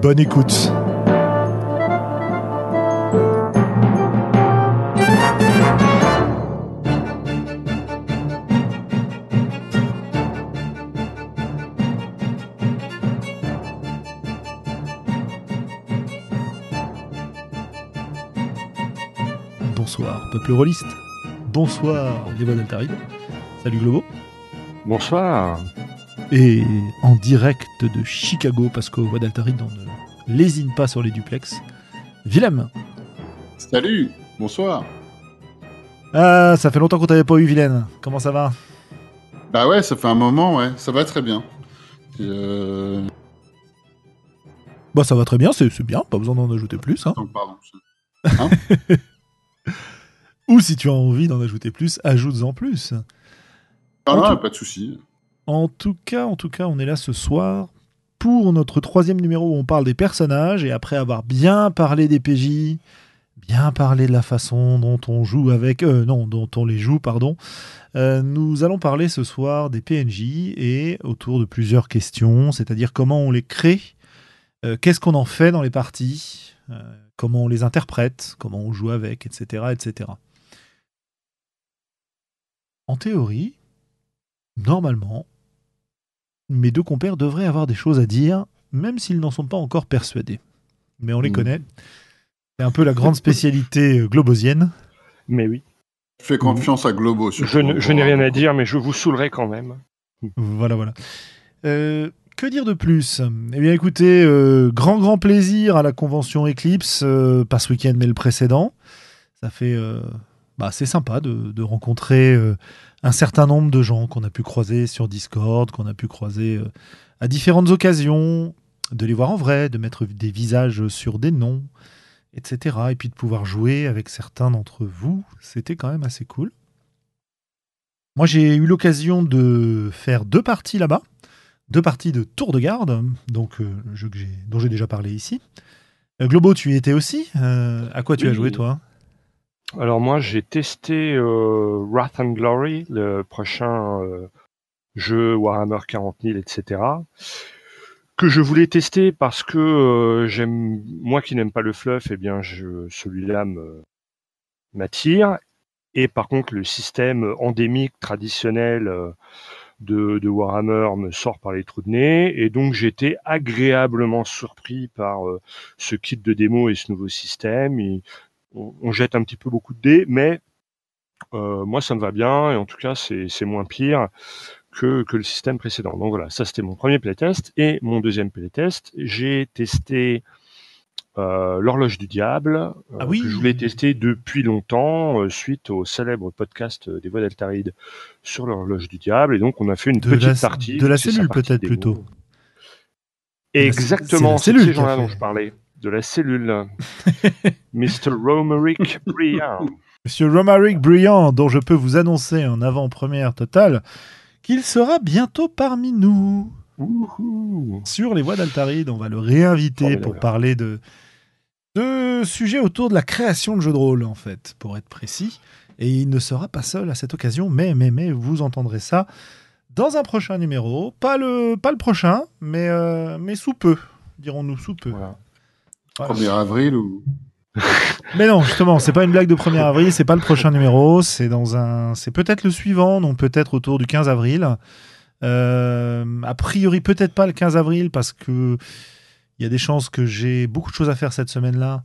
Bonne écoute. Bonsoir, peuple rôliste. Bonsoir, les voix d'Altaride. Salut Globo. Bonsoir. Et en direct de Chicago, parce qu'aux voix d'Altaride, on ne lésine pas sur les duplex. Willem. Salut, bonsoir. Ah, ça fait longtemps qu'on t'avait pas eu, Vilaine. Comment ça va? Bah ouais, ça fait un moment, ouais. Ça va très bien. Euh... Bah ça va très bien, c'est bien, pas besoin d'en ajouter plus. Hein. attends, pardon. Ou si tu as envie d'en ajouter plus, ajoute-en plus. Ah non, pas de souci. En tout cas, en tout cas, on est là ce soir pour notre troisième numéro où on parle des personnages et après avoir bien parlé des PJ, bien parlé de la façon dont on joue avec, euh, non, dont on les joue, pardon, euh, nous allons parler ce soir des PNJ et autour de plusieurs questions, c'est-à-dire comment on les crée, euh, qu'est-ce qu'on en fait dans les parties, euh, comment on les interprète, comment on joue avec, etc., etc. En théorie, normalement, mes deux compères devraient avoir des choses à dire, même s'ils n'en sont pas encore persuadés. Mais on les Mm. connaît. C'est un peu la grande spécialité euh, globosienne. Mais oui. Je fais confiance à Globo. Je, ne- je n'ai rien à dire, mais je vous saoulerai quand même. Voilà, voilà. Euh, que dire de plus? Eh bien, écoutez, euh, grand, grand plaisir à la convention Eclipse, euh, pas ce week-end, mais le précédent. Ça fait. Bah, c'est sympa de, de rencontrer euh, un certain nombre de gens qu'on a pu croiser sur Discord, qu'on a pu croiser euh, à différentes occasions, de les voir en vrai, de mettre des visages sur des noms, etc. Et puis de pouvoir jouer avec certains d'entre vous. C'était quand même assez cool. Moi, j'ai eu l'occasion de faire deux parties là-bas, deux parties de tour de garde, donc euh, le jeu que dont j'ai déjà parlé ici. Globo, tu y étais aussi? À quoi tu as joué, toi? Alors moi, j'ai testé euh, Wrath and Glory, le prochain euh, jeu Warhammer 40 000, etc. Que je voulais tester parce que euh, j'aime, moi qui n'aime pas le fluff, eh bien, je, celui-là me m'attire. Et par contre, le système endémique traditionnel de, Warhammer me sort par les trous de nez. Et donc, j'étais agréablement surpris par ce kit de démo et ce nouveau système. On, on jette un petit peu beaucoup de dés, mais euh, moi ça me va bien et en tout cas c'est moins pire que, que le système précédent. Donc voilà, ça c'était mon premier playtest et mon deuxième playtest, j'ai testé euh, l'horloge du diable euh, Ah oui. que je voulais tester depuis longtemps suite au célèbre podcast des voix d'Altaride sur l'horloge du diable et donc on a fait une De petite la- partie de la cellule, peut-être, plutôt. Exactement, c'est ces gens-là dont je parlais, de la cellule. Mr. Romerick Briand. Monsieur Romaric Brillant, dont je peux vous annoncer en avant-première totale qu'il sera bientôt parmi nous. Sur les voies d'Altaride. On va le réinviter Formidable. pour parler de, de sujets autour de la création de jeux de rôle, en fait, pour être précis. Et il ne sera pas seul à cette occasion, mais, mais, mais, vous entendrez ça dans un prochain numéro. Pas le, pas le prochain, mais, euh, mais sous peu, dirons-nous sous peu. Voilà. Voilà. 1er avril ou. Mais non, justement, c'est pas une blague de 1er avril, c'est pas le prochain numéro, c'est dans un, c'est peut-être le suivant, donc peut-être autour du 15 avril. Euh, a priori, peut-être pas le 15 avril parce que il y a des chances que j'ai beaucoup de choses à faire cette semaine-là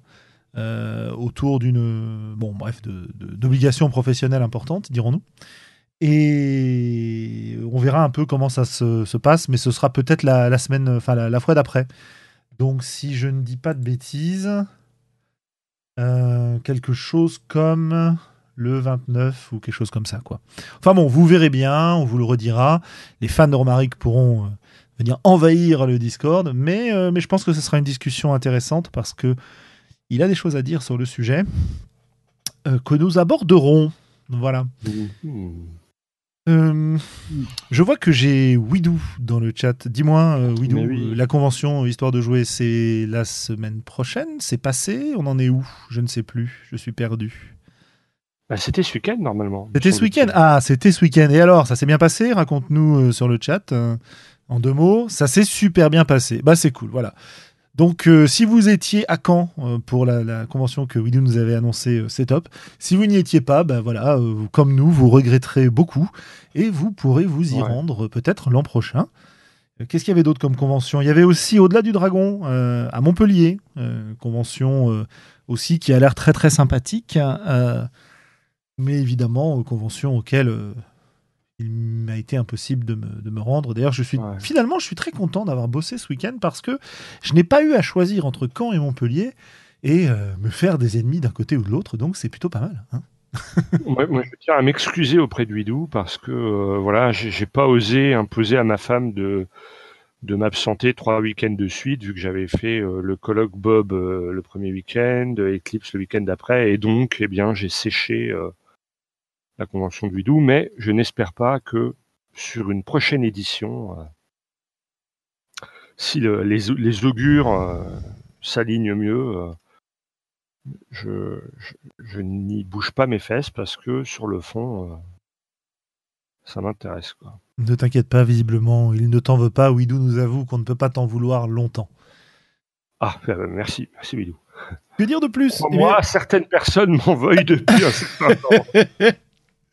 euh, autour d'une, bon, bref, d'obligations professionnelles importantes, dirons-nous. Et on verra un peu comment ça se, se passe, mais ce sera peut-être la, la semaine, enfin la, la fois d'après. Donc, si je ne dis pas de bêtises, euh, quelque chose comme le 29 ou quelque chose comme ça, quoi. Enfin bon, vous verrez bien, on vous le redira. Les fans de Romaric pourront euh, venir envahir le Discord, mais, euh, mais je pense que ce sera une discussion intéressante parce que il a des choses à dire sur le sujet que nous aborderons. Voilà. Mhm. Euh, je vois que j'ai Widou dans le chat. Dis-moi, euh, Widou, oui. euh, la convention Histoire de jouer, c'est la semaine prochaine? C'est passé? On en est où? Je ne sais plus. Je suis perdu. Bah, C'était ce week-end normalement. me C'était ce week-end Ah, c'était ce week-end. Et alors, ça s'est bien passé? Raconte-nous euh, sur le chat. euh, en deux mots, ça s'est super bien passé. Bah, c'est cool, voilà. Donc, euh, si vous étiez à Caen euh, pour la, la convention que Widou nous avait annoncée, euh, c'est top. Si vous n'y étiez pas, bah voilà, comme nous, vous regretterez beaucoup et vous pourrez vous y Ouais. rendre peut-être l'an prochain. Qu'est-ce qu'il y avait d'autre comme convention? Il y avait aussi Au-delà du Dragon à Montpellier, convention aussi qui a l'air très très sympathique, euh, mais évidemment convention auquel il m'a été impossible de me, de me rendre. D'ailleurs, je suis Ouais. finalement je suis très content d'avoir bossé ce week-end parce que je n'ai pas eu à choisir entre Caen et Montpellier et euh, me faire des ennemis d'un côté ou de l'autre, donc c'est plutôt pas mal. hein. Ouais, moi, je tiens à m'excuser auprès de Widou parce que euh, voilà, j'ai pas osé imposer à ma femme de de m'absenter trois week-ends de suite vu que j'avais fait euh, le colloque Bob euh, le premier week-end, Eclipse le week-end d'après, et donc eh bien j'ai séché la convention de Widou, mais je n'espère pas que sur une prochaine édition, euh, si le- les, les augures euh, s'alignent mieux, euh, je, je, je n'y bouge pas mes fesses parce que sur le fond, ça m'intéresse. quoi. Ne t'inquiète pas, visiblement, il ne t'en veut pas. Widou nous avoue qu'on ne peut pas t'en vouloir longtemps. Ah, euh, merci, merci Bidou. Que dire de plus? Eh bien, Moi, certaines personnes m'en veuillent depuis un certain temps.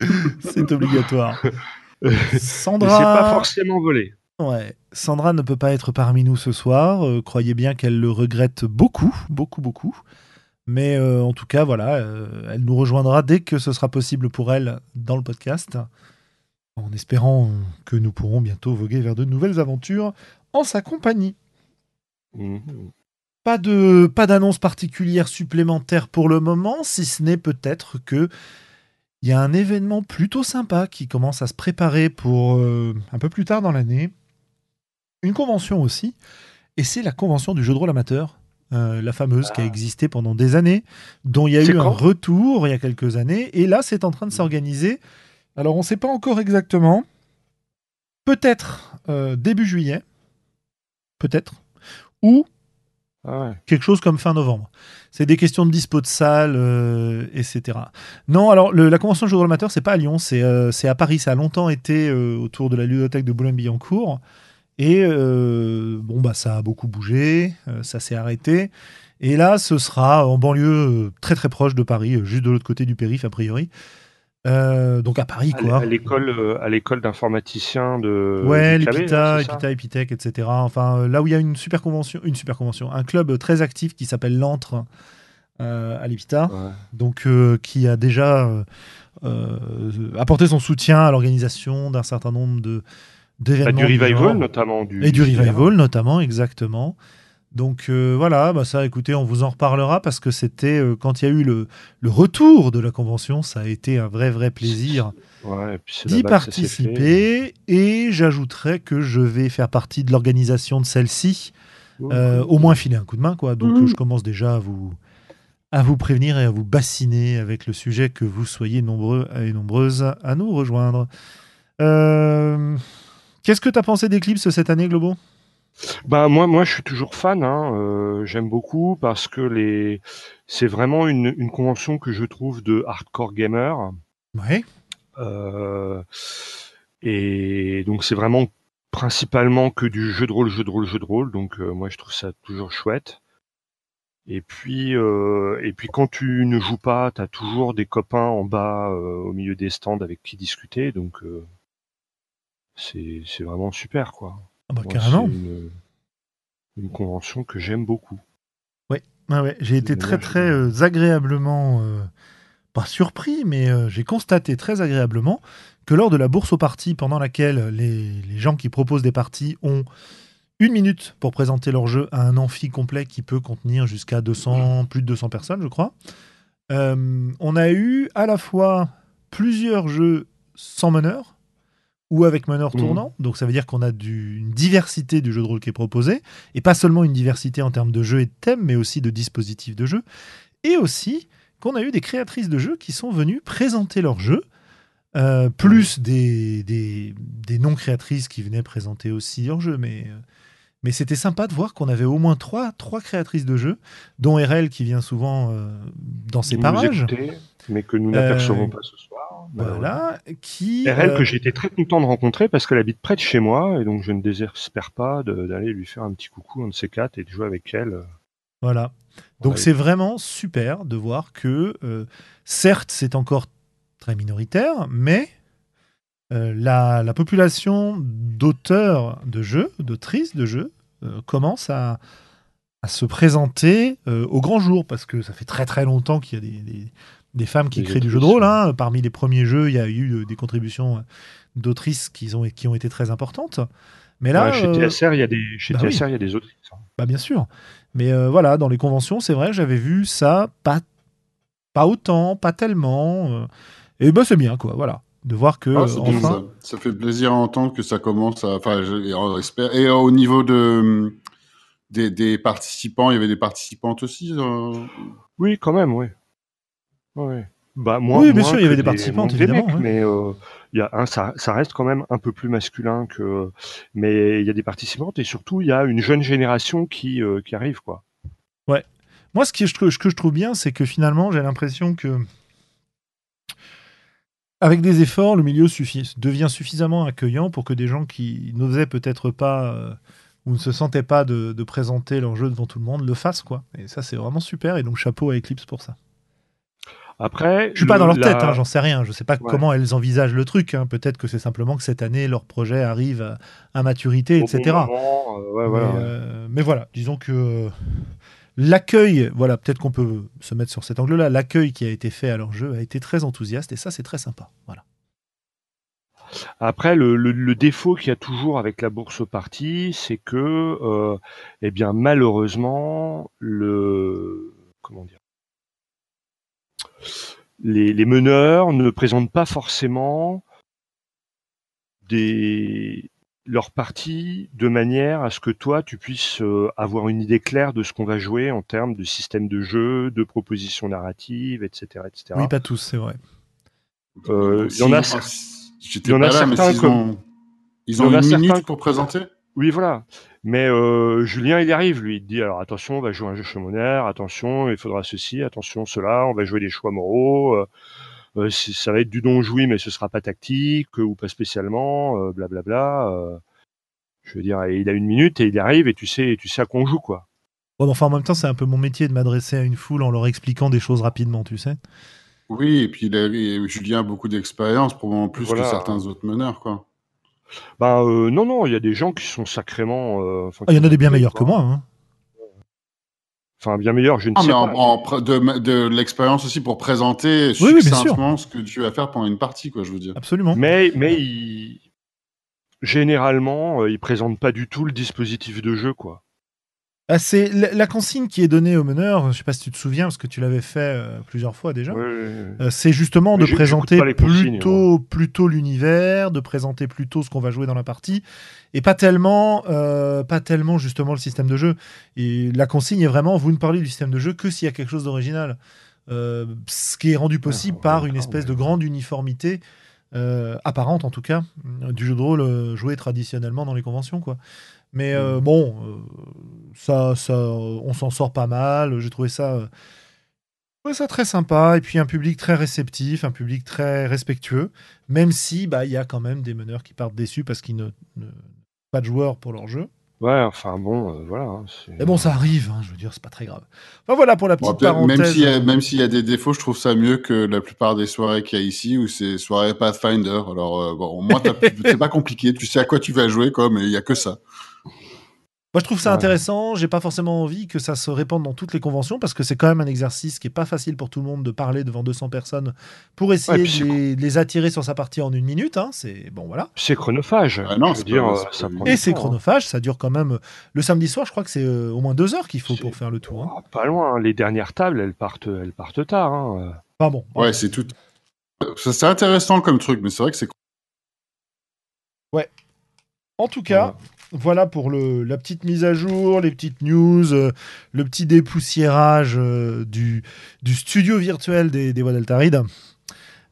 C'est obligatoire. Mais c'est Sandra... pas forcément volé. Ouais. Sandra ne peut pas être parmi nous ce soir. Euh, croyez bien qu'elle le regrette beaucoup, beaucoup, beaucoup. Mais euh, en tout cas, voilà, euh, elle nous rejoindra dès que ce sera possible pour elle dans le podcast, en espérant que nous pourrons bientôt voguer vers de nouvelles aventures en sa compagnie. Mhm. Pas de pas d'annonce particulière supplémentaire pour le moment, si ce n'est peut-être que il y a un événement plutôt sympa qui commence à se préparer pour euh, un peu plus tard dans l'année. Une convention aussi, et c'est la convention du jeu de rôle amateur, euh, la fameuse qui a Ah. existé pendant des années, dont il y a eu un retour il y a quelques années, et là c'est en train de s'organiser. Alors on ne sait pas encore exactement. Peut-être euh, début juillet, peut-être, ou Ah quelque chose comme fin novembre. C'est des questions de dispo de salle, euh, etc. Non, alors la convention de jeux de rôle amateur, c'est pas à Lyon, c'est euh, c'est à Paris. Ça a longtemps été euh, autour de la ludothèque de Boulogne-Billancourt. Et euh, bon, bah, ça a beaucoup bougé, ça s'est arrêté. Et là, ce sera en banlieue très très proche de Paris, juste de l'autre côté du périph' a priori. Euh, donc à Paris, quoi. À l'école, euh, à l'école d'informaticiens de. Ouais, du l'EPITA, EPITA, Epitech, etc. Enfin, euh, là où il y a une super convention, une super convention, un club très actif qui s'appelle l'Antre euh, à l'EPITA, Ouais. donc euh, qui a déjà apporté son soutien à l'organisation d'un certain nombre de Bah, d'événements du revival, notamment. Du, et du cinéma. revival notamment, exactement. Donc euh, voilà, bah ça, écoutez, on vous en reparlera parce que c'était euh, quand il y a eu le, le retour de la convention, ça a été un vrai vrai plaisir Ouais, d'y participer et j'ajouterais que je vais faire partie de l'organisation de celle-ci, euh, au moins filer un coup de main quoi. Donc euh, je commence déjà à vous à vous prévenir et à vous bassiner avec le sujet que vous soyez nombreux et nombreuses à nous rejoindre. Euh, Qu'est-ce que tu as pensé d'Eclipse cette année, Globo? Bah moi, moi, je suis toujours fan. Hein, euh, J'aime beaucoup parce que les, c'est vraiment une, une convention que je trouve de hardcore gamer. Ouais. Euh, et donc c'est vraiment principalement que du jeu de rôle, jeu de rôle, jeu de rôle. Donc euh, moi, je trouve ça toujours chouette. Et puis, euh, et puis quand tu ne joues pas, tu as toujours des copains en bas, euh, au milieu des stands avec qui discuter. Donc euh, c'est c'est vraiment super, quoi. Ah bah, Moi, carrément. c'est Une, une convention que j'aime beaucoup. Ouais, ouais, j'ai été très très euh, agréablement, euh, pas surpris, mais euh, j'ai constaté très agréablement que lors de la bourse aux parties, pendant laquelle les, les gens qui proposent des parties ont une minute pour présenter leur jeu à un amphi complet qui peut contenir jusqu'à 200, plus de 200 personnes, je crois, euh, on a eu à la fois plusieurs jeux sans meneur, ou avec meneur tournant. Donc ça veut dire qu'on a du, une diversité du jeu de rôle qui est proposé, et pas seulement une diversité en termes de jeu et de thèmes, mais aussi de dispositifs de jeu. Et aussi qu'on a eu des créatrices de jeux qui sont venues présenter leurs jeux, euh, plus des, des, des non-créatrices qui venaient présenter aussi leurs jeux. Mais, euh, mais c'était sympa de voir qu'on avait au moins trois, trois créatrices de jeux, dont RL qui vient souvent euh, dans Vous parages. écoutez, mais que nous n'apercevons Euh, pas ce soir. Voilà, qui. RL euh, que j'ai été très content de rencontrer parce qu'elle habite près de chez moi et donc je ne désespère pas d'aller lui faire un petit coucou, un de ces quatre, et de jouer avec elle. Voilà. Donc Ouais. c'est vraiment super de voir que, certes, c'est encore très minoritaire, mais euh, la, la population d'auteurs de jeux, d'autrices de jeux, euh, commence à, à se présenter euh, au grand jour, parce que ça fait très très longtemps qu'il y a des, des- des femmes qui Des créent du jeu de rôle. hein. Parmi les premiers jeux, il y a eu des contributions d'autrices qui ont, qui ont été très importantes. Mais là, Ouais, chez TSR, il y a des, chez bah TSR, il y a des autrices. hein. bah bien sûr. Mais voilà, dans les conventions, c'est vrai, j'avais vu ça pas, pas autant, pas tellement. et ben c'est bien, quoi, voilà. De voir que, Ah, euh, bien, ça. Ça fait plaisir à entendre que ça commence à. Enfin, je- et on espère. Et euh, au niveau de des, des participants, il y avait des participantes aussi. euh, Oui, quand même, oui. Ouais. Bah, moins, Oui, bien moins sûr, il y avait que des participantes, des évidemment, mecs, ouais. Mais euh, il y a un, ça, ça reste quand même un peu plus masculin que. Mais il y a des participantes et surtout il y a une jeune génération qui euh, qui arrive quoi. moi, ce, qui, je, trouve- ce que je trouve bien, c'est que finalement, j'ai l'impression que, avec des efforts, le milieu devient suffisamment accueillant pour que des gens qui n'osaient peut-être pas euh, ou ne se sentaient pas de, de présenter leur jeu devant tout le monde le fassent, quoi. Et ça, c'est vraiment super. Et donc, chapeau à Eclipse pour ça. Après, Je suis pas dans leur la- tête, hein, j'en sais rien. Je sais pas Ouais. comment elles envisagent le truc. hein. Peut-être que c'est simplement que cette année, leur projet arrive à, à maturité, au etc. bon moment, euh, ouais, mais, voilà, ouais. euh, mais voilà, disons que l'accueil, voilà, peut-être qu'on peut se mettre sur cet angle-là. L'accueil qui a été fait à leur jeu a été très enthousiaste et ça, c'est très sympa. Voilà. Après, le, défaut qu'il y a toujours avec la bourse partie, c'est que, euh, eh bien, malheureusement, le comment dire, les, les meneurs ne présentent pas forcément des leurs parties de manière à ce que toi tu puisses euh, avoir une idée claire de ce qu'on va jouer en termes de système de jeu, de propositions narratives, etc., etc. Oui, pas tous, c'est vrai. Euh, il y en a y en a là, certains comme- ils y ont en une certains minute pour présenter. Oui, voilà. Mais euh, Julien, il y arrive, lui. Il dit alors attention, on va jouer un jeu chemonnaire, attention, il faudra ceci, attention, cela, on va jouer des choix moraux. Euh, ça va être du don jouis, mais ce sera pas tactique ou pas spécialement, euh, blablabla. euh. je veux dire, il a une minute et il arrive et tu sais, tu sais à quoi on joue, quoi. Bon, enfin, en même temps, c'est un peu mon métier de m'adresser à une foule en leur expliquant des choses rapidement, tu sais. Oui, et puis il a- et Julien a beaucoup d'expérience, probablement plus Voilà. que certains autres meneurs, quoi. Ben euh, non, non, il y a des gens qui sont sacrément. euh, Ah, Il y en a des bien meilleurs que moi. hein. Enfin, bien meilleurs, je ne Ah, sais mais pas. en, en pr- de, de l'expérience aussi pour présenter Oui, oui, succinctement ce que tu vas faire pendant une partie, quoi, je veux dire. Absolument. Mais, mais il- généralement, euh, ils présentent pas du tout le dispositif de jeu, quoi. Ah, c'est la, consigne qui est donnée au meneur, je sais pas si tu te souviens, parce que tu l'avais fait euh, plusieurs fois déjà. Euh, c'est justement Mais de présenter plutôt, plutôt l'univers, de présenter plutôt ce qu'on va jouer dans la partie, et pas tellement, euh, pas tellement justement le système de jeu. Et la consigne est vraiment, vous ne parlez du système de jeu que s'il y a quelque chose d'original. Ce qui est rendu possible Ouais, par une espèce de grande uniformité, apparente en tout cas, du jeu de rôle joué traditionnellement dans les conventions. quoi. Mais euh, Mm. bon, euh, ça, ça, on s'en sort pas mal. J'ai trouvé ça, euh, j'ai trouvé ça très sympa. Et puis un public très réceptif, un public très respectueux. Même si bah il y a quand même des meneurs qui partent déçus parce qu'ils ne, ne pas de joueurs pour leur jeu. Ouais, enfin bon, euh, voilà. hein, Mais bon, ça arrive. hein, je veux dire, c'est pas très grave. Enfin voilà pour la Bon, petite parenthèse. même s'il y, a- même s'il y a des défauts, je trouve ça mieux que la plupart des soirées qu'il y a ici, où c'est soirée Pathfinder. Alors, euh, bon, au moins, c'est pas compliqué, tu sais à quoi tu vas jouer, quoi, mais il y a que ça. Moi, je trouve ça Ouais. intéressant. J'ai pas forcément envie que ça se répande dans toutes les conventions parce que c'est quand même un exercice qui est pas facile pour tout le monde de parler devant 200 personnes pour essayer Ouais, de, les, de les attirer sur sa partie en une minute. hein. C'est bon, voilà. C'est chronophage. Ah non, dire, pas- euh, ça pas- prend Et c'est hein. chronophage. Ça dure quand même. Le samedi soir, je crois que c'est euh, au moins deux heures qu'il faut pour faire le tour. hein. Pas loin. Les dernières tables, elles partent, elles partent tard. Hein. Enfin bon. Ouais, c'est tout. C'est intéressant comme truc, mais c'est vrai que c'est Ouais. En tout cas, voilà, pour la petite mise à jour, les petites news, euh, le petit dépoussiérage euh, du, studio virtuel des, des Voix d'Altaride.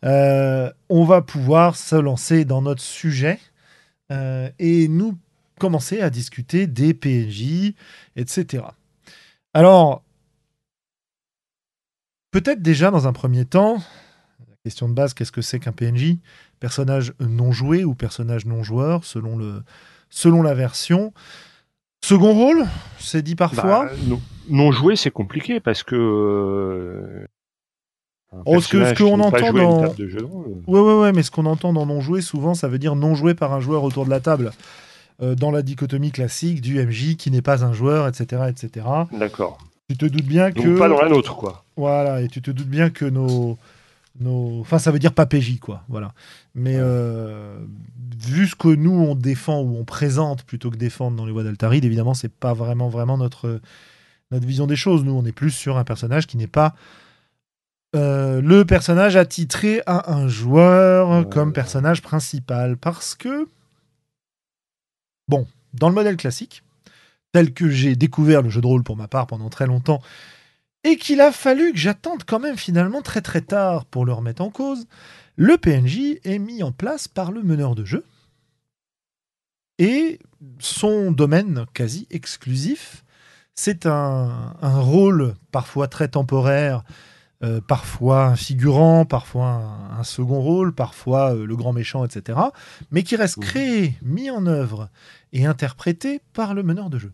Euh, on va pouvoir se lancer dans notre sujet et nous commencer à discuter des PNJ, etc. Alors, peut-être déjà dans un premier temps, la question de base, qu'est-ce que c'est qu'un PNJ Personnage non joué ou personnage non joueur, selon, le, selon la version. Second rôle, c'est dit parfois. Bah, non, non, joué, c'est compliqué parce que. Euh, oh, ce que qu'on entend dans. Ouais, ouais, ouais, mais ce qu'on entend dans non joué, souvent, ça veut dire non joué par un joueur autour de la table. Euh, dans la dichotomie classique du MJ qui n'est pas un joueur, etc. etc. D'accord. Tu te doutes bien que. pas dans la nôtre, quoi. Voilà, et tu te doutes bien que nos. nos... Enfin, ça veut dire pas PJ, quoi. Voilà. Mais euh, vu ce que nous, on défend ou on présente plutôt que défendre dans les voies d'Altaride, évidemment, c'est pas vraiment, vraiment notre, notre vision des choses. Nous, on est plus sur un personnage qui n'est pas. Euh, le personnage attitré à un joueur comme personnage principal. Parce que Bon, dans le modèle classique, tel que j'ai découvert le jeu de rôle pour ma part pendant très longtemps, et qu'il a fallu que j'attende quand même finalement très très tard pour le remettre en cause, le PNJ est mis en place par le meneur de jeu. Et son domaine quasi exclusif, c'est un, un, rôle parfois très temporaire euh, parfois un figurant, parfois un, second rôle, parfois euh, le grand méchant, etc., mais qui reste créé, mis en œuvre et interprété par le meneur de jeu.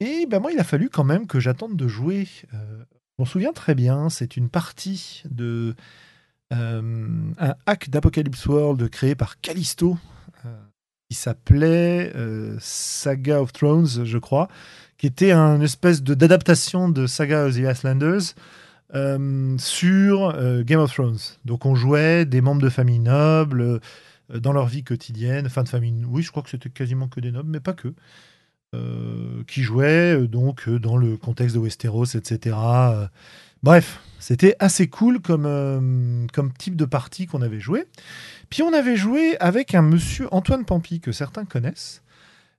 Et ben moi, il a fallu quand même que j'attende de jouer. Euh, je m'en souviens très bien, c'est une partie de un hack d'Apocalypse World créé par Callisto, qui s'appelait Saga of Thrones, je crois, qui était un espèce d'adaptation de, Saga of the Icelanders euh, sur euh, Game of Thrones. Donc on jouait des membres de famille nobles euh, dans leur vie quotidienne, fin de famille. Oui, je crois que c'était quasiment que des nobles, mais pas que. qui jouaient donc dans le contexte de Westeros, etc. bref, c'était assez cool comme, comme type de partie qu'on avait joué. Puis on avait joué avec un monsieur Antoine Pampi que certains connaissent,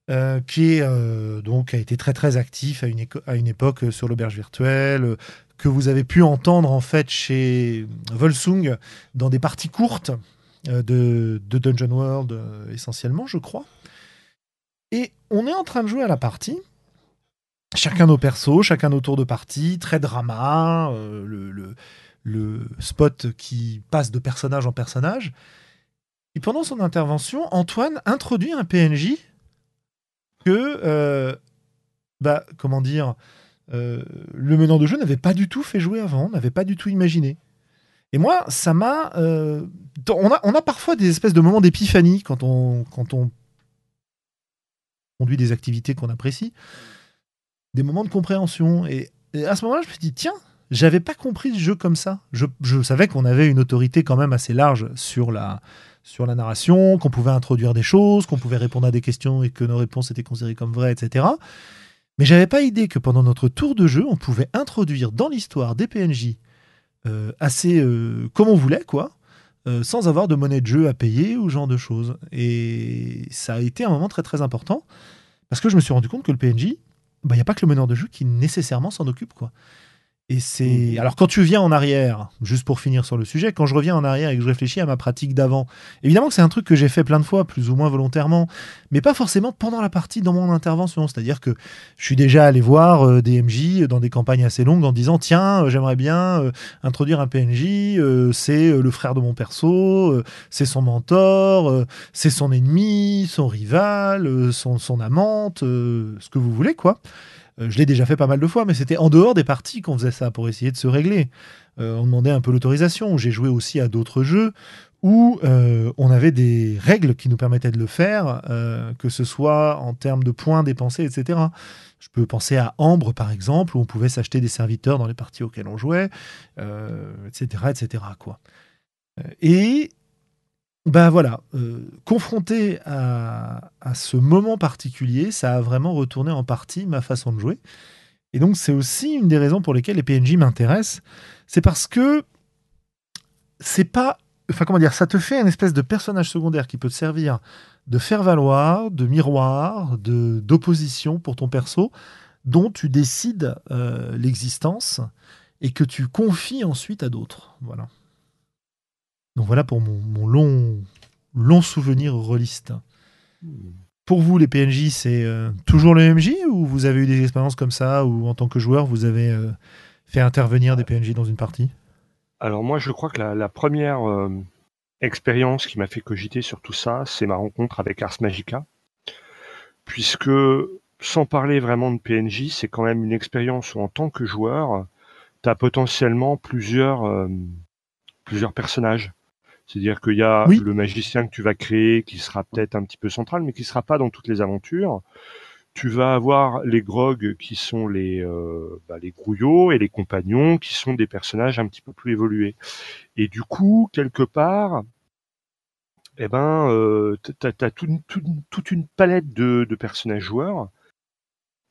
euh, qui euh, donc a été très très actif à une, époque euh, sur l'auberge virtuelle, que vous avez pu entendre en fait chez Volsung dans des parties courtes de, Dungeon World essentiellement, je crois. Et on est en train de jouer à la partie. Chacun nos persos, chacun nos tours de partie, très drama, le, le, spot qui passe de personnage en personnage. Et pendant son intervention, Antoine introduit un PNJ que, euh, bah, comment dire, euh, le menant de jeu n'avait pas du tout fait jouer avant, n'avait pas du tout imaginé. Et moi, ça m'a. Euh, on, a, on a parfois des espèces de moments d'épiphanie quand on, quand on conduit des activités qu'on apprécie, des moments de compréhension. Et, à ce moment-là, je me suis dit, tiens, j'avais pas compris ce jeu comme ça. Je, je savais qu'on avait une autorité quand même assez large sur la, sur la narration, qu'on pouvait introduire des choses, qu'on pouvait répondre à des questions et que nos réponses étaient considérées comme vraies, etc. Mais j'avais pas idée que pendant notre tour de jeu, on pouvait introduire dans l'histoire des PNJ euh, assez euh, comme on voulait, quoi, euh, sans avoir de monnaie de jeu à payer ou ce genre de choses. Et ça a été un moment très très important parce que je me suis rendu compte que le PNJ, il bah, n'y a pas que le meneur de jeu qui nécessairement s'en occupe. Et c'est. Mmh. Alors, quand tu viens en arrière, juste pour finir sur le sujet, quand je reviens en arrière et que je réfléchis à ma pratique d'avant, évidemment que c'est un truc que j'ai fait plein de fois, plus ou moins volontairement, mais pas forcément pendant la partie dans mon intervention. C'est-à-dire que je suis déjà allé voir euh, des MJ dans des campagnes assez longues en disant tiens, euh, j'aimerais bien euh, introduire un PNJ, c'est le frère de mon perso, c'est son mentor, c'est son ennemi, son rival, son, son amante, ce que vous voulez, quoi. Euh, je l'ai déjà fait pas mal de fois, mais c'était en dehors des parties qu'on faisait ça pour essayer de se régler. Euh, on demandait un peu l'autorisation. J'ai joué aussi à d'autres jeux où euh, on avait des règles qui nous permettaient de le faire, que ce soit en termes de points dépensés, etc. Je peux penser à Ambre, par exemple, où on pouvait s'acheter des serviteurs dans les parties auxquelles on jouait, etc., etc. Quoi. Et ben voilà, euh, confronté à, ce moment particulier, ça a vraiment retourné en partie ma façon de jouer. Et donc c'est aussi une des raisons pour lesquelles les PNJ m'intéressent. C'est parce que c'est pas enfin comment dire, ça te fait une espèce de personnage secondaire qui peut te servir de faire valoir, de miroir, de d'opposition pour ton perso, dont tu décides euh, l'existence et que tu confies ensuite à d'autres. Voilà. Donc voilà pour mon, long, souvenir rôliste. Pour vous, les PNJ, c'est euh, toujours le MJ ou vous avez eu des expériences comme ça où en tant que joueur, vous avez euh, fait intervenir des PNJ dans une partie? Alors moi, je crois que la, première euh, expérience qui m'a fait cogiter sur tout ça, c'est ma rencontre avec Ars Magica. Puisque, sans parler vraiment de PNJ, c'est quand même une expérience où en tant que joueur, tu as potentiellement plusieurs personnages. C'est-à-dire qu'il y a Oui. le magicien que tu vas créer qui sera peut-être un petit peu central, mais qui sera pas dans toutes les aventures. Tu vas avoir les grogs qui sont les, euh, bah, les grouillots et les compagnons qui sont des personnages un petit peu plus évolués. Et du coup, quelque part, eh ben, euh, t'as, t'as toute, une- toute palette de, de personnages joueurs.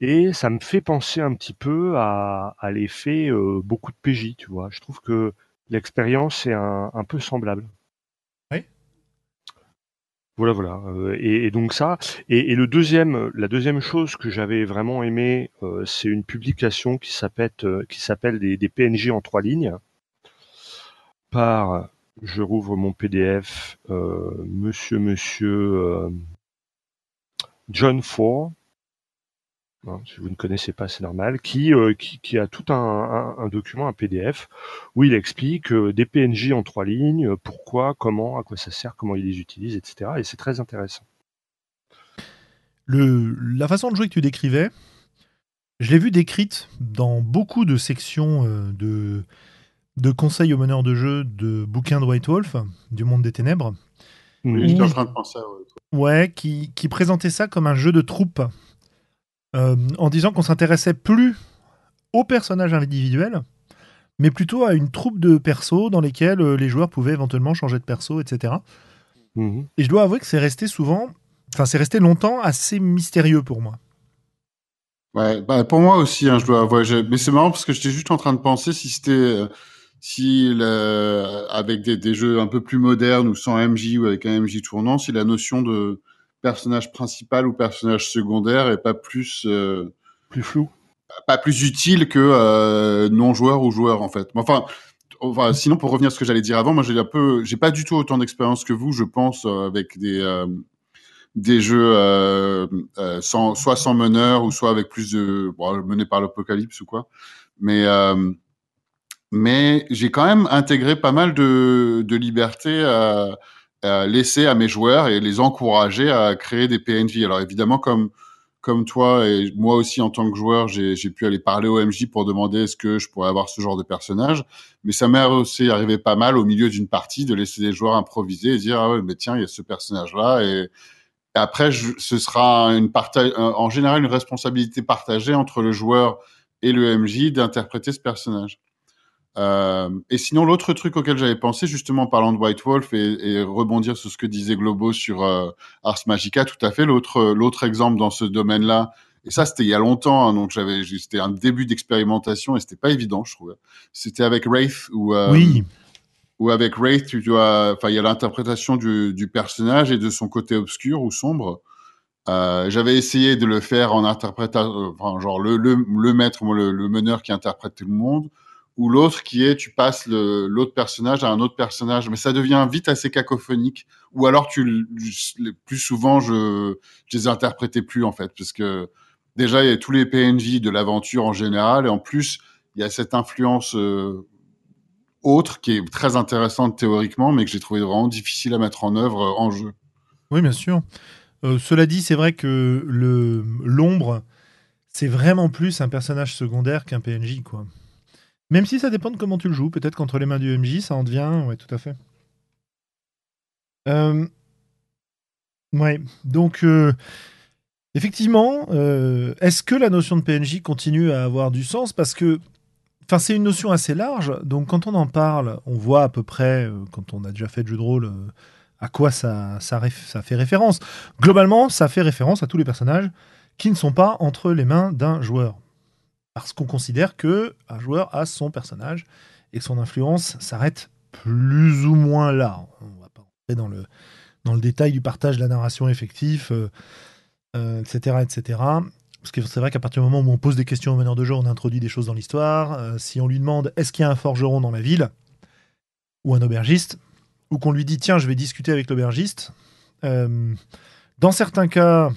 Et ça me fait penser un petit peu à, à l'effet euh, beaucoup de PJ, tu vois. Je trouve que l'expérience est un, un peu semblable. Voilà, voilà. Euh, et, donc ça. Et, le deuxième, la deuxième chose que j'avais vraiment aimé, euh, c'est une publication qui s'appelle, euh, s'appelle des, des PNJ en trois lignes. Par, je rouvre mon PDF, Monsieur, Monsieur John Ford. Hein, si vous ne connaissez pas, c'est normal, qui, euh, qui, qui a tout un, un- un document, un PDF, où il explique euh, des PNJ en trois lignes, euh, pourquoi, comment, à quoi ça sert, comment il les utilise, etc. Et c'est très intéressant. Le, la façon de jouer que tu décrivais, je l'ai vu décrite dans beaucoup de sections euh, de, de conseils aux meneurs de jeu de bouquins de White Wolf, du monde des ténèbres. Oui, J'étais en Oui. train de penser à ouais. Ouais, qui, qui présentait ça comme un jeu de troupe, euh, en disant qu'on s'intéressait plus aux personnages individuels, mais plutôt à une troupe de persos dans lesquels euh, les joueurs pouvaient éventuellement changer de perso, etc. Mhm. Et je dois avouer que c'est resté souvent, enfin c'est resté longtemps assez mystérieux pour moi. Ouais, bah pour moi aussi, hein, je dois avouer. Mais c'est marrant parce que j'étais juste en train de penser si c'était, euh, si le- avec des, des jeux un peu plus modernes ou sans MJ ou avec un MJ tournant, si la notion de personnage principal ou personnage secondaire est pas plus, euh, Plus flou. pas plus utile que euh, non joueur ou joueur en fait. Enfin, enfin, sinon pour revenir à ce que j'allais dire avant, moi j'ai un peu, j'ai pas du tout autant d'expérience que vous, je pense, euh, avec des euh, des jeux sans, soit sans meneur ou soit avec plus de bon, menés par l'apocalypse ou quoi. Mais mais j'ai quand même intégré pas mal de, de liberté à, à laisser à mes joueurs et les encourager à créer des PNJ. Alors évidemment, comme comme toi et moi aussi en tant que joueur, j'ai pu aller parler au MJ pour demander est-ce que je pourrais avoir ce genre de personnage. Mais ça m'est aussi arrivé pas mal au milieu d'une partie de laisser les joueurs improviser et dire ah ouais mais tiens il y a ce personnage là et et après, je, ce sera une partage, en général une responsabilité partagée entre le joueur et le MJ d'interpréter ce personnage. Euh, et sinon, l'autre truc auquel j'avais pensé, justement en parlant de White Wolf et, et rebondir sur ce que disait Globo sur euh, Ars Magica, tout à fait. L'autre, l'autre exemple dans ce domaine-là, et ça c'était il y a longtemps, hein, donc j'avais, c'était un début d'expérimentation et c'était pas évident, je trouvais. C'était avec Wraith ou euh, oui, ou avec Wraith, tu dois, enfin, il y a l'interprétation du, du personnage et de son côté obscur ou sombre. Euh, J'avais essayé de le faire en interprétant, enfin, genre le, le, le maître, le meneur qui interprète tout le monde, ou l'autre qui est, tu passes l'autre personnage à un autre personnage, mais ça devient vite assez cacophonique. Ou alors, tu, plus souvent, je, je les interprétais plus en fait, parce que déjà il y a tous les PNJ de l'aventure en général, et en plus il y a cette influence euh, autre qui est très intéressante théoriquement, mais que j'ai trouvé vraiment difficile à mettre en œuvre euh, en jeu. oui, bien sûr. Euh, cela dit, c'est vrai que l'ombre, c'est vraiment plus un personnage secondaire qu'un PNJ, quoi. Même si ça dépend de comment tu le joues. Peut-être qu'entre les mains du MJ, ça en devient. Ouais, tout à fait. Euh, Ouais, donc euh, effectivement, euh, est-ce que la notion de PNJ continue à avoir du sens? Parce que, enfin, c'est une notion assez large. Donc, quand on en parle, on voit à peu près, euh, quand on a déjà fait de jeu de rôle, à quoi ça fait référence. Globalement, ça fait référence à tous les personnages qui ne sont pas entre les mains d'un joueur. Parce qu'on considère que un joueur a son personnage et que son influence s'arrête plus ou moins là. On va pas rentrer dans le, dans le détail du partage de la narration effectif, etc., etc. Parce que c'est vrai qu'à partir du moment où on pose des questions au meneur de jeu, on introduit des choses dans l'histoire. si on lui demande est-ce qu'il y a un forgeron dans la ville ou un aubergiste, ou qu'on lui dit tiens, je vais discuter avec l'aubergiste. dans certains cas,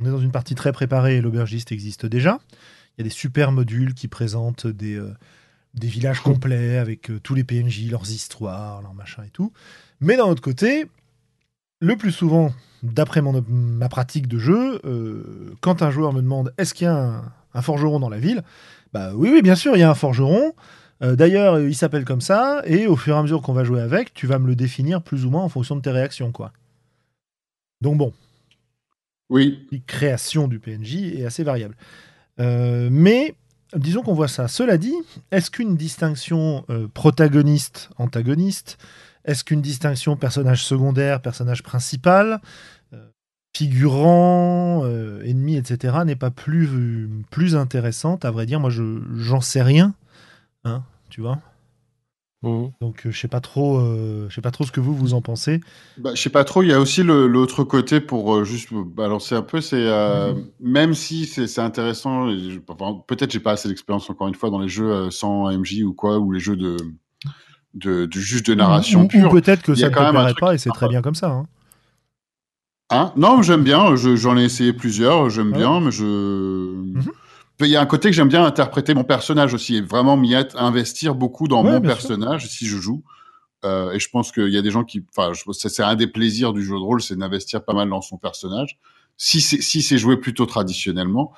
on est dans une partie très préparée et l'aubergiste existe déjà. Il y a des super modules qui présentent des, euh, des villages complets avec euh, tous les PNJ, leurs histoires, leurs machins et tout. Mais d'un autre côté, le plus souvent, d'après ma pratique de jeu, euh, quand un joueur me demande est-ce qu'il y a un, forgeron dans la ville, bah oui, oui, bien sûr, il y a un forgeron. D'ailleurs, il s'appelle comme ça, et au fur et à mesure qu'on va jouer avec, tu vas me le définir plus ou moins en fonction de tes réactions, quoi. Donc bon. Oui. La création du PNJ est assez variable. Euh, mais disons qu'on voit ça. Cela dit, est-ce qu'une distinction euh, protagoniste-antagoniste, est-ce qu'une distinction personnage secondaire, personnage principal, euh, figurant, ennemi, etc., n'est pas plus, plus intéressante? À vrai dire, moi, je j'en sais rien. Hein, tu vois? Mhm. Donc euh, je sais pas trop, euh, je sais pas trop ce que vous vous en pensez. Bah, je sais pas trop. Il y a aussi l'autre côté pour euh, juste balancer un peu. C'est mhm. même si c'est intéressant. Enfin, Peut-être j'ai pas assez d'expérience encore une fois dans les jeux sans MJ ou quoi ou les jeux de de, juste de narration pure. peut-être que ça ne te plairait pas et c'est très bien comme ça. Hein. Hein? Non, j'aime bien. J'en ai essayé plusieurs. J'aime bien, mais je. Il y a un côté que j'aime bien interpréter mon personnage aussi et vraiment m'y investir beaucoup dans mon personnage si je joue. Euh, et je pense qu'il y a des gens qui, enfin, c'est un des plaisirs du jeu de rôle, c'est d'investir pas mal dans son personnage. Si c'est si c'est joué plutôt traditionnellement,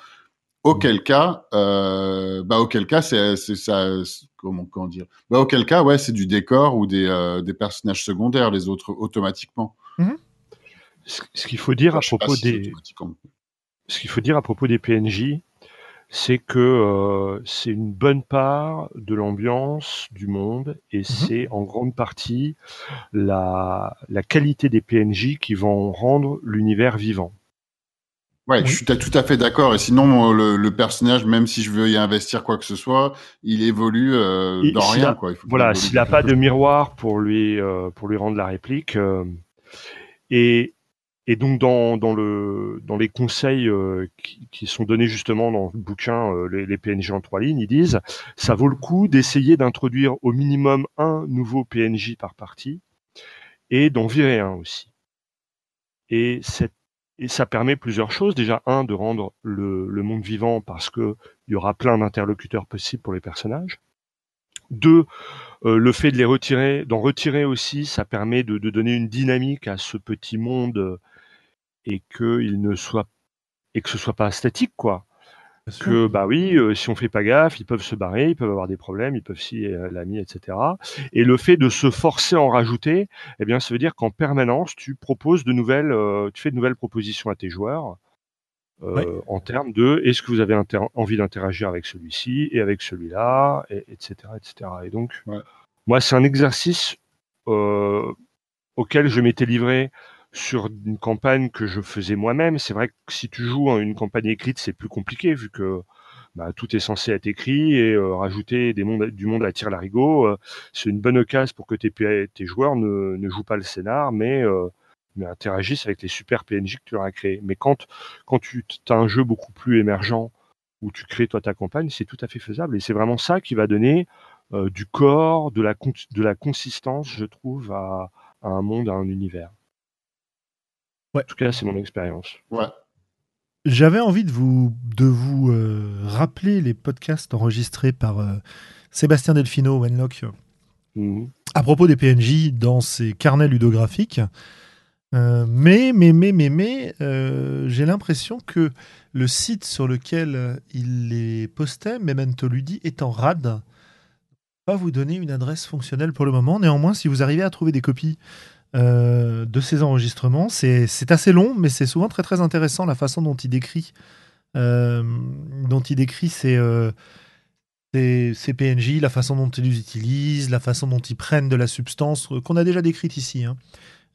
auquel mmh. cas, euh, bah auquel cas c'est ça, comment comment dire, bah auquel cas ouais c'est du décor ou des euh, des personnages secondaires les autres automatiquement. Mmh. Ce, qu'il faut dire à propos des ce qu'il faut dire à propos des PNJ, c'est que euh, c'est une bonne part de l'ambiance du monde et mmh c'est en grande partie la, la qualité des PNJ qui vont rendre l'univers vivant. Ouais, je suis tout à fait d'accord. Et sinon, le, le, personnage, même si je veux y investir quoi que ce soit, il évolue euh, dans rien. quoi. voilà, s'il n'a pas de miroir pour lui euh, pour lui rendre la réplique. Euh, et et donc dans, dans, le, dans les conseils euh, qui, qui, sont donnés justement dans le bouquin euh, les, les, PNJ en trois lignes, ils disent ça vaut le coup d'essayer d'introduire au minimum un nouveau PNJ par partie et d'en virer un aussi. Et, et ça permet plusieurs choses. Déjà un de rendre le, le monde vivant parce que il y aura plein d'interlocuteurs possibles pour les personnages. Deux, euh, le fait de les retirer, d'en retirer aussi, ça permet de, de, donner une dynamique à ce petit monde et que il ne soit et que ce soit pas statique quoi. que bah oui, euh, si on fait pas gaffe, ils peuvent se barrer, ils peuvent avoir des problèmes, ils peuvent s'y euh, l'ami, etc. Et le fait de se forcer à en rajouter, eh bien, ça veut dire qu'en permanence, tu proposes de nouvelles, euh, tu fais de nouvelles propositions à tes joueurs en termes de est-ce que vous avez envie d'interagir avec celui-ci et avec celui-là, et, etc., etc. Et donc, moi, c'est un exercice auquel je m'étais livré sur une campagne que je faisais moi-même. C'est vrai que si tu joues une campagne écrite, c'est plus compliqué vu que bah, tout est censé être écrit et euh, rajouter des mondes, du monde à tir larigot, euh, c'est une bonne occasion pour que tes, joueurs ne, jouent pas le scénar, mais, euh, interagissent avec les super PNJ que tu leur as créés. Mais quand, tu as un jeu beaucoup plus émergent où tu crées toi ta campagne, c'est tout à fait faisable. Et c'est vraiment ça qui va donner du corps, de la, consistance, je trouve, à un monde, à un univers. En tout cas, c'est mon expérience. Ouais. J'avais envie de vous, de vous euh, rappeler les podcasts enregistrés par euh, Sébastien Delfino, Wenlock, mhm. à propos des PNJ dans ses carnets ludographiques. Euh, mais, mais, mais, mais, mais, j'ai l'impression que le site sur lequel il les postait, Memento Ludi, est en rade. Pas vous donner une adresse fonctionnelle pour le moment. Néanmoins, si vous arrivez à trouver des copies euh, de ces enregistrements. C'est assez long, mais c'est souvent très très intéressant la façon dont il décrit, euh, dont il décrit ces, euh, PNJ, la façon dont il les utilise, la façon dont ils prennent de la substance, qu'on a déjà décrite ici, hein,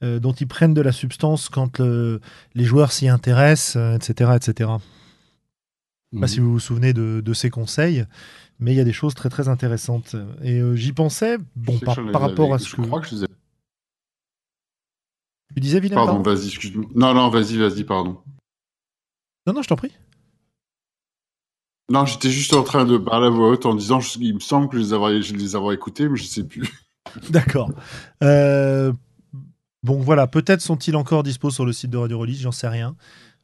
dont ils prennent de la substance quand les joueurs s'y intéressent, etc. etc. pas si vous vous souvenez de, de ces conseils, mais il y a des choses très très intéressantes. Et euh, j'y pensais, bon, Je par, je rapport à ce Je que crois que je les ai. Tu disais, Willem. Pardon, pardon vas-y, excuse-moi. Non, non, vas-y, vas-y, pardon. non, non, je t'en prie. Non, j'étais juste en train de parler à voix haute en disant, je- il me semble que je les avoir, je les avoir écoutés, mais je sais plus. D'accord. Euh, bon, voilà, peut-être sont-ils encore dispo sur le site de Radio Release, j'en sais rien.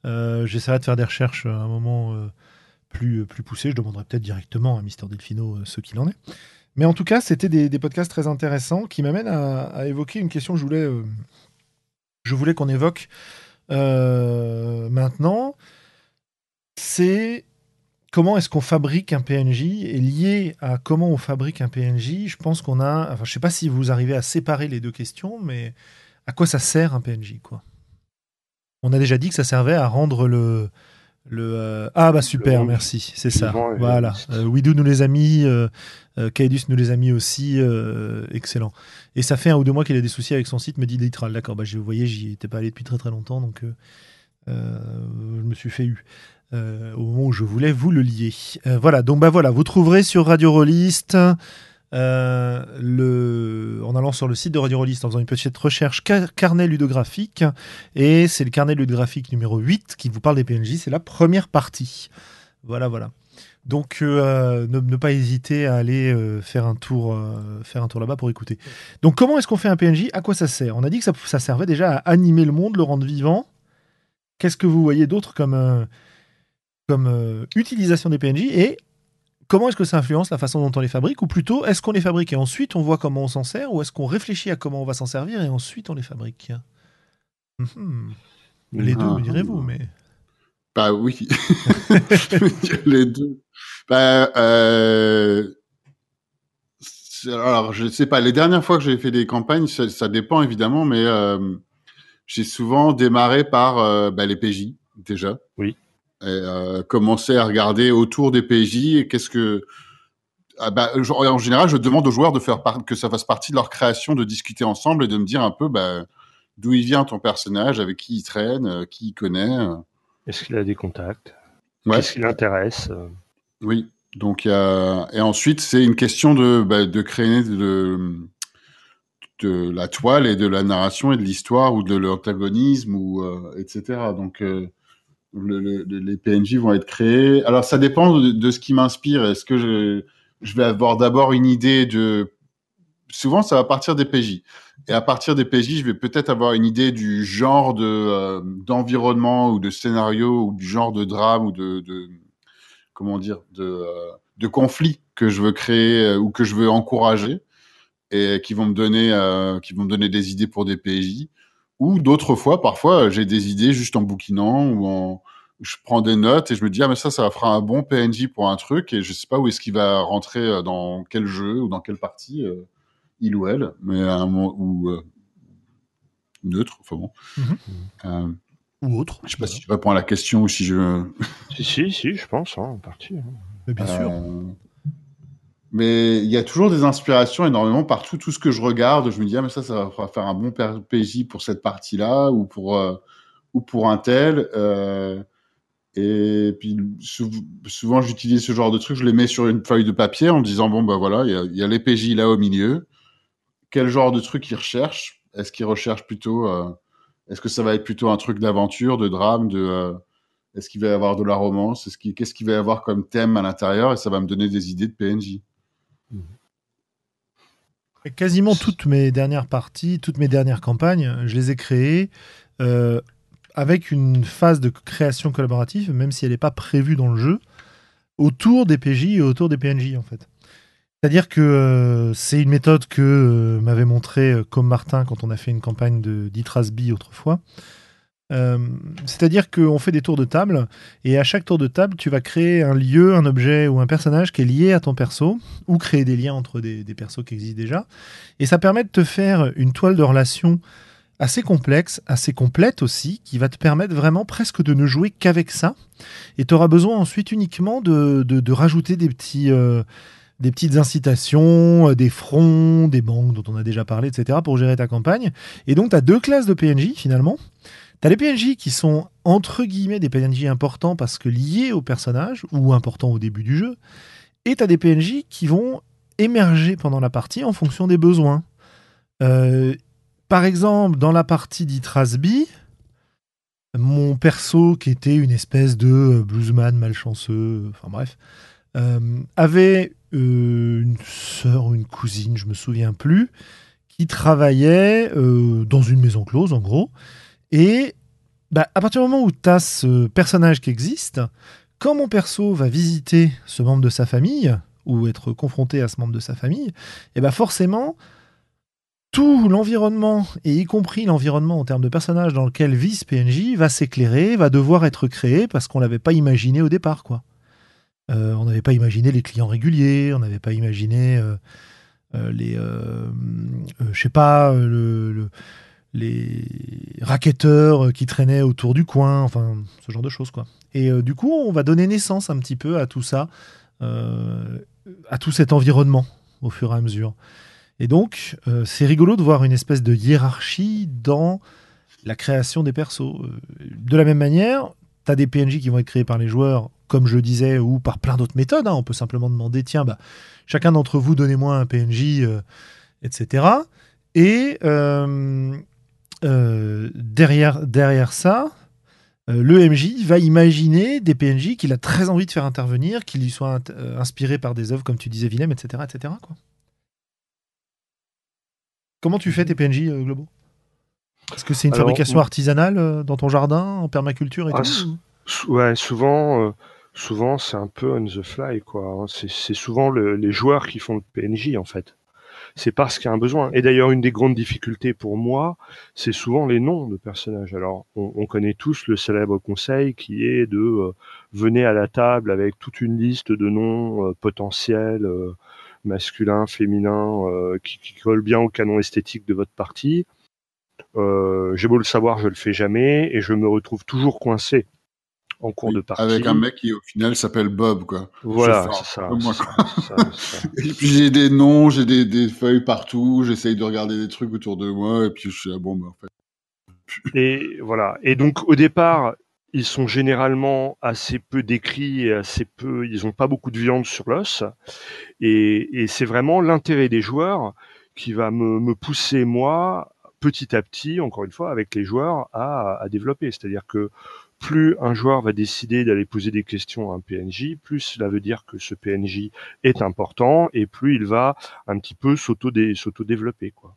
Euh, J'essaierai de faire des recherches à un moment euh, plus, plus poussé. Je demanderai peut-être directement à Mister Delfino ce qu'il en est. Mais en tout cas, c'était des, des podcasts très intéressants qui m'amènent à, à évoquer une question que je voulais, je voulais qu'on évoque euh, maintenant. C'est comment est-ce qu'on fabrique un PNJ et lié à comment on fabrique un PNJ, je pense qu'on a, enfin je sais pas si vous arrivez à séparer les deux questions, mais à quoi ça sert un PNJ quoi? On a déjà dit que ça servait à rendre le le euh, ah bah super merci c'est ça. voilà. euh, Widu nous les a mis euh, euh, Kaedus nous les a mis aussi euh, excellent. Et ça fait un ou deux mois qu'il a des soucis avec son site me dit Litral. D'accord bah je- vous voyez j'y étais pas allé depuis très très longtemps donc je me suis fait eu au moment où je voulais vous le lier. Voilà, donc bah voilà, vous trouverez sur Radio Rollist, euh, en allant sur le site de Radio Rollist, en faisant une petite recherche car- carnet ludographique, et c'est le carnet ludographique numéro 8 qui vous parle des PNJ, c'est la première partie. Voilà, voilà. Donc euh, ne, pas hésiter à aller euh, faire un tour, faire un tour là-bas pour écouter. Donc comment est-ce qu'on fait un PNJ À quoi ça sert? On a dit que ça, ça servait déjà à animer le monde, le rendre vivant. Qu'est-ce que vous voyez d'autre comme, comme utilisation des PNJ et comment est-ce que ça influence la façon dont on les fabrique Ou plutôt, est-ce qu'on les fabrique et ensuite on voit comment on s'en sert Ou est-ce qu'on réfléchit à comment on va s'en servir et ensuite on les fabrique? Mhm. Les deux, Ah. me direz-vous, mais... Bah oui. Les deux. Bah, euh... Alors, je sais pas, les dernières fois que j'ai fait des campagnes, ça, ça dépend évidemment, mais euh, j'ai souvent démarré par euh, bah, les PJ, déjà. Oui. Et euh, commencer à regarder autour des PJ et qu'est-ce que. Ah bah, en général, je demande aux joueurs de faire par- que ça fasse partie de leur création, de discuter ensemble et de me dire un peu bah, d'où il vient ton personnage, avec qui il traîne, euh, qui il connaît. euh. Est-ce qu'il a des contacts? Ouais. Qu'est-ce qui l'intéresse? Oui. Donc, et ensuite, c'est une question de, bah, de créer de, de la toile et de la narration et de l'histoire ou de l'antagonisme ou etc. Donc, le- le- le- les PNJ vont être créés. Alors, ça dépend de, ce qui m'inspire. Est-ce que je, vais avoir d'abord une idée de. Souvent, ça va partir des PJ. Et à partir des PJ, je vais peut-être avoir une idée du genre de euh, d'environnement ou de scénario ou du genre de drame ou de, comment dire de euh, de conflit que je veux créer euh, ou que je veux encourager et qui vont me donner qui vont me donner des idées pour des PJ ou d'autres fois parfois j'ai des idées juste en bouquinant ou en je prends des notes et je me dis ah mais ça ça fera un bon PNJ pour un truc et je sais pas où est-ce qu'il va rentrer euh, dans quel jeu ou dans quelle partie euh, il ou elle mais à un moment ou euh, neutre enfin bon Mhm. Euh, Ou autre. je sais pas si je réponds à la question ou si je Si, si, si, je pense, hein, en partie. hein. Mais bien sûr. Mais il y a toujours des inspirations énormément partout. Tout ce que je regarde, je me dis, ah, mais ça, ça va faire un bon PJ pour cette partie-là ou pour, euh, ou pour un tel. Euh, et puis, sou- souvent, j'utilise ce genre de trucs, je les mets sur une feuille de papier en me disant, bon, bah voilà, il y a, y les PJ là au milieu. Quel genre de truc ils recherchent? Est-ce qu'ils recherchent plutôt. euh, Est-ce que ça va être plutôt un truc d'aventure, de drame, de. est-ce qu'il va y avoir de la romance? Qu'est-ce qu'il va y avoir comme thème à l'intérieur? Et ça va me donner des idées de PNJ. Et Quasiment toutes mes dernières parties, toutes mes dernières campagnes, je les ai créées euh, avec une phase de création collaborative, même si elle n'est pas prévue dans le jeu, autour des PJ et autour des PNJ en fait. C'est-à-dire que euh, c'est une méthode que euh, m'avait montré comme Martin quand on a fait une campagne de d'Itrasby autrefois. Euh, C'est-à-dire qu'on fait des tours de table et à chaque tour de table, tu vas créer un lieu, un objet ou un personnage qui est lié à ton perso ou créer des liens entre des, des persos qui existent déjà. Et ça permet de te faire une toile de relation assez complexe, assez complète aussi, qui va te permettre vraiment presque de ne jouer qu'avec ça. Et tu auras besoin ensuite uniquement de, rajouter des petits... euh, des petites incitations, euh, des fronts, des banques dont on a déjà parlé, etc. pour gérer ta campagne. Et donc, tu as deux classes de PNJ finalement. T'as les PNJ qui sont entre guillemets des PNJ importants parce que liés au personnage ou importants au début du jeu. Et t'as des PNJ qui vont émerger pendant la partie en fonction des besoins. Euh, par exemple, dans la partie d'Itrasby, mon perso, qui était une espèce de euh, bluesman malchanceux, enfin bref, euh, avait une sœur ou une cousine, je me souviens plus, qui travaillait dans une maison close, en gros. Et bah, à partir du moment où tu as ce personnage qui existe, quand mon perso va visiter ce membre de sa famille, ou être confronté à ce membre de sa famille, et eh bah forcément, tout l'environnement, et y compris l'environnement en termes de personnage dans lequel vit ce PNJ, va s'éclairer, va devoir être créé parce qu'on l'avait pas imaginé au départ. quoi. Euh, on n'avait pas imaginé les clients réguliers, on n'avait pas imaginé euh, euh, les... je sais pas, le, les racketteurs qui traînaient autour du coin, enfin, ce genre de choses. quoi. Et du coup, on va donner naissance un petit peu à tout ça, à tout cet environnement au fur et à mesure. Et donc, euh, c'est rigolo de voir une espèce de hiérarchie dans la création des persos. Euh, de la même manière, tu as des PNJ qui vont être créés par les joueurs, comme je disais, ou par plein d'autres méthodes. Hein. On peut simplement demander, tiens, bah, chacun d'entre vous, donnez-moi un PNJ, etc. Et euh, derrière, derrière ça, le MJ va imaginer des PNJ qu'il a très envie de faire intervenir, qui lui soient inspirés par des œuvres, comme tu disais, Willem, etc. etc. Quoi. Comment tu fais tes PNJ euh, globaux Est-ce que c'est une fabrication artisanale euh, dans ton jardin, en permaculture et ah, tout Ouais, souvent, euh, souvent c'est un peu on the fly, quoi. Hein. C'est souvent les joueurs qui font le PNJ, en fait. C'est parce qu'il y a un besoin. Et d'ailleurs, une des grandes difficultés pour moi, c'est souvent les noms de personnages. Alors, on, connaît tous le célèbre conseil qui est de venez à la table avec toute une liste de noms potentiels masculin, féminin, euh, qui, qui, colle bien au canon esthétique de votre partie. Euh, J'ai beau le savoir, je le fais jamais et je me retrouve toujours coincé en cours de partie. Avec un mec qui au final s'appelle Bob, quoi. Voilà, c'est ça, Et puis j'ai des noms, j'ai des, des, feuilles partout, j'essaye de regarder des trucs autour de moi, et puis je suis ah bon, bah, en fait. Et voilà. Et donc au départ, ils sont généralement assez peu décrits et assez peu, ils n'ont pas beaucoup de viande sur l'os. Et, c'est vraiment l'intérêt des joueurs qui va me, pousser moi petit à petit, encore une fois, avec les joueurs à, développer. C'est-à-dire que plus un joueur va décider d'aller poser des questions à un PNJ, plus cela veut dire que ce PNJ est important et plus il va un petit peu s'auto-développer. Quoi.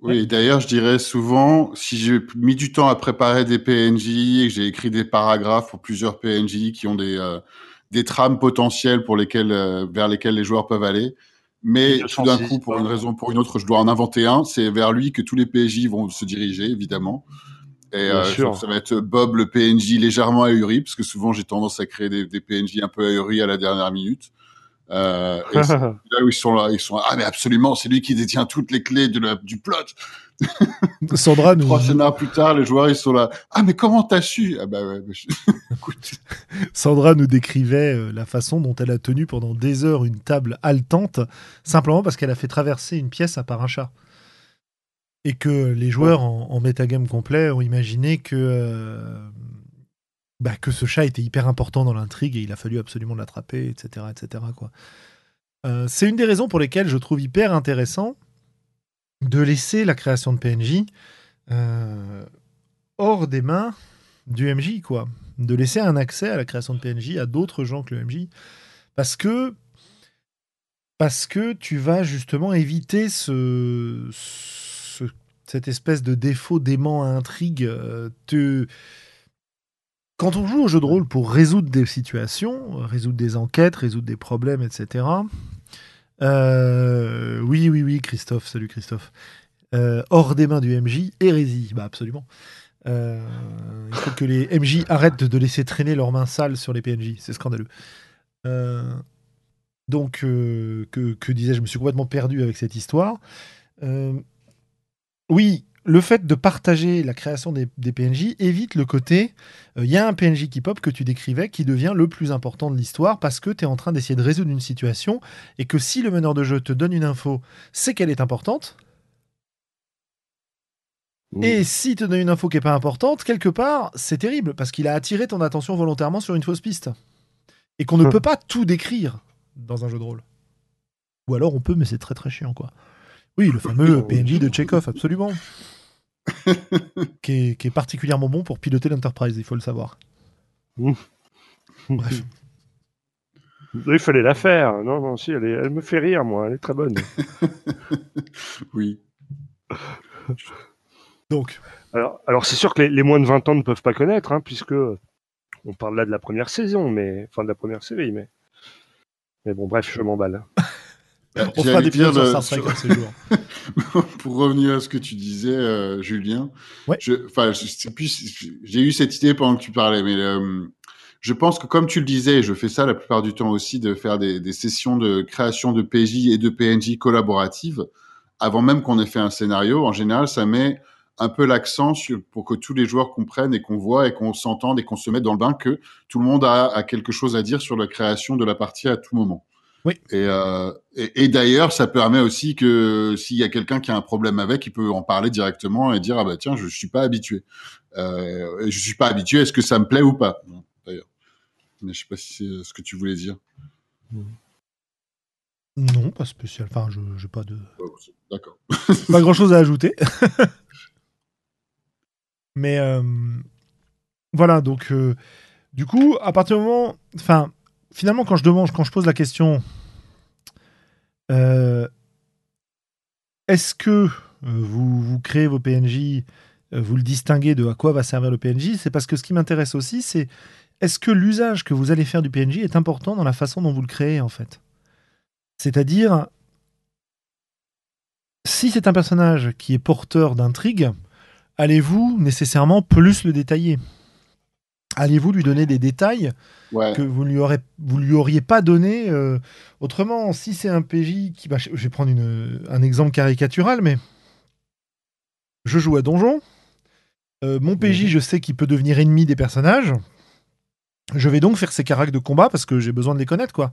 Oui, d'ailleurs, je dirais souvent, si j'ai mis du temps à préparer des PNJ et que j'ai écrit des paragraphes pour plusieurs PNJ qui ont des, euh, des trames potentielles pour lesquelles, euh, vers lesquelles les joueurs peuvent aller, mais tout d'un coup, pour une raison ou pour une autre, je dois en inventer un, c'est vers lui que tous les PNJ vont se diriger, évidemment. Et euh, ça va être Bob, le PNJ légèrement ahuri, parce que souvent j'ai tendance à créer des, des PNJ un peu ahuris à la dernière minute. Euh, là où ils sont là, ils sont ah mais absolument, c'est lui qui détient toutes les clés de la, du plot. Sandra nous trois scénarios plus tard, les joueurs ils sont là. Ah mais comment t'as su? Ah bah ouais. Sandra nous décrivait euh, la façon dont elle a tenu pendant des heures une table haletante, simplement parce qu'elle a fait traverser une pièce à part un chat. Et que les joueurs en, en metagame complet ont imaginé que euh, bah, que ce chat était hyper important dans l'intrigue et il a fallu absolument l'attraper, etc. etc. Quoi. Euh, c'est une des raisons pour lesquelles je trouve hyper intéressant de laisser la création de PNJ euh, hors des mains du MJ, quoi. De laisser un accès à la création de PNJ à d'autres gens que le MJ. Parce que, parce que tu vas justement éviter ce, cette espèce de défaut d'aimant à intrigue. Euh, te, quand on joue au jeu de rôle pour résoudre des situations, résoudre des enquêtes, résoudre des problèmes, etc. Euh, oui, oui, oui, Christophe, salut Christophe. Euh, hors des mains du MJ, hérésie, bah absolument. Euh, il faut que les MJ arrêtent de laisser traîner leurs mains sales sur les PNJ, c'est scandaleux. donc, que, que disais-je Je me suis complètement perdu avec cette histoire. Oui, le fait de partager la création des, PNJ évite le côté il euh, y a un PNJ qui pop que tu décrivais qui devient le plus important de l'histoire parce que tu es en train d'essayer de résoudre une situation et que si le meneur de jeu te donne une info, c'est qu'elle est importante. Et si te donne une info qui est pas importante, quelque part, c'est terrible parce qu'il a attiré ton attention volontairement sur une fausse piste. Et qu'on ne Hum. peut pas tout décrire dans un jeu de rôle. Ou alors on peut, mais c'est très très chiant quoi. Oui, le fameux PNJ de Chekhov, absolument. qui, est, qui est particulièrement bon pour piloter l'Enterprise, il faut le savoir. Bref. Il fallait la faire. Non, non, si, elle, est- elle me fait rire, moi. Elle est très bonne. Oui. Donc, Alors, alors c'est sûr que les, les moins de 20 ans ne peuvent pas connaître, hein, puisque on parle là de la première saison, mais enfin de la première série, mais mais bon, bref, je m'emballe. Euh, on fera j'allais des sur Star Trek sur- pour revenir à ce que tu disais, euh, Julien, Ouais. je, enfin, je sais plus, j'ai eu cette idée pendant que tu parlais, mais euh, je pense que comme tu le disais, et je fais ça la plupart du temps aussi, de faire des, des sessions de création de PJ et de PNJ collaboratives, avant même qu'on ait fait un scénario. En général, ça met un peu l'accent sur pour que tous les joueurs comprennent et qu'on voit et qu'on s'entende et qu'on se mette dans le bain que tout le monde a, a quelque chose à dire sur la création de la partie à tout moment. Oui. Et, euh, et, et d'ailleurs, ça permet aussi que s'il y a quelqu'un qui a un problème avec, il peut en parler directement et dire ah bah tiens, je suis pas habitué. Euh, je suis pas habitué. Est-ce que ça me plaît ou pas? D'ailleurs, mais je sais pas si c'est ce que tu voulais dire. Non, pas spécial. Enfin, je j'ai pas de D'accord. pas grand chose à ajouter. Mais euh, voilà, donc euh, du coup, à partir du moment, enfin, finalement, quand je demande, quand je pose la question, euh, est-ce que euh, vous, vous créez vos PNJ, euh, vous le distinguez de à quoi va servir le PNJ C'est parce que ce qui m'intéresse aussi, c'est est-ce que l'usage que vous allez faire du PNJ est important dans la façon dont vous le créez, en fait? C'est-à-dire, si c'est un personnage qui est porteur d'intrigue, allez-vous nécessairement plus le détailler? Allez-vous lui donner des détails Ouais. que vous ne lui, aurez, vous lui auriez pas donné euh, autrement Si c'est un PJ qui... bah, je vais prendre une- un exemple caricatural, mais je joue à Donjon. Euh, mon PJ, je sais qu'il peut devenir ennemi des personnages. Je vais donc faire ses caractères de combat parce que j'ai besoin de les connaître, quoi.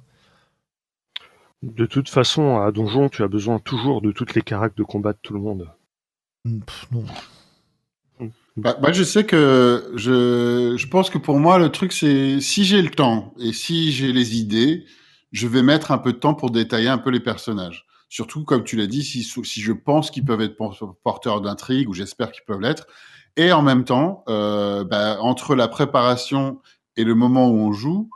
De toute façon, à Donjon, tu as besoin toujours de toutes les caractères de combat de tout le monde. Hmm, pff, non. Bah, moi, je sais que je, je pense que pour moi, le truc, c'est si j'ai le temps et si j'ai les idées, je vais mettre un peu de temps pour détailler un peu les personnages. Surtout, comme tu l'as dit, si, si je pense qu'ils peuvent être por- porteurs d'intrigue ou j'espère qu'ils peuvent l'être. Et en même temps, euh, bah, entre la préparation et le moment où on joue,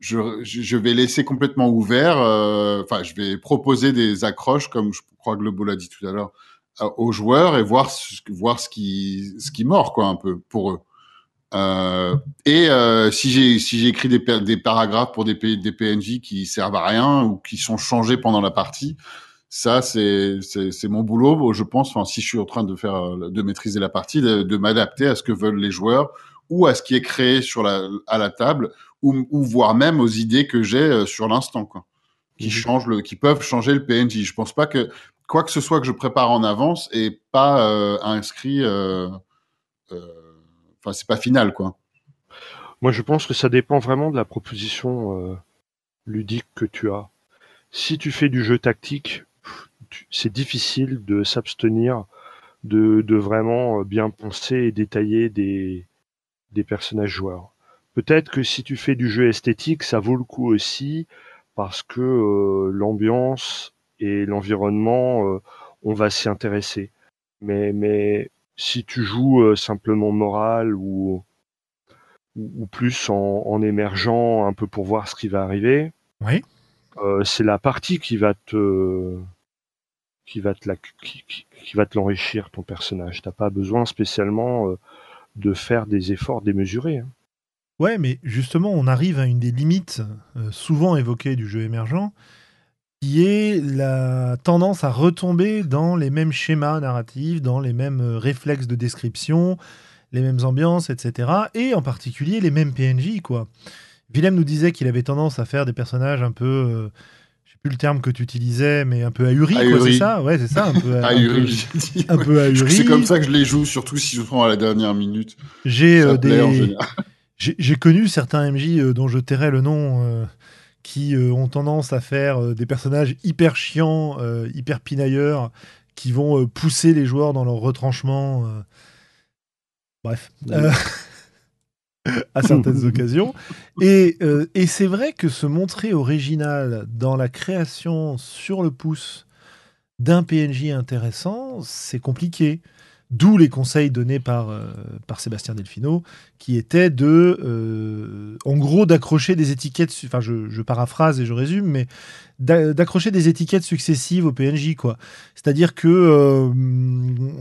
je, je vais laisser complètement ouvert. euh, Enfin, je vais proposer des accroches, comme je crois que Globo l'a dit tout à l'heure, aux joueurs et voir ce, voir ce qui ce qui mord quoi un peu pour eux. Euh, et euh, si j'ai si j'ai écrit des, des paragraphes pour des, des PNJ qui servent à rien ou qui sont changés pendant la partie, ça c'est c'est c'est mon boulot, je pense. Enfin, si je suis en train de faire de maîtriser la partie, de, de m'adapter à ce que veulent les joueurs ou à ce qui est créé sur la à la table ou, ou voire même aux idées que j'ai euh, sur l'instant quoi qui Mhm. changent le, qui peuvent changer le PNJ. Je pense pas que quoi que ce soit que je prépare en avance est pas euh, inscrit. euh, euh, Enfin, c'est pas final, quoi. Moi, je pense que ça dépend vraiment de la proposition euh, ludique que tu as. Si tu fais du jeu tactique, c'est difficile de s'abstenir de, de vraiment bien penser et détailler des, des personnages joueurs. Peut-être que si tu fais du jeu esthétique, ça vaut le coup aussi parce que l'ambiance et l'environnement, euh, on va s'y intéresser. Mais, mais si tu joues euh, simplement moral ou, ou, plus en, en émergent un peu pour voir ce qui va arriver, Oui. euh, c'est la partie qui va te qui va te la, qui, qui- qui va te l'enrichir ton personnage. T'as pas besoin spécialement euh, de faire des efforts démesurés. hein. Ouais, mais justement, on arrive à une des limites euh, souvent évoquées du jeu émergent, qui est la tendance à retomber dans les mêmes schémas narratifs, dans les mêmes euh, réflexes de description, les mêmes ambiances, etc. Et en particulier les mêmes PNJ, quoi. Willem nous disait qu'il avait tendance à faire des personnages un peu, euh, je sais plus le terme que tu utilisais, mais un peu ahuris, quoi, Ahuris. c'est ça? Ouais, c'est ça, un peu, un Ahuri, peu- peu ahuri. C'est comme ça que je les joue, surtout si je prends à la dernière minute. J'ai euh, des. J'ai connu certains MJ euh, dont je tairai le nom euh, qui euh, ont tendance à faire euh, des personnages hyper chiants, euh, hyper pinailleurs, qui vont pousser les joueurs dans leur retranchement. Bref. À certaines occasions. Et, et c'est vrai que se montrer original dans la création sur le pouce d'un PNJ intéressant, c'est compliqué. D'où les conseils donnés par, euh, Sébastien Delfino, qui étaient de, euh, en gros, d'accrocher des étiquettes, enfin je, paraphrase et je résume, mais d'a- d'accrocher des étiquettes successives au PNJ, quoi. C'est-à-dire que euh,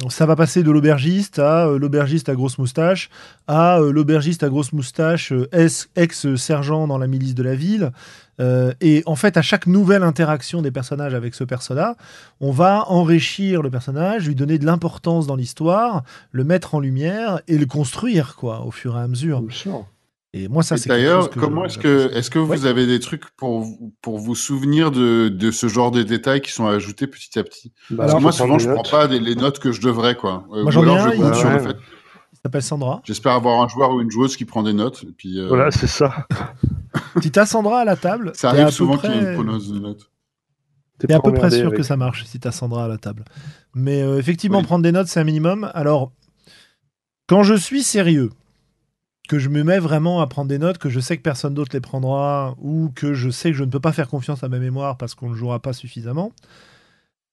ça va passer de l'aubergiste à l'aubergiste à grosse moustache, à l'aubergiste à grosse moustache, ex- ex-sergent dans la milice de la ville. Euh, et en fait, à chaque nouvelle interaction des personnages avec ce persona, on va enrichir le personnage, lui donner de l'importance dans l'histoire, le mettre en lumière et le construire quoi, au fur et à mesure. Bien sûr. Et moi, ça, c'est D'ailleurs, que comment est-ce que, est-ce que vous Ouais. avez des trucs pour, vous- pour vous souvenir de, de ce genre de détails qui sont ajoutés petit à petit? Bah, Parce que faut moi, souvent, je prends pas des- les notes que je devrais, quoi. Euh, Moi, ou j'en ai alors, un, je il- compte sur le fait. S'appelle Sandra. J'espère avoir un joueur ou une joueuse qui prend des notes. Et puis, euh, Voilà, c'est ça. Si t'as Sandra à la table, ça arrive souvent qu'il y ait une prononcé de notes. T'es à peu près sûr que ça marche si t'as Sandra à la table. Mais euh, effectivement, Oui. prendre des notes, c'est un minimum. Alors, quand je suis sérieux, que je me mets vraiment à prendre des notes, que je sais que personne d'autre les prendra, ou que je sais que je ne peux pas faire confiance à ma mémoire parce qu'on ne jouera pas suffisamment,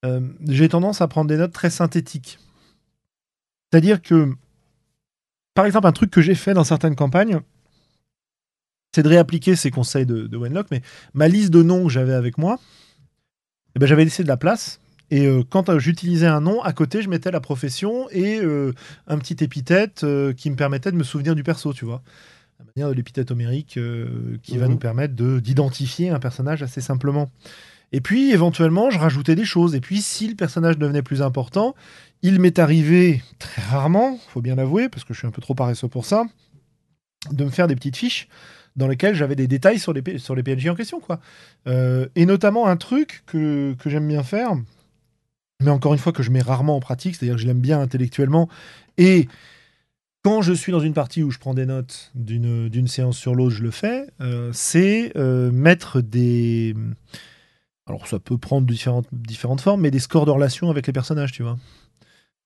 euh, j'ai tendance à prendre des notes très synthétiques. C'est-à-dire que, par exemple, un truc que j'ai fait dans certaines campagnes, c'est de réappliquer ces conseils de, de Wenlock, mais ma liste de noms que j'avais avec moi, eh ben, j'avais laissé de la place. Et euh, quand euh, j'utilisais un nom, à côté, je mettais la profession et euh, un petit épithète qui me permettait de me souvenir du perso, tu vois. La manière de l'épithète homérique qui va Mhm. nous permettre de- d'identifier un personnage assez simplement. Et puis, éventuellement, je rajoutais des choses. Et puis, si le personnage devenait plus important, il m'est arrivé, très rarement, faut bien l'avouer, parce que je suis un peu trop paresseux pour ça, de me faire des petites fiches dans lesquelles j'avais des détails sur les, sur les PNJ en question. Quoi. Euh, et notamment un truc que, que j'aime bien faire, mais encore une fois que je mets rarement en pratique, c'est-à-dire que je l'aime bien intellectuellement. Et quand je suis dans une partie où je prends des notes d'une d'une séance sur l'autre, je le fais, euh, c'est euh, mettre des... Alors ça peut prendre différentes, différentes formes, mais des scores de relation avec les personnages, tu vois.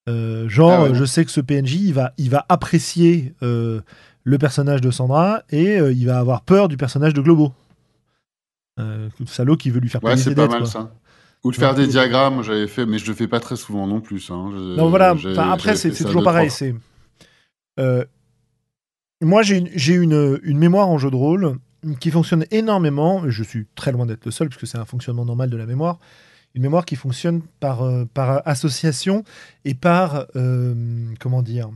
Euh, genre, Ah ouais. je sais que ce PNJ, il va, il va apprécier euh, le personnage de Sandra et euh, il va avoir peur du personnage de Globo. Euh, le salaud qui veut lui faire Ouais, c'est pas mal quoi. ça. Ou de faire des diagrammes, j'avais fait, mais je le fais pas très souvent non plus. Hein. Non, voilà. après, c'est toujours pareil. C'est moi, j'ai une, j'ai une, une mémoire en jeu de rôle qui fonctionne énormément. Je suis très loin d'être le seul, puisque c'est un fonctionnement normal de la mémoire. Une mémoire qui fonctionne par, euh, par association et par euh, comment dire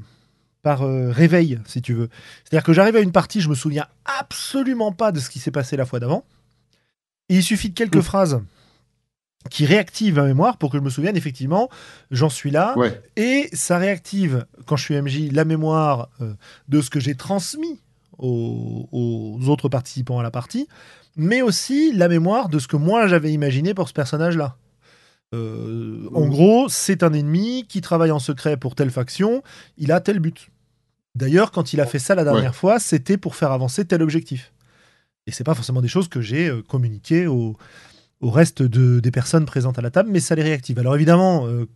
par euh, réveil, si tu veux. C'est-à-dire que j'arrive à une partie, je me souviens absolument pas de ce qui s'est passé la fois d'avant. Et il suffit de quelques phrases qui réactivent ma mémoire pour que je me souvienne effectivement, j'en suis là, Ouais. et ça réactive, quand je suis MJ, la mémoire de ce que j'ai transmis aux, aux autres participants à la partie, mais aussi la mémoire de ce que moi j'avais imaginé pour ce personnage-là. Euh, en gros, c'est un ennemi qui travaille en secret pour telle faction, il a tel but. D'ailleurs, quand il a fait ça la dernière fois, c'était pour faire avancer tel objectif. Et c'est pas forcément des choses que j'ai euh, communiquées au, au reste de, des personnes présentes à la table, mais ça les réactive. Alors évidemment, euh,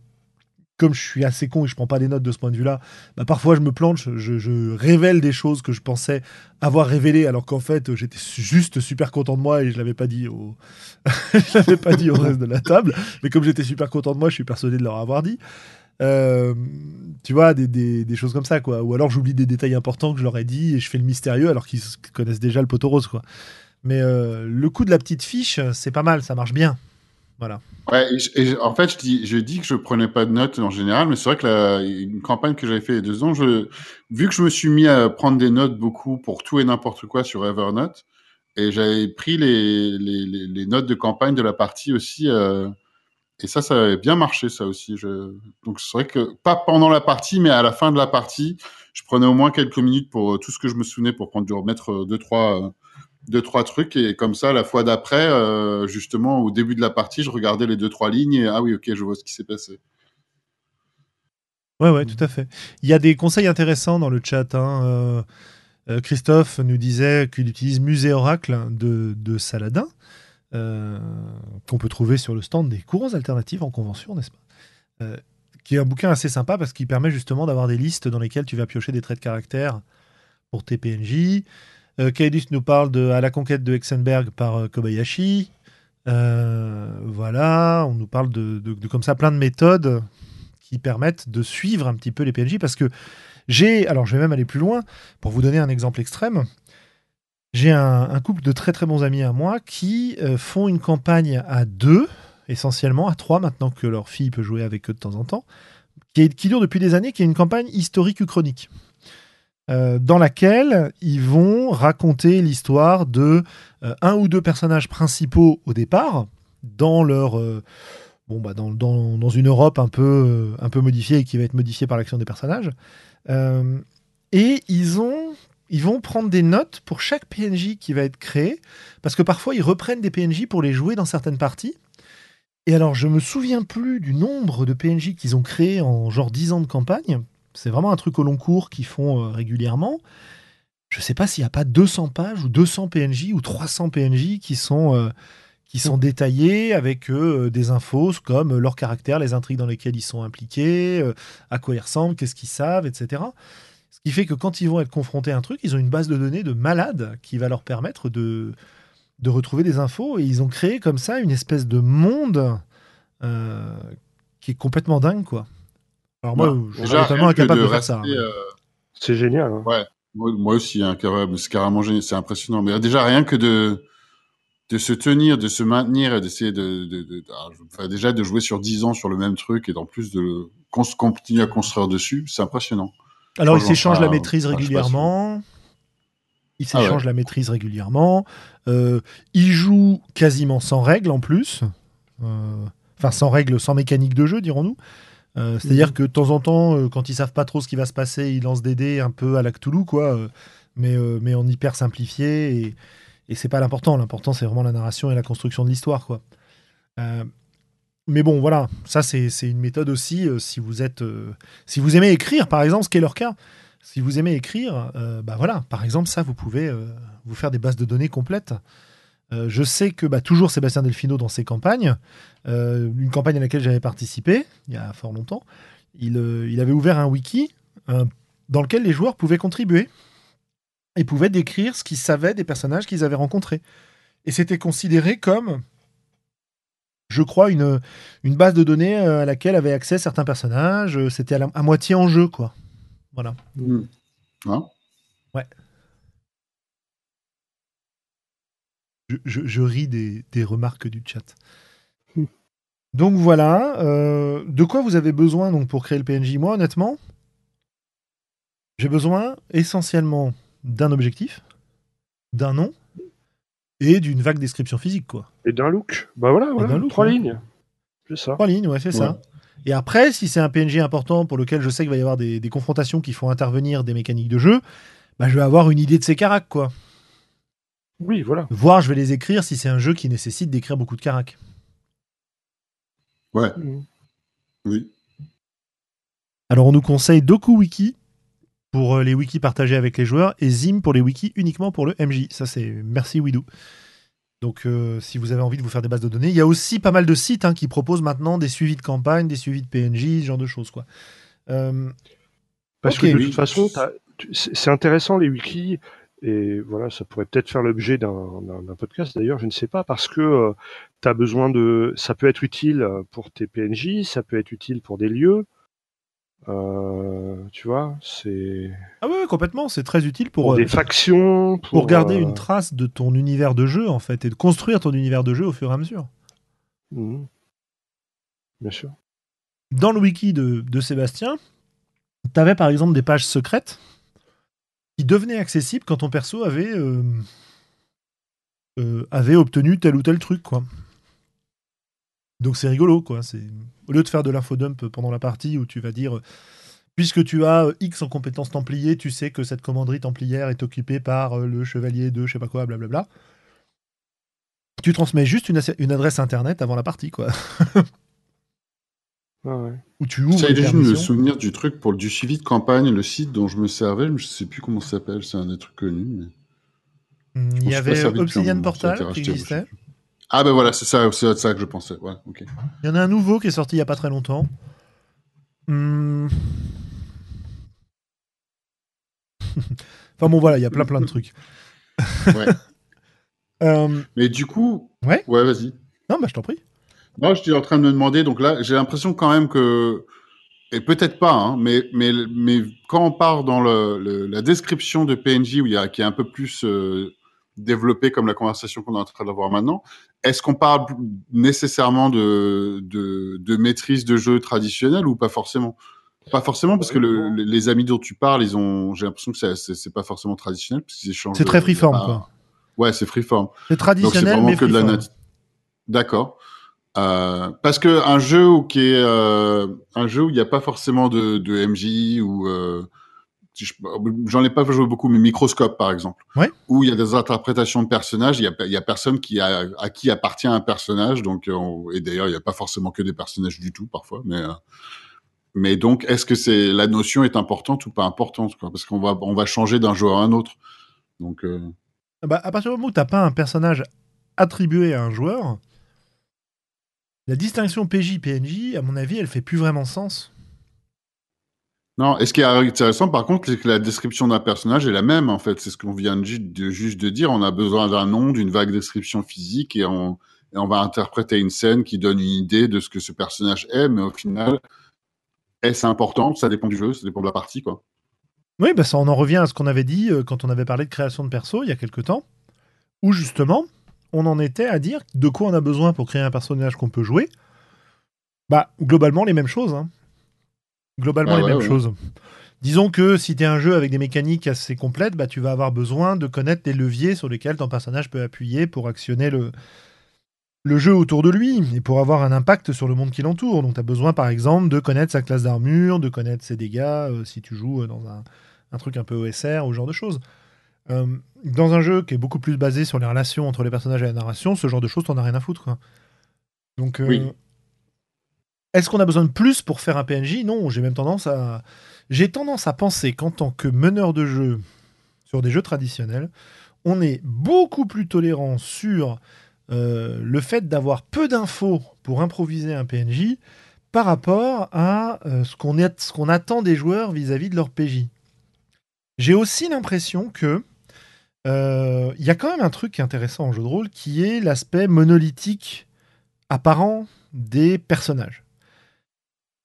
comme je suis assez con et je prends pas des notes de ce point de vue-là, bah, parfois je me plante, je, je- révèle des choses que je pensais avoir révélées, alors qu'en fait j'étais juste super content de moi et je l'avais pas dit au, je l'avais pas dit au reste de la table. Mais comme j'étais super content de moi, je suis persuadé de leur avoir dit. Euh, tu vois, des, choses comme ça, quoi. Ou alors j'oublie des détails importants que je leur ai dit et je fais le mystérieux alors qu'ils connaissent déjà le poteau rose, quoi. Mais euh, le coup de la petite fiche, c'est pas mal, ça marche bien. Voilà. En fait, je dis, que je prenais pas de notes en général, mais c'est vrai que la, campagne que j'avais fait il y a deux ans, vu que je me suis mis à prendre des notes beaucoup pour tout et n'importe quoi sur Evernote, et j'avais pris les, notes de campagne de la partie aussi, euh, et ça, ça avait bien marché, ça aussi. Donc c'est vrai que pas pendant la partie, mais à la fin de la partie, je prenais au moins quelques minutes pour euh, tout ce que je me souvenais pour prendre du euh, deux trois. Deux trois trucs et comme ça la fois d'après euh, justement au début de la partie je regardais les deux trois lignes et ah oui ok je vois ce qui s'est passé Ouais, ouais, tout à fait. Il y a des conseils intéressants dans le chat. hein. Euh, euh, Christophe nous disait qu'il utilise Musée Oracle de, Saladin, qu'on peut trouver sur le stand des courants alternatifs en convention, n'est-ce pas? Qui est un bouquin assez sympa parce qu'il permet justement d'avoir des listes dans lesquelles tu vas piocher des traits de caractère pour tes PNJ. Euh, Kaedus nous parle de À la conquête de Hexenberg par euh, Kobayashi. Euh, voilà, on nous parle de, comme ça plein de méthodes qui permettent de suivre un petit peu les PNJ parce que j'ai, alors je vais même aller plus loin pour vous donner un exemple extrême. J'ai un, couple de très très bons amis à moi qui euh, font une campagne à deux, essentiellement à trois maintenant que leur fille peut jouer avec eux de temps en temps, qui, qui dure depuis des années, qui est une campagne historique ou chronique, euh, dans laquelle ils vont raconter l'histoire de euh, un ou deux personnages principaux au départ, dans leur euh, bon bah dans, dans, dans une Europe un peu un peu modifiée et qui va être modifiée par l'action des personnages. Et ils ont ils vont prendre des notes pour chaque PNJ qui va être créé, parce que parfois ils reprennent des PNJ pour les jouer dans certaines parties. Et alors, je me souviens plus du nombre de PNJ qu'ils ont créés en genre 10 ans de campagne. C'est vraiment un truc au long cours qu'ils font euh, régulièrement. Je sais pas s'il n'y a pas 200 pages ou 200 PNJ ou 300 PNJ qui sont, euh, qui sont détaillés avec euh, des infos comme leur caractère, les intrigues dans lesquelles ils sont impliqués, à quoi ils ressemblent, qu'est-ce qu'ils savent, etc. Ce qui fait que quand ils vont être confrontés à un truc, ils ont une base de données de malades qui va leur permettre de, de retrouver des infos. Et ils ont créé comme ça une espèce de monde qui est complètement dingue, quoi. Alors moi, Bah, je suis Déjà, totalement rien que incapable de, de faire ça. rester, hein. euh, C'est génial. hein. Moi, moi aussi, hein, c'est carrément génial, c'est impressionnant. Mais déjà, rien que de, de se tenir, de se maintenir et d'essayer de, de, de- ah, enfin, déjà de jouer sur 10 ans sur le même truc et en plus de continuer à construire dessus, c'est impressionnant. Alors, ils franchement, s'échangent ça- la maîtrise régulièrement. Ils Ah ouais. s'échangent la maîtrise régulièrement. Euh, ils jouent quasiment sans règles en plus. Euh, Enfin, sans règles, sans mécanique de jeu, dirons-nous. Euh, C'est-à-dire que de temps en temps, euh, quand ils savent pas trop ce qui va se passer, ils lancent des dés un peu à la Cthulhu, quoi. euh, mais, mais en hyper simplifié. Et, et c'est pas l'important. L'important, c'est vraiment la narration et la construction de l'histoire, quoi. Mais bon, voilà, ça c'est c'est une méthode aussi. si vous êtes, si vous aimez écrire, par exemple, ce qui est leur cas, si vous aimez écrire, bah voilà, par exemple, ça vous pouvez vous faire des bases de données complètes. Euh, je sais que bah, toujours Sébastien Delfino dans ses campagnes, euh, une campagne à laquelle j'avais participé il y a fort longtemps, il, euh, il avait ouvert un wiki euh, dans lequel les joueurs pouvaient contribuer et pouvaient décrire ce qu'ils savaient des personnages qu'ils avaient rencontrés. Et c'était considéré comme, je crois, une, une base de données à laquelle avaient accès certains personnages. C'était à, la- à moitié en jeu, quoi. Voilà. Hein Je, je- je ris des, des remarques du chat. Hmm. Donc voilà. euh, de quoi vous avez besoin donc, pour créer le PNJ Moi, honnêtement, j'ai besoin essentiellement d'un objectif, d'un nom et d'une vague description physique, quoi. Et d'un look. Bah voilà, voilà. d'un look, trois ouais. lignes. C'est ça. Trois lignes, ouais, c'est ça. Et après, si c'est un PNJ important pour lequel je sais qu'il va y avoir des, des confrontations qui font intervenir des mécaniques de jeu, bah, je vais avoir une idée de ses caracs, quoi. Oui, voilà. Voire, je vais les écrire si c'est un jeu qui nécessite d'écrire beaucoup de caracs. Ouais, Mhm. oui. Alors, on nous conseille DokuWiki pour euh, les wikis partagés avec les joueurs et Zim pour les wikis uniquement pour le MJ. Ça, c'est merci Widou. Donc, euh, si vous avez envie de vous faire des bases de données, il y a aussi pas mal de sites hein, qui proposent maintenant des suivis de campagne, des suivis de PNJ, ce genre de choses. Quoi. Euh, Parce que de Oui. toute façon, c'est intéressant les wikis. Et voilà, ça pourrait peut-être faire l'objet d'un podcast d'ailleurs, je ne sais pas, parce que tu as besoin de. Ça peut être utile euh, pour tes PNJ, ça peut être utile pour des lieux. Euh, tu vois, c'est. Ah ouais, complètement, c'est très utile pour, Pour, euh, des factions. Pour, pour garder euh, une trace de ton univers de jeu, en fait, et de construire ton univers de jeu au fur et à mesure. mhm. Bien sûr. Dans le wiki de, de Sébastien, tu avais par exemple des pages secrètes qui devenaient accessibles quand ton perso avait, euh, euh, avait obtenu tel ou tel truc, quoi. Donc c'est rigolo, quoi. C'est au lieu de faire de l'infodump pendant la partie où tu vas dire, puisque tu as euh, X en compétences templier, tu sais que cette commanderie templière est occupée par le chevalier de je sais pas quoi, blablabla. Tu transmets juste une adresse internet avant la partie, quoi. Ah ouais. Où tu ouvres Ça déjà permissions. souvenir du truc pour le- du suivi de campagne, le site dont je me servais, je sais plus comment ça s'appelle, c'est un des trucs connus. mais- je Il y avait Obsidian Portal qui existait. Ah ben voilà, c'est ça, c'est de ça que je pensais. Ouais. Il y en a un nouveau qui est sorti il y a pas très longtemps. Hmm. enfin bon, voilà, il y a plein plein de trucs. Ouais. Euh, Mais du coup, Ouais. ouais, vas-y. non, bah je t'en prie. Moi, je suis en train de me demander, donc là, j'ai l'impression quand même que, et peut-être pas, hein, mais, mais, mais quand on part dans le, le- la description de PNJ, où il y a, qui est un peu plus euh, développée comme la conversation qu'on est en train d'avoir maintenant, est-ce qu'on parle nécessairement de, de, de maîtrise de jeu traditionnel ou pas forcément? Pas forcément, parce que le- le- les amis dont tu parles, ils ont, j'ai l'impression que c'est- pas forcément traditionnel, parce qu'ils échangent. C'est très euh, freeform, pas- quoi. Ouais, c'est freeform. C'est Donc c'est traditionnel, vraiment mais que de la D'accord. Euh, parce que un jeu où qui est euh, un jeu où il n'y a pas forcément de, de MJ ou euh, j'en ai pas joué beaucoup, mais Microscope par exemple, Ouais. où il y a des interprétations de personnages, il y a, y a personne qui a, à qui appartient un personnage, donc on- et d'ailleurs il n'y a pas forcément que des personnages du tout parfois, mais mais donc est-ce que c'est la notion est importante ou pas importante quoi? Parce qu'on va on va changer d'un jeu à un autre, donc euh, Bah, à partir du moment où t'as pas un personnage attribué à un joueur, la distinction PJ-PNJ, à mon avis, elle fait plus vraiment sens. Non, et ce qui est intéressant par contre, c'est que la description d'un personnage est la même en fait. C'est ce qu'on vient de, ju- de- juste de dire. On a besoin d'un nom, d'une vague description physique et on, et on va interpréter une scène qui donne une idée de ce que ce personnage est, mais au final, est-ce important? Ça dépend du jeu, ça dépend de la partie quoi. Oui, bah ça, on en revient à ce qu'on avait dit euh, quand on avait parlé de création de perso il y a quelque temps, où justement, on en était à dire de quoi on a besoin pour créer un personnage qu'on peut jouer. Bah, globalement, les mêmes choses. hein. Globalement, Ouais, les ouais, mêmes ouais. choses. Disons que si tu es un jeu avec des mécaniques assez complètes, bah, tu vas avoir besoin de connaître les leviers sur lesquels ton personnage peut appuyer pour actionner le, le jeu autour de lui et pour avoir un impact sur le monde qui l'entoure. Donc tu as besoin par exemple de connaître sa classe d'armure, de connaître ses dégâts euh, si tu joues euh, dans un, un truc un peu OSR ou ce genre de choses. Euh, dans un jeu qui est beaucoup plus basé sur les relations entre les personnages et la narration, ce genre de choses, t'en as rien à foutre. Quoi. Donc, euh, Oui. est-ce qu'on a besoin de plus pour faire un PNJ Non, j'ai même tendance à, j'ai tendance à penser qu'en tant que meneur de jeu sur des jeux traditionnels, on est beaucoup plus tolérant sur euh, le fait d'avoir peu d'infos pour improviser un PNJ par rapport à euh, ce qu'on est- ce qu'on attend des joueurs vis-à-vis de leur PJ. J'ai aussi l'impression que euh, il y a quand même un truc intéressant en jeu de rôle qui est l'aspect monolithique apparent des personnages.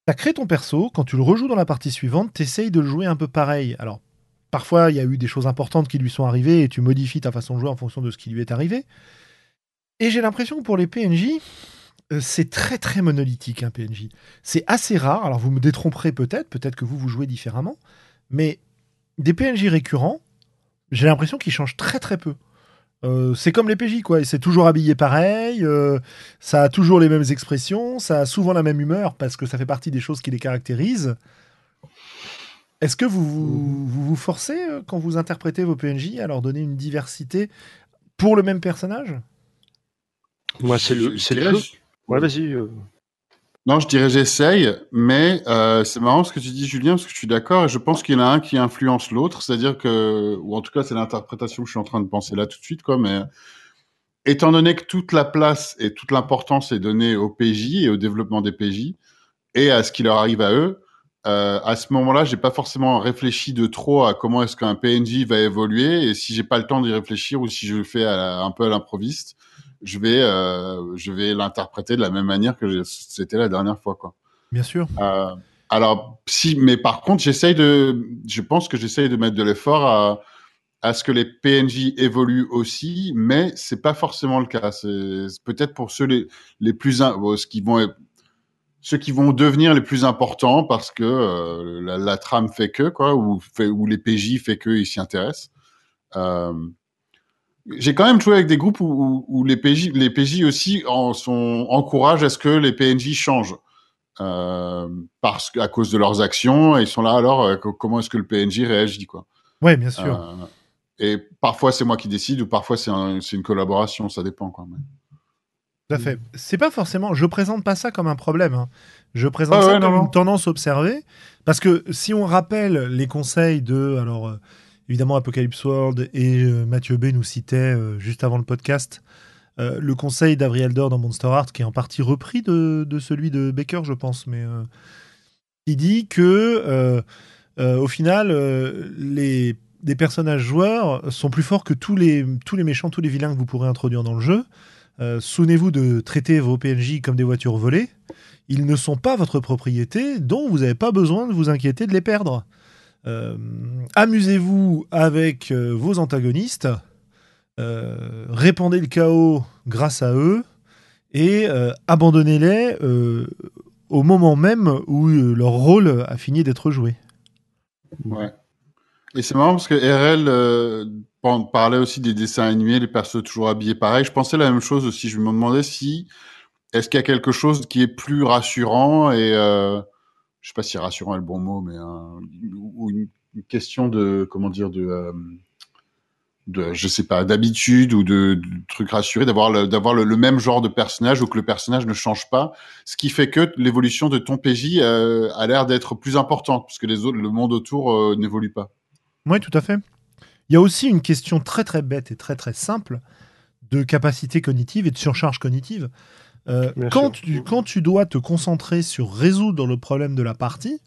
Tu as créé ton perso, quand tu le rejoues dans la partie suivante, tu essayes de le jouer un peu pareil. Alors, parfois, il y a eu des choses importantes qui lui sont arrivées et tu modifies ta façon de jouer en fonction de ce qui lui est arrivé. Et j'ai l'impression que pour les PNJ, euh, c'est très très monolithique un PNJ. C'est assez rare, alors vous me détromperez peut-être, peut-être que vous vous jouez différemment, mais des PNJ récurrents, j'ai l'impression qu'ils changent très très peu. Euh, c'est comme les PJ, quoi. C'est toujours habillé pareil, euh, ça a toujours les mêmes expressions, ça a souvent la même humeur parce que ça fait partie des choses qui les caractérisent. Est-ce que vous vous, vous vous forcez, euh, quand vous interprétez vos PNJ, à leur donner une diversité pour le même personnage? Moi, c'est le, le jeu. Ouais, vas-y. Non, je dirais j'essaye, mais euh, c'est marrant ce que tu dis, Julien, parce que je suis d'accord et je pense qu'il y en a un qui influence l'autre, c'est-à-dire que, ou en tout cas, c'est l'interprétation que je suis en train de penser là tout de suite, quoi, mais étant donné que toute la place et toute l'importance est donnée au PJ et au développement des PJ et à ce qui leur arrive à eux, euh, à ce moment-là, j'ai pas forcément réfléchi de trop à comment est-ce qu'un PNJ va évoluer et si j'ai pas le temps d'y réfléchir ou si je le fais un peu à l'improviste, je vais, euh, je vais l'interpréter de la même manière que c'était la dernière fois, quoi. Bien sûr. Euh, alors, si, mais par contre, j'essaye de, je pense que j'essaye de mettre de l'effort à, à ce que les PNJ évoluent aussi, mais c'est pas forcément le cas. C'est c'est peut-être pour ceux les, les plus, in- bon, ce qui vont, être- ceux qui vont devenir les plus importants parce que euh, la, la trame fait que, quoi, ou, fait, ou les PJ fait que ils s'y intéressent. Euh, j'ai quand même joué avec des groupes où, où, où les PJ, les PJ aussi en sont, encouragent à ce que les PNJ changent. Euh, parce que à cause de leurs actions, et ils sont là alors euh, co- comment est-ce que le PNJ réagit quoi? Ouais, bien sûr. Euh, et parfois c'est moi qui décide ou parfois c'est un- c'est une collaboration, ça dépend quand même. Tout à fait. C'est pas forcément. Je présente pas ça comme un problème. hein. Je présente Ah ça ouais, comme non, non. une tendance observée. Parce que si on rappelle les conseils de. Alors, euh, évidemment, Apocalypse World et euh, Mathieu B nous citait euh, juste avant le podcast euh, le conseil d'Avri Elder dans Monster Heart, qui est en partie repris de, celui de Baker, je pense. Mais. qui dit que au final, les, personnages joueurs sont plus forts que tous les, tous les méchants, tous les vilains que vous pourrez introduire dans le jeu. Souvenez-vous de traiter vos PNJ comme des voitures volées. Ils ne sont pas votre propriété, donc vous n'avez pas besoin de vous inquiéter de les perdre. Euh, Amusez-vous avec euh, vos antagonistes, euh, répandez le chaos grâce à eux, et abandonnez-les au moment même où leur rôle a fini d'être joué. Ouais. Et c'est marrant parce que RL par- parlait aussi des dessins animés, les persos toujours habillés pareil. Je pensais la même chose aussi. Je me demandais si est-ce qu'il y a quelque chose qui est plus rassurant et je sais pas si rassurant est le bon mot, mais ou une, question de comment dire de euh, de sais pas d'habitude ou de, trucs rassurés d'avoir le même genre de personnage ou que le personnage ne change pas ce qui fait que l'évolution de ton PJ euh, a l'air d'être plus importante parce que les autres le monde autour euh, n'évolue pas Oui, tout à fait. Il y a aussi une question très très bête et très très simple de capacité cognitive et de surcharge cognitive. Euh, quand, sûr. tu, quand tu dois te concentrer sur résoudre le problème de la partie,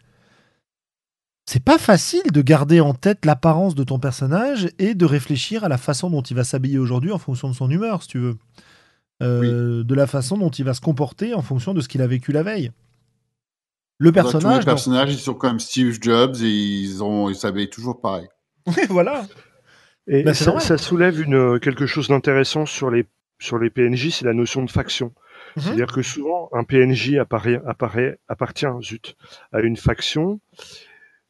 c'est pas facile de garder en tête l'apparence de ton personnage et de réfléchir à la façon dont il va s'habiller aujourd'hui en fonction de son humeur, si tu veux. Euh, De la façon dont il va se comporter en fonction de ce qu'il a vécu la veille. Le Tous les personnage. non. personnages, ils sont comme Steve Jobs et ils ont, ils s'habillent toujours pareil. voilà. Et Bah, ça, ça soulève une, quelque chose d'intéressant sur les, sur les PNJ, c'est la notion de faction. Mhm. C'est-à-dire que souvent, un PNJ apparaît, appartient à une faction,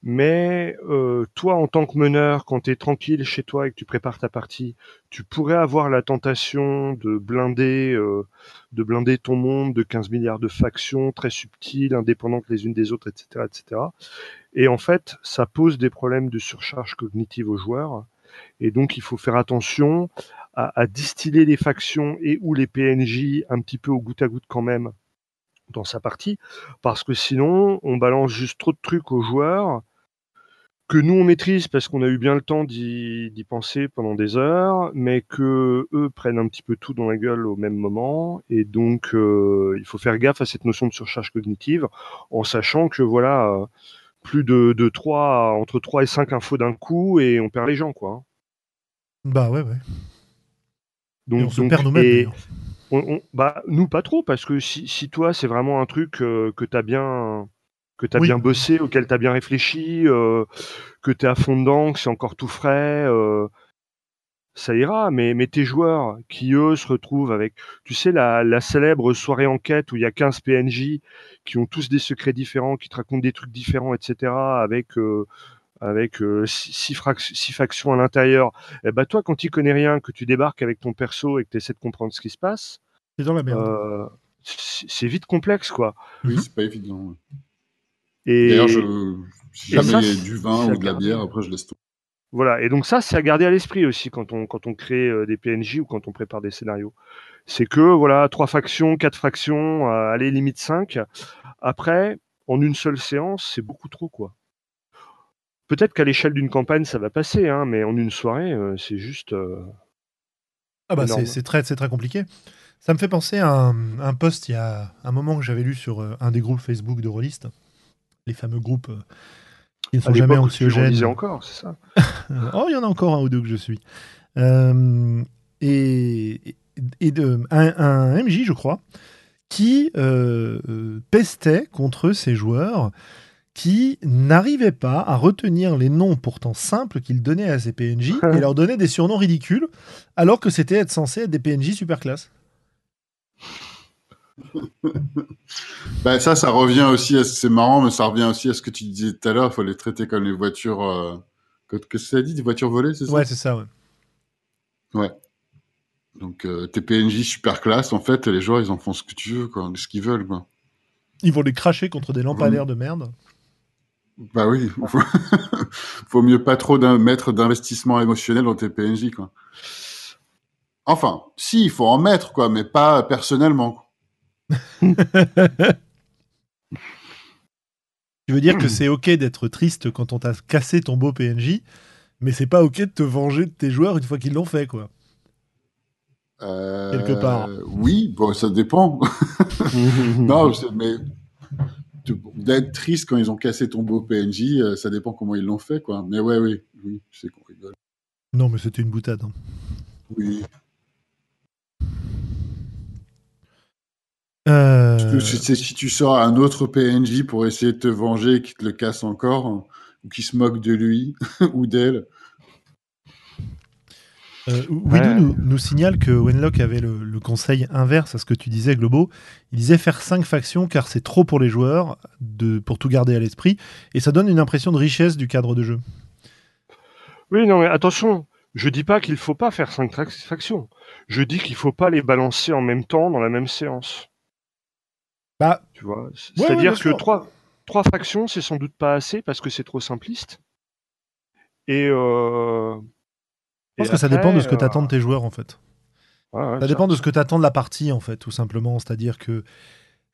mais euh, toi, en tant que meneur, quand tu es tranquille chez toi et que tu prépares ta partie, tu pourrais avoir la tentation de blinder, euh, de blinder ton monde de 15 milliards de factions très subtiles, indépendantes les unes des autres, etc., etc. Et en fait, ça pose des problèmes de surcharge cognitive aux joueurs. Et donc, il faut faire attention à, distiller les factions et ou les PNJ un petit peu au goutte à goutte quand même dans sa partie, parce que sinon, on balance juste trop de trucs aux joueurs que nous on maîtrise parce qu'on a eu bien le temps d'y d'y penser pendant des heures, mais que eux prennent un petit peu tout dans la gueule au même moment, et donc euh, il faut faire gaffe à cette notion de surcharge cognitive, en sachant que voilà, euh, plus de, de 3, entre 3 et 5 infos d'un coup, et on perd les gens, quoi. hein. Bah ouais, ouais. Donc, Et on se perd nous-mêmes. On- on- bah, nous, pas trop, parce que si, si toi, c'est vraiment un truc euh, que tu as bien que tu Oui. bien bossé, auquel tu as bien réfléchi, euh, que tu es à fond dedans, que c'est encore tout frais, euh, ça ira. Mais, mais tes joueurs qui, eux, se retrouvent avec, tu sais, la, la célèbre soirée enquête où il y a 15 PNJ qui ont tous des secrets différents, qui te racontent des trucs différents, etc., avec... euh, avec euh, six, factions à l'intérieur, eh ben toi, quand tu connais rien, que tu débarques avec ton perso et que tu essaies de comprendre ce qui se passe, C'est dans la merde. euh, c'est vite complexe, quoi. Oui, Mhm. c'est pas évident. Et D'ailleurs, je, si et jamais il y a du vin ou de la bière, après je laisse tout. Voilà. Et donc ça, c'est à garder à l'esprit aussi quand on quand on crée euh, des PNJ ou quand on prépare des scénarios. C'est que voilà, trois factions, quatre factions, euh, allez limite cinq. Après, en une seule séance, c'est beaucoup trop, quoi. Peut-être qu'à l'échelle d'une campagne, ça va passer, hein, mais en une soirée, euh, c'est juste. Ah bah c'est très, compliqué. Ça me fait penser à un, un post il y a un moment que j'avais lu sur un des groupes Facebook de rôlistes, les fameux groupes qui ne sont jamais anxiogènes. encore, c'est ça. Oh, il y en a encore un ou deux que je suis. Euh, et et de, un, un MJ, je crois, qui euh, euh, pestait contre ses joueurs qui n'arrivaient pas à retenir les noms pourtant simples qu'il donnait à ses PNJ et leur donnait des surnoms ridicules alors que c'était être censé être des PNJ super classe. Bah, ça, ça revient aussi, à... c'est marrant, mais ça revient aussi à ce que tu disais tout à l'heure, il faut les traiter comme les voitures, euh... que, que ça dit, des voitures volées, c'est ça? Ouais, c'est ça, ouais. Ouais. Donc, euh, tes PNJ super classe, en fait, les joueurs, ils en font ce que tu veux, quoi, ce qu'ils veulent, quoi. Ils vont les cracher contre des lampadaires de merde. Bah oui, faut, mieux pas trop mettre d'investissement émotionnel dans tes PNJ, quoi. Enfin, si, il faut en mettre, quoi, mais pas personnellement. Tu veux dire que c'est ok d'être triste quand on t'a cassé ton beau PNJ, mais c'est pas ok de te venger de tes joueurs une fois qu'ils l'ont fait, quoi. Euh, Quelque part. Oui, bon, ça dépend. non, mais d'être triste quand ils ont cassé ton beau PNJ, euh, ça dépend comment ils l'ont fait, quoi. Mais ouais, oui, oui, je sais qu'on rigole. Non, mais c'était une boutade. hein. Oui. Euh, Parce que si, c'est- si tu sors un autre PNJ pour essayer de te venger et qu'il te le casse encore, hein, ou qu'il se moque de lui ou d'elle. Euh, Ouais. nous, nous signale que Wenlock avait le, le conseil inverse à ce que tu disais, Globo. Il disait faire 5 factions car c'est trop pour les joueurs, de, pour tout garder à l'esprit, et ça donne une impression de richesse du cadre de jeu. Oui, non, mais attention, je dis pas qu'il faut pas faire cinq tra- factions. Je dis qu'il faut pas les balancer en même temps dans la même séance. Bah, Tu vois, ouais, c'est-à-dire que trois, trois factions, c'est sans doute pas assez parce que c'est trop simpliste. Et euh, je pense que ça dépend de ce que tu attends de tes joueurs, en fait. Ça dépend de ce que tu attends de la partie, en fait, tout simplement. C'est-à-dire que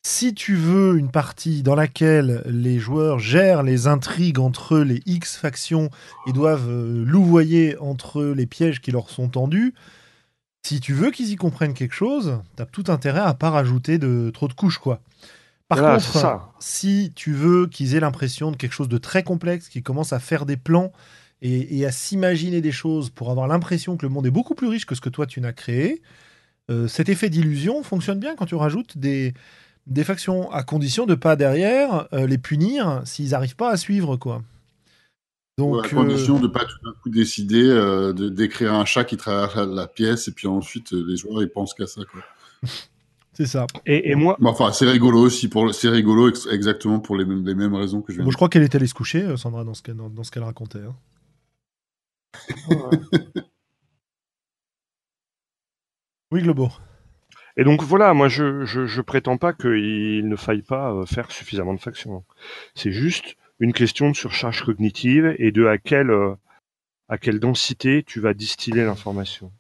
si tu veux une partie dans laquelle les joueurs gèrent les intrigues entre les X factions et doivent euh, louvoyer entre les pièges qui leur sont tendus, si tu veux qu'ils y comprennent quelque chose, t'as tout intérêt à pas rajouter de trop de couches, quoi. Par Voilà, contre, ça. si tu veux qu'ils aient l'impression de quelque chose de très complexe, qu'ils commencent à faire des plans et, et à s'imaginer des choses pour avoir l'impression que le monde est beaucoup plus riche que ce que toi tu n'as créé, euh, cet effet d'illusion fonctionne bien quand tu rajoutes des, des factions, à condition de pas derrière euh, les punir s'ils n'arrivent pas à suivre, quoi. Donc, à euh, condition de pas tout d'un coup décider euh, de d'écrire un chat qui traverse la, pièce et puis ensuite euh, les joueurs ils pensent qu'à ça quoi. c'est ça. Et, et moi, Mais enfin c'est rigolo aussi pour le- c'est rigolo ex- exactement pour les mêmes les mêmes raisons que je viens. Bon, de je crois qu'elle est allée se coucher, euh, Sandra, dans ce qu'elle dans, dans ce qu'elle racontait. hein. Oui, Globo. et donc voilà, moi je, je, je prétends pas qu'il ne faille pas euh, faire suffisamment de factions. C'est juste une question de surcharge cognitive et de à quelle euh, à quelle densité tu vas distiller l'information.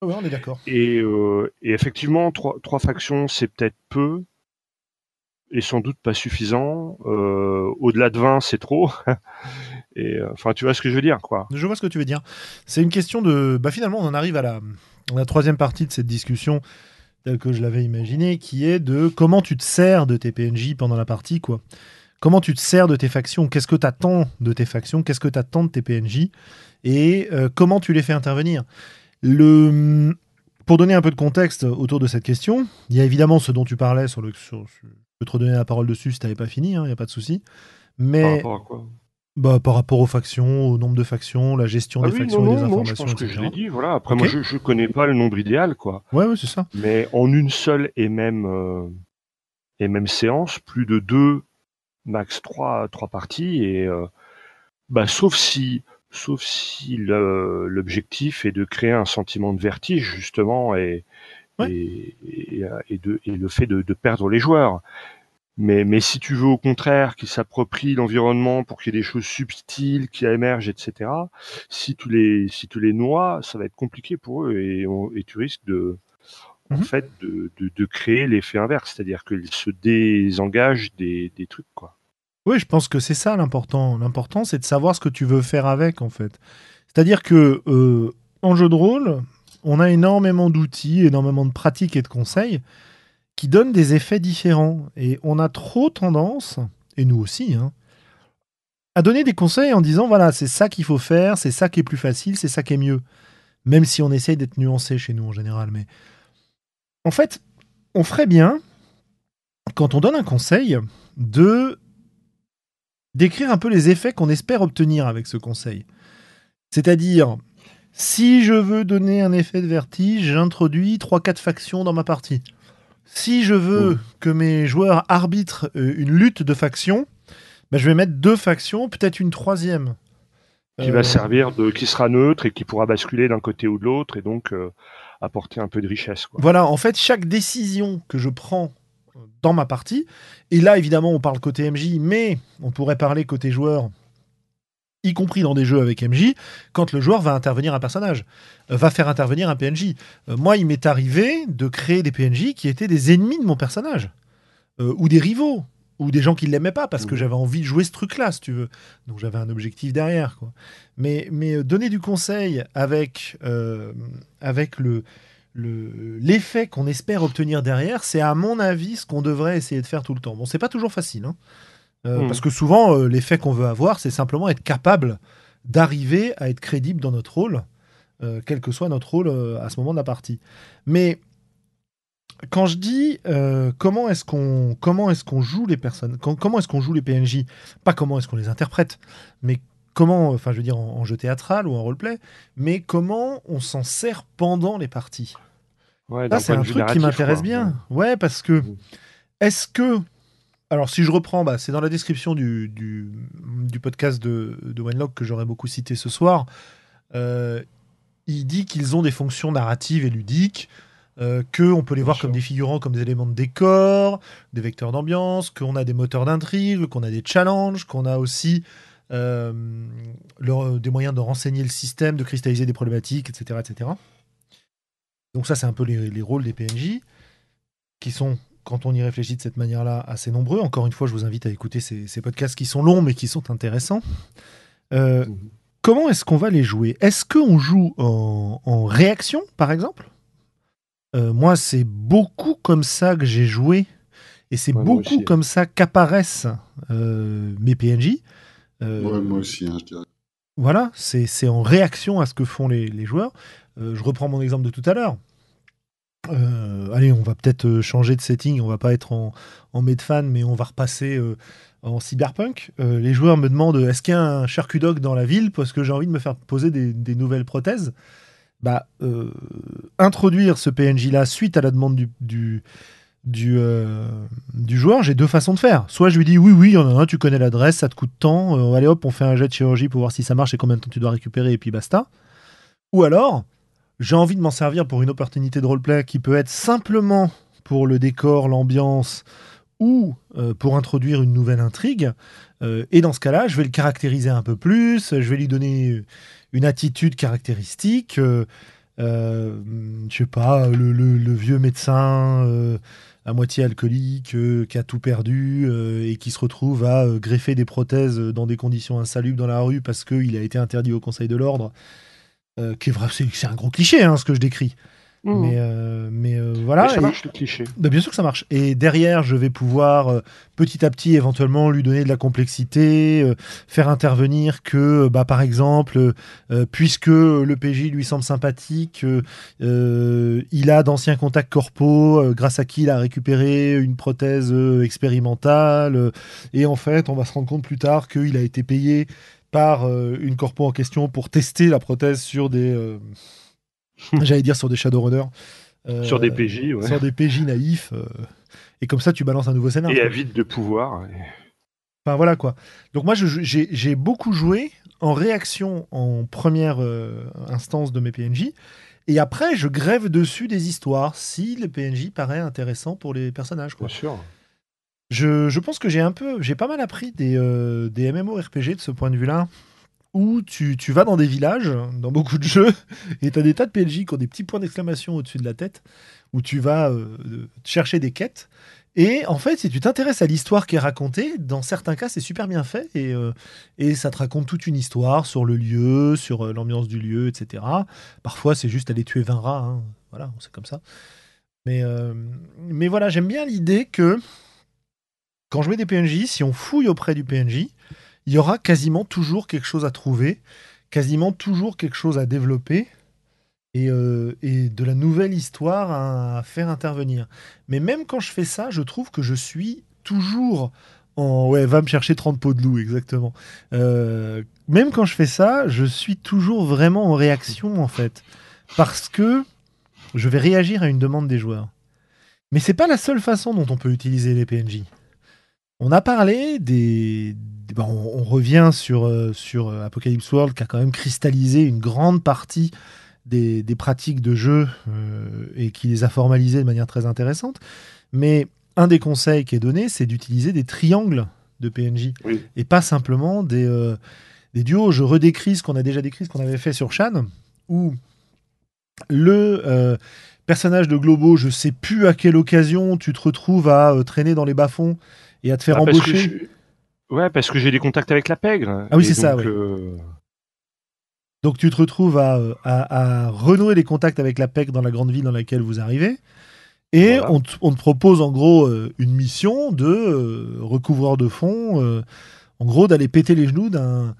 Ah ouais, on est d'accord. Et, euh, et effectivement, trois, trois factions, c'est peut-être peu et sans doute pas suffisant. Euh, Au-delà de 20, c'est trop. et enfin, tu vois ce que je veux dire, quoi. Je vois ce que tu veux dire. C'est une question de. Bah, finalement, on en arrive à la, à la troisième partie de cette discussion, telle que je l'avais imaginée, qui est de comment tu te sers de tes PNJ pendant la partie, quoi. Comment tu te sers de tes factions? Qu'est-ce que tu attends de tes factions? Qu'est-ce que tu attends de tes PNJ Et euh, comment tu les fais intervenir? Le. Pour donner un peu de contexte autour de cette question, il y a évidemment ce dont tu parlais sur le. Sur, je peux te redonner la parole dessus si tu n'avais pas fini, il n'y a pas de souci. Par Mais rapport à quoi? Bah, par rapport aux factions, au nombre de factions, la gestion Ah des oui, factions non, et des non, non, je informations, pense que je l'ai dit. Voilà. Après, moi, je, je connais pas le nombre idéal, quoi. Ouais, ouais, c'est ça. Mais en une seule et même euh, et même séance, plus de deux, max trois, trois parties. Et euh, bah, sauf si, sauf si l'objectif est de créer un sentiment de vertige justement et Ouais. et, et, et de et le fait de, de perdre les joueurs. Mais, mais si tu veux au contraire qu'ils s'approprient l'environnement pour qu'il y ait des choses subtiles qui émergent, etc. Si tu les si tu les noies, ça va être compliqué pour eux et, on- et tu risques de en Mhm. fait de, de créer l'effet inverse, c'est-à-dire qu'ils se désengagent des, des trucs quoi. Oui, je pense que c'est ça l'important. L'important, c'est de savoir ce que tu veux faire avec, en fait. C'est-à-dire que euh, en jeu de rôle, on a énormément d'outils, énormément de pratiques et de conseils qui donnent des effets différents. Et on a trop tendance, et nous aussi, hein, à donner des conseils en disant voilà, c'est ça qu'il faut faire, c'est ça qui est plus facile, c'est ça qui est mieux. Même si on essaye d'être nuancé chez nous en général. Mais en fait, on ferait bien, quand on donne un conseil, de d'écrire un peu les effets qu'on espère obtenir avec ce conseil. C'est-à-dire, si je veux donner un effet de vertige, j'introduis 3-4 factions dans ma partie. Si je veux que mes joueurs arbitrent euh, une lutte de factions, bah, je vais mettre deux factions, peut-être une troisième. Qui Euh, va servir de qui sera neutre et qui pourra basculer d'un côté ou de l'autre et donc euh, apporter un peu de richesse quoi. Voilà, en fait, chaque décision que je prends dans ma partie, et là évidemment on parle côté MJ, mais on pourrait parler côté joueur, y compris dans des jeux avec MJ, quand le joueur va intervenir un personnage, euh, va faire intervenir un PNJ. Euh, moi, il m'est arrivé de créer des PNJ qui étaient des ennemis de mon personnage, euh, ou des rivaux, ou des gens qui ne l'aimaient pas, parce que Mhm. j'avais envie de jouer ce truc-là, si tu veux. Donc j'avais un objectif derrière. Quoi. Mais, mais donner du conseil avec, euh, avec le, le- l'effet qu'on espère obtenir derrière, c'est à mon avis ce qu'on devrait essayer de faire tout le temps. Bon, c'est pas toujours facile, hein. Euh, Mhm. Parce que souvent, euh, l'effet qu'on veut avoir, c'est simplement être capable d'arriver à être crédible dans notre rôle, euh, quel que soit notre rôle à ce moment de la partie. Mais quand je dis comment est-ce qu'on comment est-ce qu'on joue les personnes, quand- comment est-ce qu'on joue les PNJ, pas comment est-ce qu'on les interprète, mais comment, enfin je veux dire en, en jeu théâtral ou en roleplay, mais comment on s'en sert pendant les parties. Ouais, c'est un truc qui m'intéresse bien. Ouais, parce que Mhm. est-ce que. Alors, si je reprends, bah, c'est dans la description du, du, du podcast de, de Wenlock que j'aurais beaucoup cité ce soir. Euh, il dit qu'ils ont des fonctions narratives et ludiques, euh, qu'on peut les Bien voir sûr. comme des figurants, comme des éléments de décor, des vecteurs d'ambiance, qu'on a des moteurs d'intrigue, qu'on a des challenges, qu'on a aussi euh, des moyens de renseigner le système, de cristalliser des problématiques, etc. etc. Donc ça, c'est un peu les, les rôles des PNJ, qui sont, quand on y réfléchit de cette manière-là, assez nombreux. Encore une fois, je vous invite à écouter ces, ces podcasts qui sont longs, mais qui sont intéressants. Euh, Mhm. comment est-ce qu'on va les jouer? Est-ce qu'on joue en, en réaction, par exemple? Euh, Moi, c'est beaucoup comme ça que j'ai joué, et c'est Ouais, beaucoup aussi. comme ça qu'apparaissent euh, mes PNJ. Ouais, moi aussi, hein, je dirais. voilà, c'est en réaction à ce que font les, les joueurs. Je reprends mon exemple de tout à l'heure. Euh, allez, on va peut-être euh, changer de setting, on va pas être en, en Medfan, mais on va repasser euh, en cyberpunk. Les joueurs me demandent est-ce qu'il y a un charcudog dans la ville? Parce que j'ai envie de me faire poser des, nouvelles prothèses. Bah, introduire ce PNJ-là suite à la demande du, du, du, joueur, j'ai deux façons de faire. Soit je lui dis oui, oui, en tu connais l'adresse, ça te coûte tant, allez hop, on fait un jet de chirurgie pour voir si ça marche et combien de temps tu dois récupérer, et puis basta. Ou alors, j'ai envie de m'en servir pour une opportunité de roleplay qui peut être simplement pour le décor, l'ambiance, ou euh, pour introduire une nouvelle intrigue. Euh, et dans ce cas-là, je vais le caractériser un peu plus, je vais lui donner une attitude caractéristique. euh, euh, je sais pas, le, vieux médecin à moitié alcoolique qui a tout perdu et qui se retrouve à greffer des prothèses dans des conditions insalubres dans la rue parce qu'il a été interdit au Conseil de l'ordre. Euh, qui est vrai, c'est un gros cliché hein, ce que je décris. Mhm. Mais, euh, mais euh, voilà. Mais ça Et- marche le cliché. bah, bien sûr que ça marche. Et derrière, je vais pouvoir euh, petit à petit éventuellement lui donner de la complexité, euh, faire intervenir que, bah, par exemple, puisque le PJ lui semble sympathique, il a d'anciens contacts corpaux, euh, grâce à qui il a récupéré une prothèse euh, expérimentale. euh, et en fait, on va se rendre compte plus tard qu'il a été payé par euh, une corpo en question pour tester la prothèse sur des... euh, J'allais dire sur des Shadowrunners. Euh, Sur des PJ, ouais. sur des PJ naïfs. et comme ça, tu balances un nouveau scénario. Et avide de pouvoir. et- Enfin voilà quoi. Donc moi, j'ai j'ai beaucoup joué en réaction en première euh, instance de mes PNJ. Et après, je grève dessus des histoires si le PNJ paraît intéressant pour les personnages. Quoi. Bien sûr. Je, pense que j'ai un peu, j'ai pas mal appris des, euh, des MMORPG de ce point de vue-là, où tu, tu vas dans des villages, dans beaucoup de jeux, et tu as des tas de PNJ qui ont des petits points d'exclamation au-dessus de la tête, où tu vas euh, chercher des quêtes. Et en fait, si tu t'intéresses à l'histoire qui est racontée, dans certains cas, c'est super bien fait, et, euh, et ça te raconte toute une histoire sur le lieu, sur euh, l'ambiance du lieu, etc. Parfois, c'est juste aller tuer 20 rats, hein. voilà, c'est comme ça. Mais, mais voilà, j'aime bien l'idée que quand je mets des PNJ, si on fouille auprès du PNJ, il y aura quasiment toujours quelque chose à trouver, quasiment toujours quelque chose à développer et, euh, de la nouvelle histoire à, à faire intervenir. Mais même quand je fais ça, je trouve que je suis toujours en... Ouais, va me chercher 30 pots de loup, exactement. Euh, même quand je fais ça, je suis toujours vraiment en réaction, en fait. Parce que je vais réagir à une demande des joueurs. Mais c'est pas la seule façon dont on peut utiliser les PNJ. On a parlé des. bon, on, revient sur, euh, sur euh, Apocalypse World qui a quand même cristallisé une grande partie des, des pratiques de jeu euh, et qui les a formalisées de manière très intéressante. Mais un des conseils qui est donné, c'est d'utiliser des triangles de PNJ Oui. et pas simplement des, euh, des duos. Je redécris ce qu'on a déjà décrit, ce qu'on avait fait sur Shan, où le euh, personnage de Globo, je sais plus à quelle occasion tu te retrouves à traîner dans les bas-fonds et à te faire Ah, embaucher. je- Ouais, parce que j'ai des contacts avec la pègre. Ah oui, c'est ça, donc, ouais. euh, Donc tu te retrouves à, à- à renouer les contacts avec la PEC dans la grande ville dans laquelle vous arrivez. Et Voilà. on, te, on te propose en gros euh, une mission de euh, recouvreur de fonds, euh, en gros d'aller péter les genoux d'un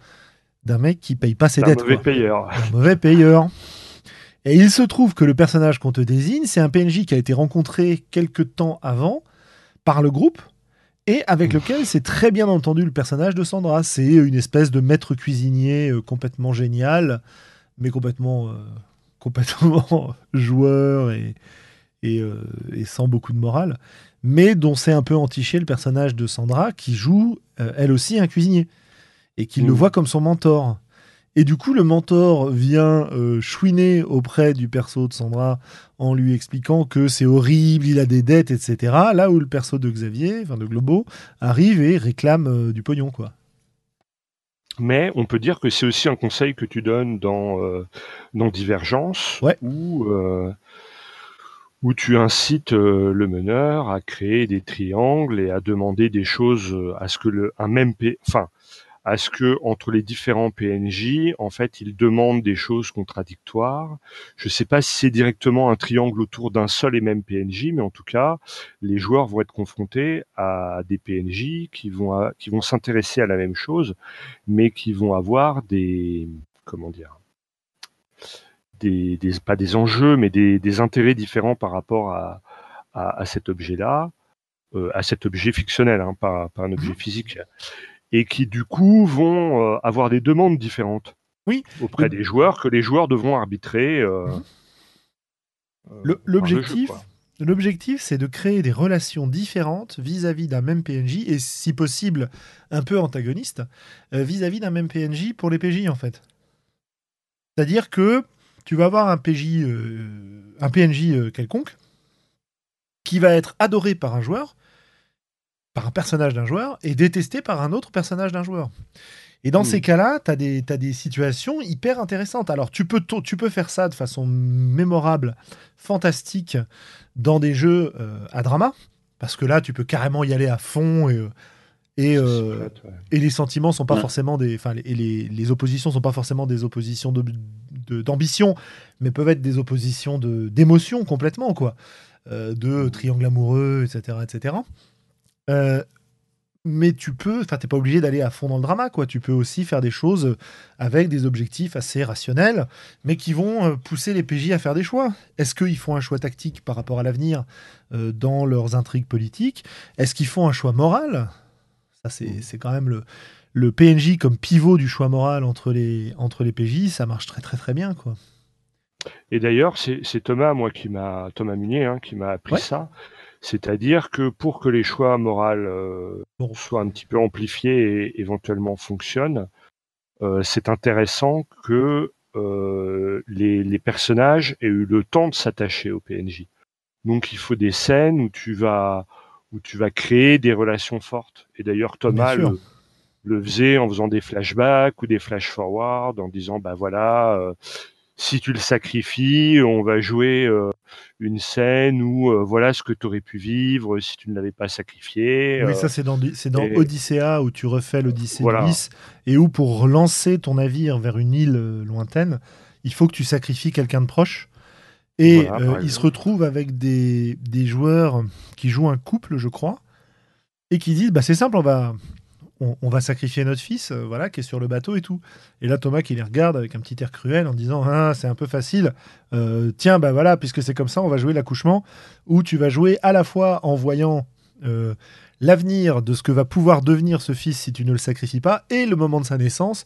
d'un mec qui paye pas ses Un dettes. mauvais quoi. payeur. un mauvais payeur. Et il se trouve que le personnage qu'on te désigne, c'est un PNJ qui a été rencontré quelques temps avant par le groupe et avec lequel c'est très bien entendu le personnage de Sandra. C'est une espèce de maître cuisinier euh, complètement génial, mais complètement, euh, complètement joueur et, et, euh, et sans beaucoup de morale, mais dont c'est un peu entiché le personnage de Sandra qui joue euh, elle aussi un cuisinier et qui le Mhm. voit comme son mentor. Et du coup, le mentor vient euh, chouiner auprès du perso de Sandra en lui expliquant que c'est horrible, il a des dettes, etc. Là où le perso de Xavier, enfin de Globo, arrive et réclame euh, du pognon, quoi. Mais on peut dire que c'est aussi un conseil que tu donnes dans, euh, dans Divergence, Ouais. où, euh, où tu incites le meneur à créer des triangles et à demander des choses à ce que le, un même enfin, à ce que entre les différents PNJ, en fait, il demande des choses contradictoires. Je sais pas si c'est directement un triangle autour d'un seul et même PNJ, mais en tout cas, les joueurs vont être confrontés à des PNJ qui vont à- qui vont s'intéresser à la même chose, mais qui vont avoir des comment dire des, des- pas des enjeux, mais des, des intérêts différents par rapport à, à, à cet objet-là, euh, à cet objet fictionnel, hein, pas, pas un objet physique, et qui du coup vont euh, avoir des demandes différentes Oui. auprès Le- des joueurs que les joueurs devront arbitrer. euh, Mhm. euh, L'objectif, c'est de créer des relations différentes vis-à-vis d'un même PNJ et, si possible, un peu antagonistes euh, vis-à-vis d'un même PNJ pour les PJ en fait. C'est-à-dire que tu vas avoir un PJ, euh, un PNJ quelconque qui va être adoré par un joueur, par un personnage d'un joueur et détesté par un autre personnage d'un joueur. Et dans Mm. ces cas-là, tu as, des situations hyper intéressantes. Alors, tu peux, tu peux faire ça de façon mémorable, fantastique, dans des jeux euh, à drama, parce que là, tu peux carrément y aller à fond et, euh, et, euh, ouais. et les sentiments sont pas Ouais. forcément des. Enfin, et les, les oppositions sont pas forcément des oppositions de- de- d'ambition, mais peuvent être des oppositions de- d'émotion complètement, quoi. Euh, de triangle amoureux, etc. etc. Euh, mais tu peux, enfin, t'es pas obligé d'aller à fond dans le drama, quoi. Tu peux aussi faire des choses avec des objectifs assez rationnels, mais qui vont euh, pousser les PJ à faire des choix. Est-ce qu'ils font un choix tactique par rapport à l'avenir euh, dans leurs intrigues politiques? Est-ce qu'ils font un choix moral? Ça, c'est c'est quand même le, le PNJ comme pivot du choix moral entre les, entre les PJ. Ça marche très, très, très bien, quoi. Et d'ailleurs, c'est c'est Thomas, moi, qui m'a Thomas Munier, hein, qui m'a appris Ouais. ça. C'est-à-dire que pour que les choix moraux euh, soient un petit peu amplifiés et éventuellement fonctionnent, euh, c'est intéressant que euh, les, les personnages aient eu le temps de s'attacher au PNJ. Donc, il faut des scènes où tu vas où tu vas créer des relations fortes. Et d'ailleurs, Thomas le, le faisait en faisant des flashbacks ou des flash forward, en disant bah voilà, euh, si tu le sacrifies, on va jouer euh, une scène où euh, voilà ce que tu aurais pu vivre si tu ne l'avais pas sacrifié. Oui, euh, ça c'est dans, c'est dans et- Odyssea où tu refais l'Odyssée Voilà. et où pour relancer ton navire vers une île euh, lointaine, il faut que tu sacrifies quelqu'un de proche. Et Voilà, il se retrouve avec des, des joueurs qui jouent un couple, je crois, et qui disent bah, c'est simple, on va, on, va sacrifier notre fils, euh, voilà, qui est sur le bateau et tout. Et là, Thomas qui les regarde avec un petit air cruel en disant ah, c'est un peu facile. Euh, tiens, bah voilà, puisque c'est comme ça, on va jouer l'accouchement où tu vas jouer à la fois en voyant euh, l'avenir de ce que va pouvoir devenir ce fils si tu ne le sacrifies pas et le moment de sa naissance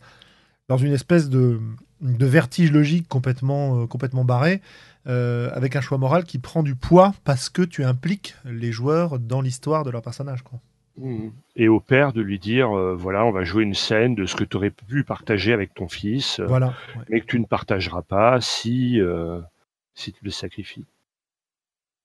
dans une espèce de, vertige logique complètement, complètement barré avec un choix moral qui prend du poids parce que tu impliques les joueurs dans l'histoire de leur personnage. Quoi. Mhm. Et au père de lui dire, euh, voilà, on va jouer une scène de ce que tu aurais pu partager avec ton fils, euh, Voilà. ouais. mais que tu ne partageras pas si, euh, si tu le sacrifies.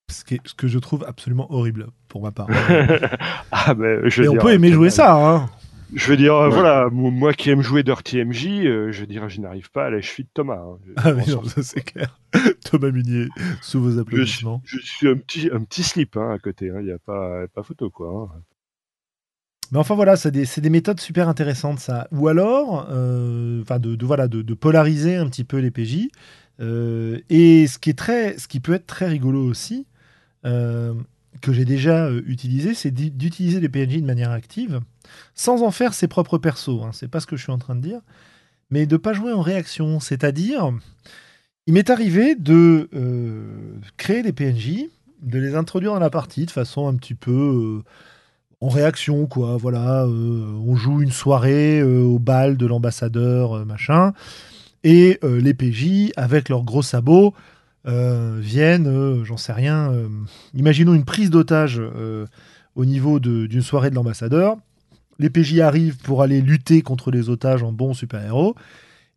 Ce, qui est- ce que je trouve absolument horrible pour ma part. ah, ben, je Et on peut aimer jouer ça. Hein. Je veux dire, Ouais. voilà, mo- moi qui aime jouer Dirty MJ, euh, je veux dire, je n'arrive pas à la cheville de Thomas. hein. Je, Ah oui, je non, ça c'est clair. Thomas Munier, sous vos applaudissements. je suis un petit, un petit slip hein, à côté, il n'y a pas, pas photo, quoi. Mais enfin voilà, c'est des, des méthodes super intéressantes ça. Ou alors, euh, de, voilà, de, polariser un petit peu les PJ. Euh, et ce qui est très, ce qui peut être très rigolo aussi, euh, que j'ai déjà euh, utilisé, c'est d'u- d'utiliser les PNJ de manière active, sans en faire ses propres persos. Hein, c'est pas ce que je suis en train de dire, mais de pas jouer en réaction. C'est-à-dire, il m'est arrivé de créer des PNJ, de les introduire dans la partie de façon un petit peu en réaction, quoi. Voilà, euh, on joue une soirée euh, au bal de l'ambassadeur, euh, machin, et les PJ, avec leurs gros sabots, viennent, j'en sais rien, imaginons une prise d'otage au niveau d'une soirée de l'ambassadeur. Les PJ arrivent pour aller lutter contre les otages en bons super-héros.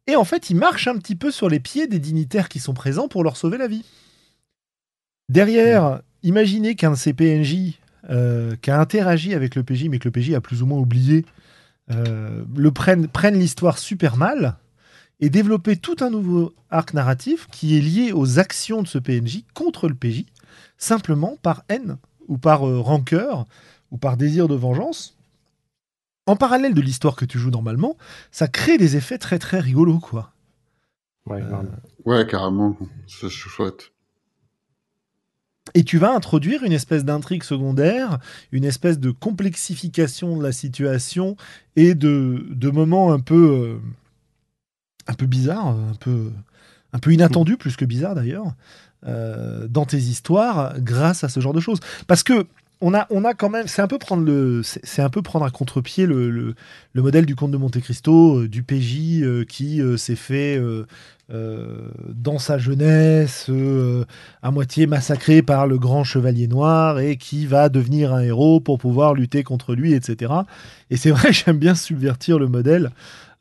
Et en fait, ils marchent un petit peu sur les pieds des dignitaires qui sont présents pour leur sauver la vie. Derrière, imaginez qu'un de ces PNJ euh, qui a interagi avec le PJ, mais que le PJ a plus ou moins oublié, euh, le prenne, prenne l'histoire super mal et développer tout un nouveau arc narratif qui est lié aux actions de ce PNJ contre le PJ, simplement par haine ou par euh, rancœur ou par désir de vengeance. En parallèle de l'histoire que tu joues normalement, ça crée des effets très très rigolos, quoi. Ouais, Euh. Ouais, carrément. C'est chouette. Et tu vas introduire une espèce d'intrigue secondaire, une espèce de complexification de la situation et de, moments un peu, euh, un peu bizarres, un peu, un peu inattendus, plus que bizarres d'ailleurs, euh, dans tes histoires grâce à ce genre de choses. Parce que on a, quand même, c'est un peu prendre le, c'est un peu prendre à contre-pied le, le, le modèle du comte de Monte Cristo, euh, du PJ qui s'est fait dans sa jeunesse. euh, à moitié massacré par le grand chevalier noir et qui va devenir un héros pour pouvoir lutter contre lui, etc. Et c'est vrai, j'aime bien subvertir le modèle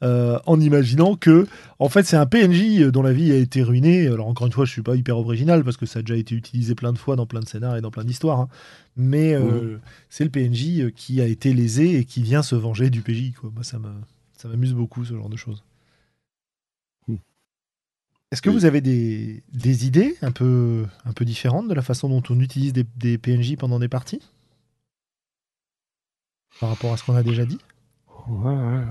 euh, en imaginant que, en fait, c'est un PNJ dont la vie a été ruinée. Alors, encore une fois, je suis pas hyper original parce que ça a déjà été utilisé plein de fois dans plein de scénars et dans plein d'histoires. hein. Mais euh, c'est le PNJ qui a été lésé et qui vient se venger du PJ. Quoi. Ça m'amuse beaucoup, ce genre de choses. Est-ce que Oui. vous avez des, des idées un peu, un peu différentes de la façon dont on utilise des, des PNJ pendant des parties? Par rapport à ce qu'on a déjà dit? Ouais, ouais.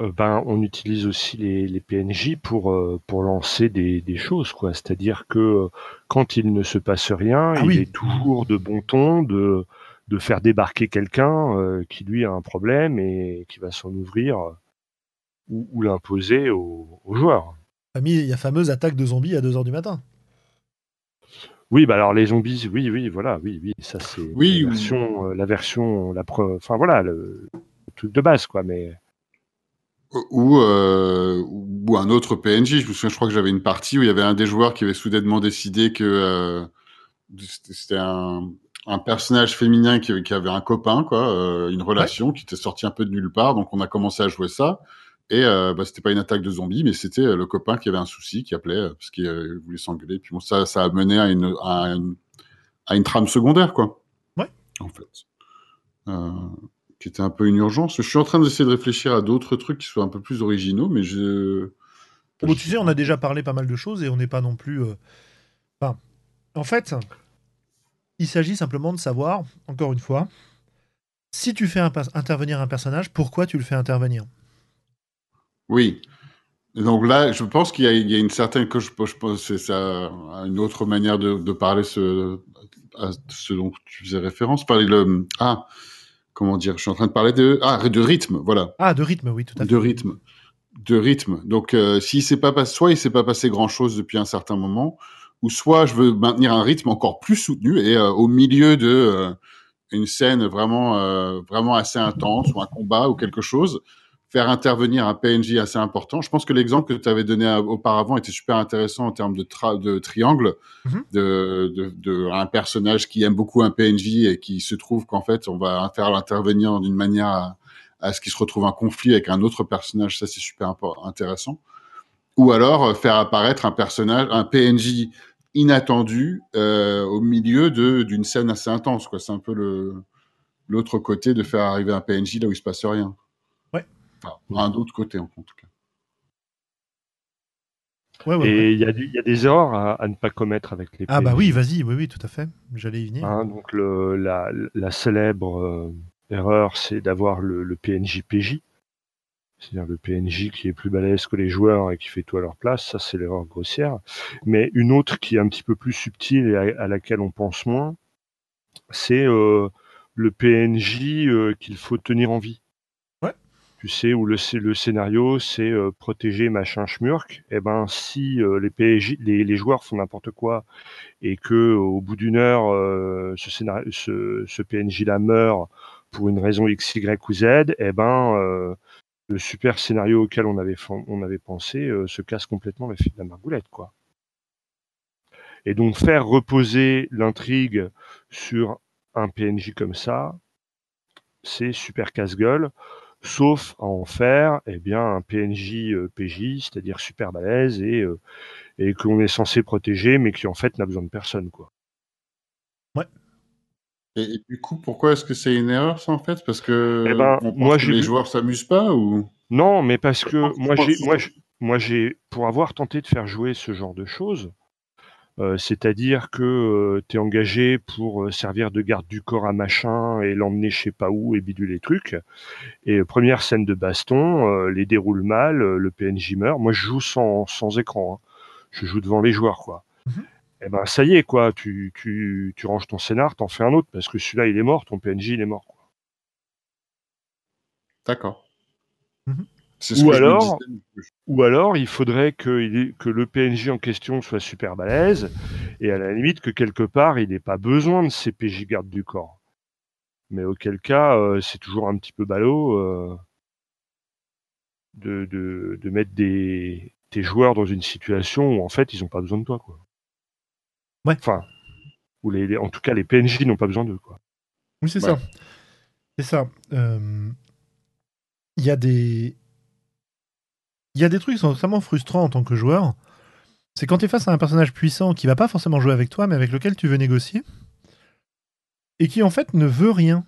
Euh, ben, on utilise aussi les, les PNJ pour, euh, pour lancer des, des choses, quoi. C'est-à-dire que euh, quand il ne se passe rien, Ah il oui. est toujours de bon ton de, de faire débarquer quelqu'un qui lui a un problème et qui va s'en ouvrir ou, ou l'imposer aux, aux joueurs. Famille, Il y a fameuse attaque de zombies à 2h du matin. Oui, bah alors les zombies, oui, oui, voilà, oui, oui, ça c'est Oui, la oui. version, euh, la version, la pre- enfin voilà, le, le truc de base, quoi. Mais Ou, euh, ou un autre PNJ. Je me souviens, je crois que j'avais une partie où il y avait un des joueurs qui avait soudainement décidé que euh, c'était un, un personnage féminin qui, qui avait un copain, quoi, euh, une relation qui était sortie un peu de nulle part. Donc on a commencé à jouer ça. Et euh, bah, c'était pas une attaque de zombies, mais c'était euh, le copain qui avait un souci, qui appelait euh, parce qu'il euh, voulait s'engueuler. Puis bon, ça, ça a mené à une, à une, à une trame secondaire, quoi. Ouais. En fait. Euh, qui était un peu une urgence. Je suis en train d'essayer de réfléchir à d'autres trucs qui soient un peu plus originaux, mais je. Bon, tu sais, on a déjà parlé pas mal de choses et on n'est pas non plus. Enfin, en fait, il s'agit simplement de savoir, encore une fois, si tu fais un intervenir un personnage, pourquoi tu le fais intervenir? Oui. Donc là, je pense qu'il y, a- il y a une certaine que je, je pense c'est ça une autre manière de, de parler ce à ce dont tu faisais référence, parler le ah comment dire, je suis en train de parler de ah de rythme, voilà, Ah, de rythme, oui, tout à fait. de rythme, de rythme. Donc euh, s'il s'est pas passé, soit il s'est pas passé grand chose depuis un certain moment, ou soit je veux maintenir un rythme encore plus soutenu et euh, au milieu de euh, une scène vraiment vraiment assez intense ou un combat ou quelque chose faire intervenir un PNJ assez important. Je pense que l'exemple que tu avais donné auparavant était super intéressant en termes de, tra- de triangle, Mhm. de, de, de un personnage qui aime beaucoup un PNJ et qui se trouve qu'en fait on va faire l'intervenir d'une manière à, à ce qu'il se retrouve en conflit avec un autre personnage. Ça c'est super intéressant. Ou alors euh, faire apparaître un personnage, un PNJ inattendu euh, au milieu d'une scène assez intense. C'est un peu l'autre côté de faire arriver un PNJ là où il se passe rien. Ouais. Enfin, un autre côté en, tout cas. Ouais, ouais, ouais. et il y, a y des erreurs à, à ne pas commettre avec les Ah, bah oui, vas-y, oui, oui, tout à fait. J'allais y venir. Hein, donc le, la, la célèbre euh, erreur, c'est d'avoir le, le PNJ PJ. c'est-à-dire le PNJ qui est plus balèze que les joueurs et qui fait tout à leur place, ça c'est l'erreur grossière. Mais une autre qui est un petit peu plus subtile et à, laquelle on pense moins, c'est euh, le PNJ euh, qu'il faut tenir en vie. Tu sais, où le, scénario c'est euh, protéger machin schmurk, et eh ben si les, PNJ, les, joueurs font n'importe quoi et que au bout d'une heure ce, scénario, ce, ce PNJ là meurt pour une raison X, Y ou Z, et eh ben le super scénario auquel on avait, on avait pensé euh, se casse complètement la, la margoulette, quoi. Et donc faire reposer l'intrigue sur un PNJ comme ça, c'est super casse-gueule, sauf à en faire eh bien, un PNJ euh, PJ, c'est-à-dire super balèze et, euh, et qu'on est censé protéger, mais qui en fait n'a besoin de personne. Quoi. Ouais. Et, du coup, pourquoi est-ce que c'est une erreur ça en fait? Parce que eh ben, moi, les joueurs s'amusent pas ou? Non, mais parce que moi j'ai moi moi j'ai pour avoir tenté de faire jouer ce genre de choses, c'est-à-dire que euh, tu es engagé pour euh, servir de garde du corps à machin et l'emmener je sais pas où et biduler les trucs. Et première scène de baston, les déroule mal, le PNJ meurt. Moi je joue sans, sans écran, hein. je joue devant les joueurs quoi. Mmh eh ben ça y est quoi, tu, tu, tu ranges ton scénar, t'en fais un autre parce que celui-là il est mort, ton PNJ il est mort. D'accord. Ou alors, ou alors, il faudrait que, que le PNJ en question soit super balèze et à la limite que quelque part il n'ait pas besoin de ces PJ garde du corps. Mais auquel cas, euh, c'est toujours un petit peu ballot euh, de, de, de, mettre des, tes joueurs dans une situation où en fait ils n'ont pas besoin de toi. Quoi. Ouais. Enfin, ou les, en tout cas, les PNJ n'ont pas besoin d'eux, quoi. Oui, c'est ça. C'est ça. Euh, il y a des. Il y a des trucs qui sont extrêmement frustrants en tant que joueur. C'est quand tu es face à un personnage puissant qui va pas forcément jouer avec toi, mais avec lequel tu veux négocier. Et qui en fait ne veut rien.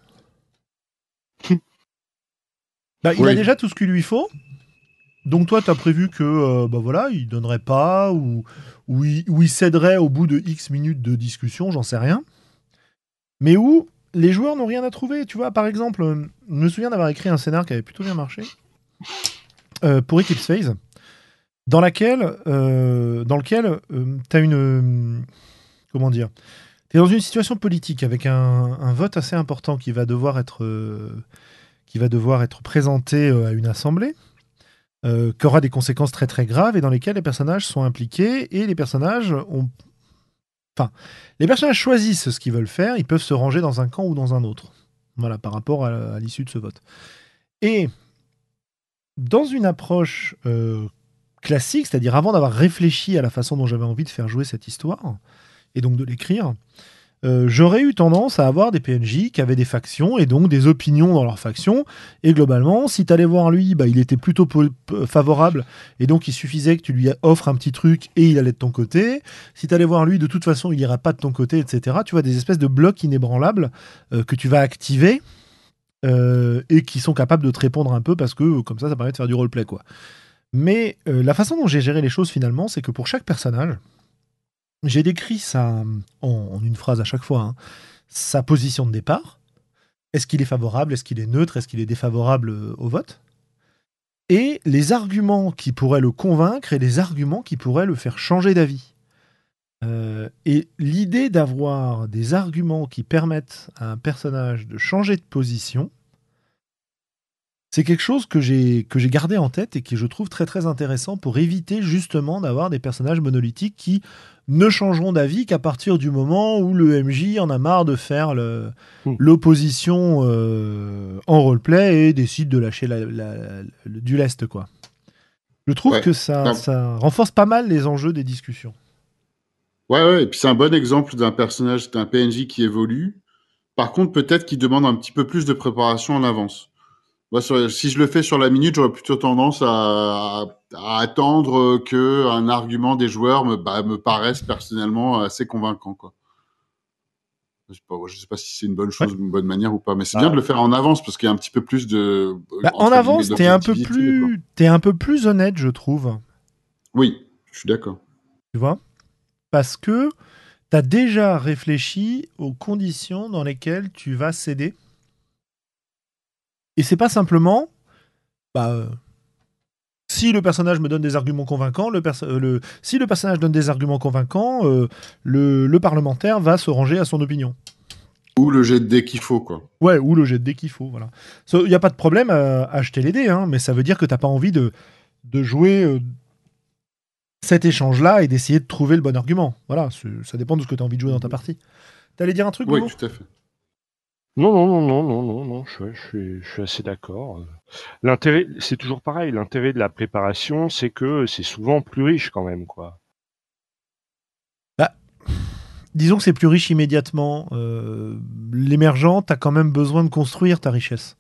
bah, il a déjà tout ce qu'il lui faut. Donc toi, tu as prévu que euh, bah voilà, il donnerait pas ou, ou, il, céderait au bout de X minutes de discussion, j'en sais rien. Mais où les joueurs n'ont rien à trouver. Tu vois, par exemple, euh, je me souviens d'avoir écrit un scénar qui avait plutôt bien marché pour Eclipse Phase, dans, laquelle, dans lequel tu as une. comment dire Tu es dans une situation politique avec un, vote assez important qui va devoir être, qui va devoir être présenté à une assemblée. Euh, qui aura des conséquences très très graves et dans lesquelles les personnages sont impliqués et les personnages ont. Enfin, les personnages choisissent ce qu'ils veulent faire, ils peuvent se ranger dans un camp ou dans un autre. Voilà, par rapport à, l'issue de ce vote. Et dans une approche euh, classique, c'est-à-dire avant d'avoir réfléchi à la façon dont j'avais envie de faire jouer cette histoire, et donc de l'écrire, euh, j'aurais eu tendance à avoir des PNJ qui avaient des factions et donc des opinions dans leurs factions. Et globalement, si tu allais voir lui, bah, il était plutôt favorable et donc il suffisait que tu lui offres un petit truc et il allait de ton côté. Si tu allais voir lui, de toute façon, il ira pas de ton côté, etc. Tu vois des espèces de blocs inébranlables euh, que tu vas activer euh, et qui sont capables de te répondre un peu parce que comme ça, ça permet de faire du roleplay. quoi. Mais la façon dont j'ai géré les choses finalement, c'est que pour chaque personnage, j'ai décrit ça en, une phrase à chaque fois, hein. sa position de départ. Est-ce qu'il est favorable? Est-ce qu'il est neutre? Est-ce qu'il est défavorable euh, au vote? Et les arguments qui pourraient le convaincre et les arguments qui pourraient le faire changer d'avis. Euh, et l'idée d'avoir des arguments qui permettent à un personnage de changer de position, c'est quelque chose que j'ai que j'ai gardé en tête et qui je trouve très très intéressant pour éviter justement d'avoir des personnages monolithiques qui ne changeront d'avis qu'à partir du moment où le MJ en a marre de faire hmm. l'opposition euh, en roleplay et décide de lâcher du lest quoi. Je trouve que ça, ça renforce pas mal les enjeux des discussions. Ouais, ouais, et puis c'est un bon exemple d'un personnage, d'un PNJ qui évolue. Par contre, peut-être qu'il demande un petit peu plus de préparation en avance si je le fais sur la minute, j'aurais plutôt tendance à, attendre que un argument des joueurs me, bah, me paraisse personnellement assez convaincant. Quoi. Je sais pas, sais pas si c'est une bonne chose, une bonne manière ou pas, mais c'est bien ah. de le faire en avance parce qu'il y a un petit peu plus de. Bah, en avance, t'es un peu plus, es un peu plus honnête, je trouve. Oui, je suis d'accord. Tu vois, parce que tu as déjà réfléchi aux conditions dans lesquelles tu vas céder et c'est pas simplement, bah, euh, si le personnage me donne des arguments convaincants, le, euh, le- si le personnage donne des arguments convaincants, euh, le, le parlementaire va se ranger à son opinion. Ou le jet de dés qu'il faut, quoi. Ouais, ou le jet de dés qu'il faut, voilà. Il n'y a pas de problème à, à acheter les dés, hein, mais ça veut dire que t'as pas envie de, de jouer euh, cet échange-là et d'essayer de trouver le bon argument. Voilà, ça dépend de ce que tu as envie de jouer dans ta partie. T'allais dire un truc Oui, tout à fait. Non, non, non, non, non, non, non, je, je suis, je suis assez d'accord. L'intérêt, c'est toujours pareil. L'intérêt de la préparation, c'est que c'est souvent plus riche quand même, quoi. Disons que c'est plus riche immédiatement. Euh, L'émergent, tu as quand même besoin de construire ta richesse.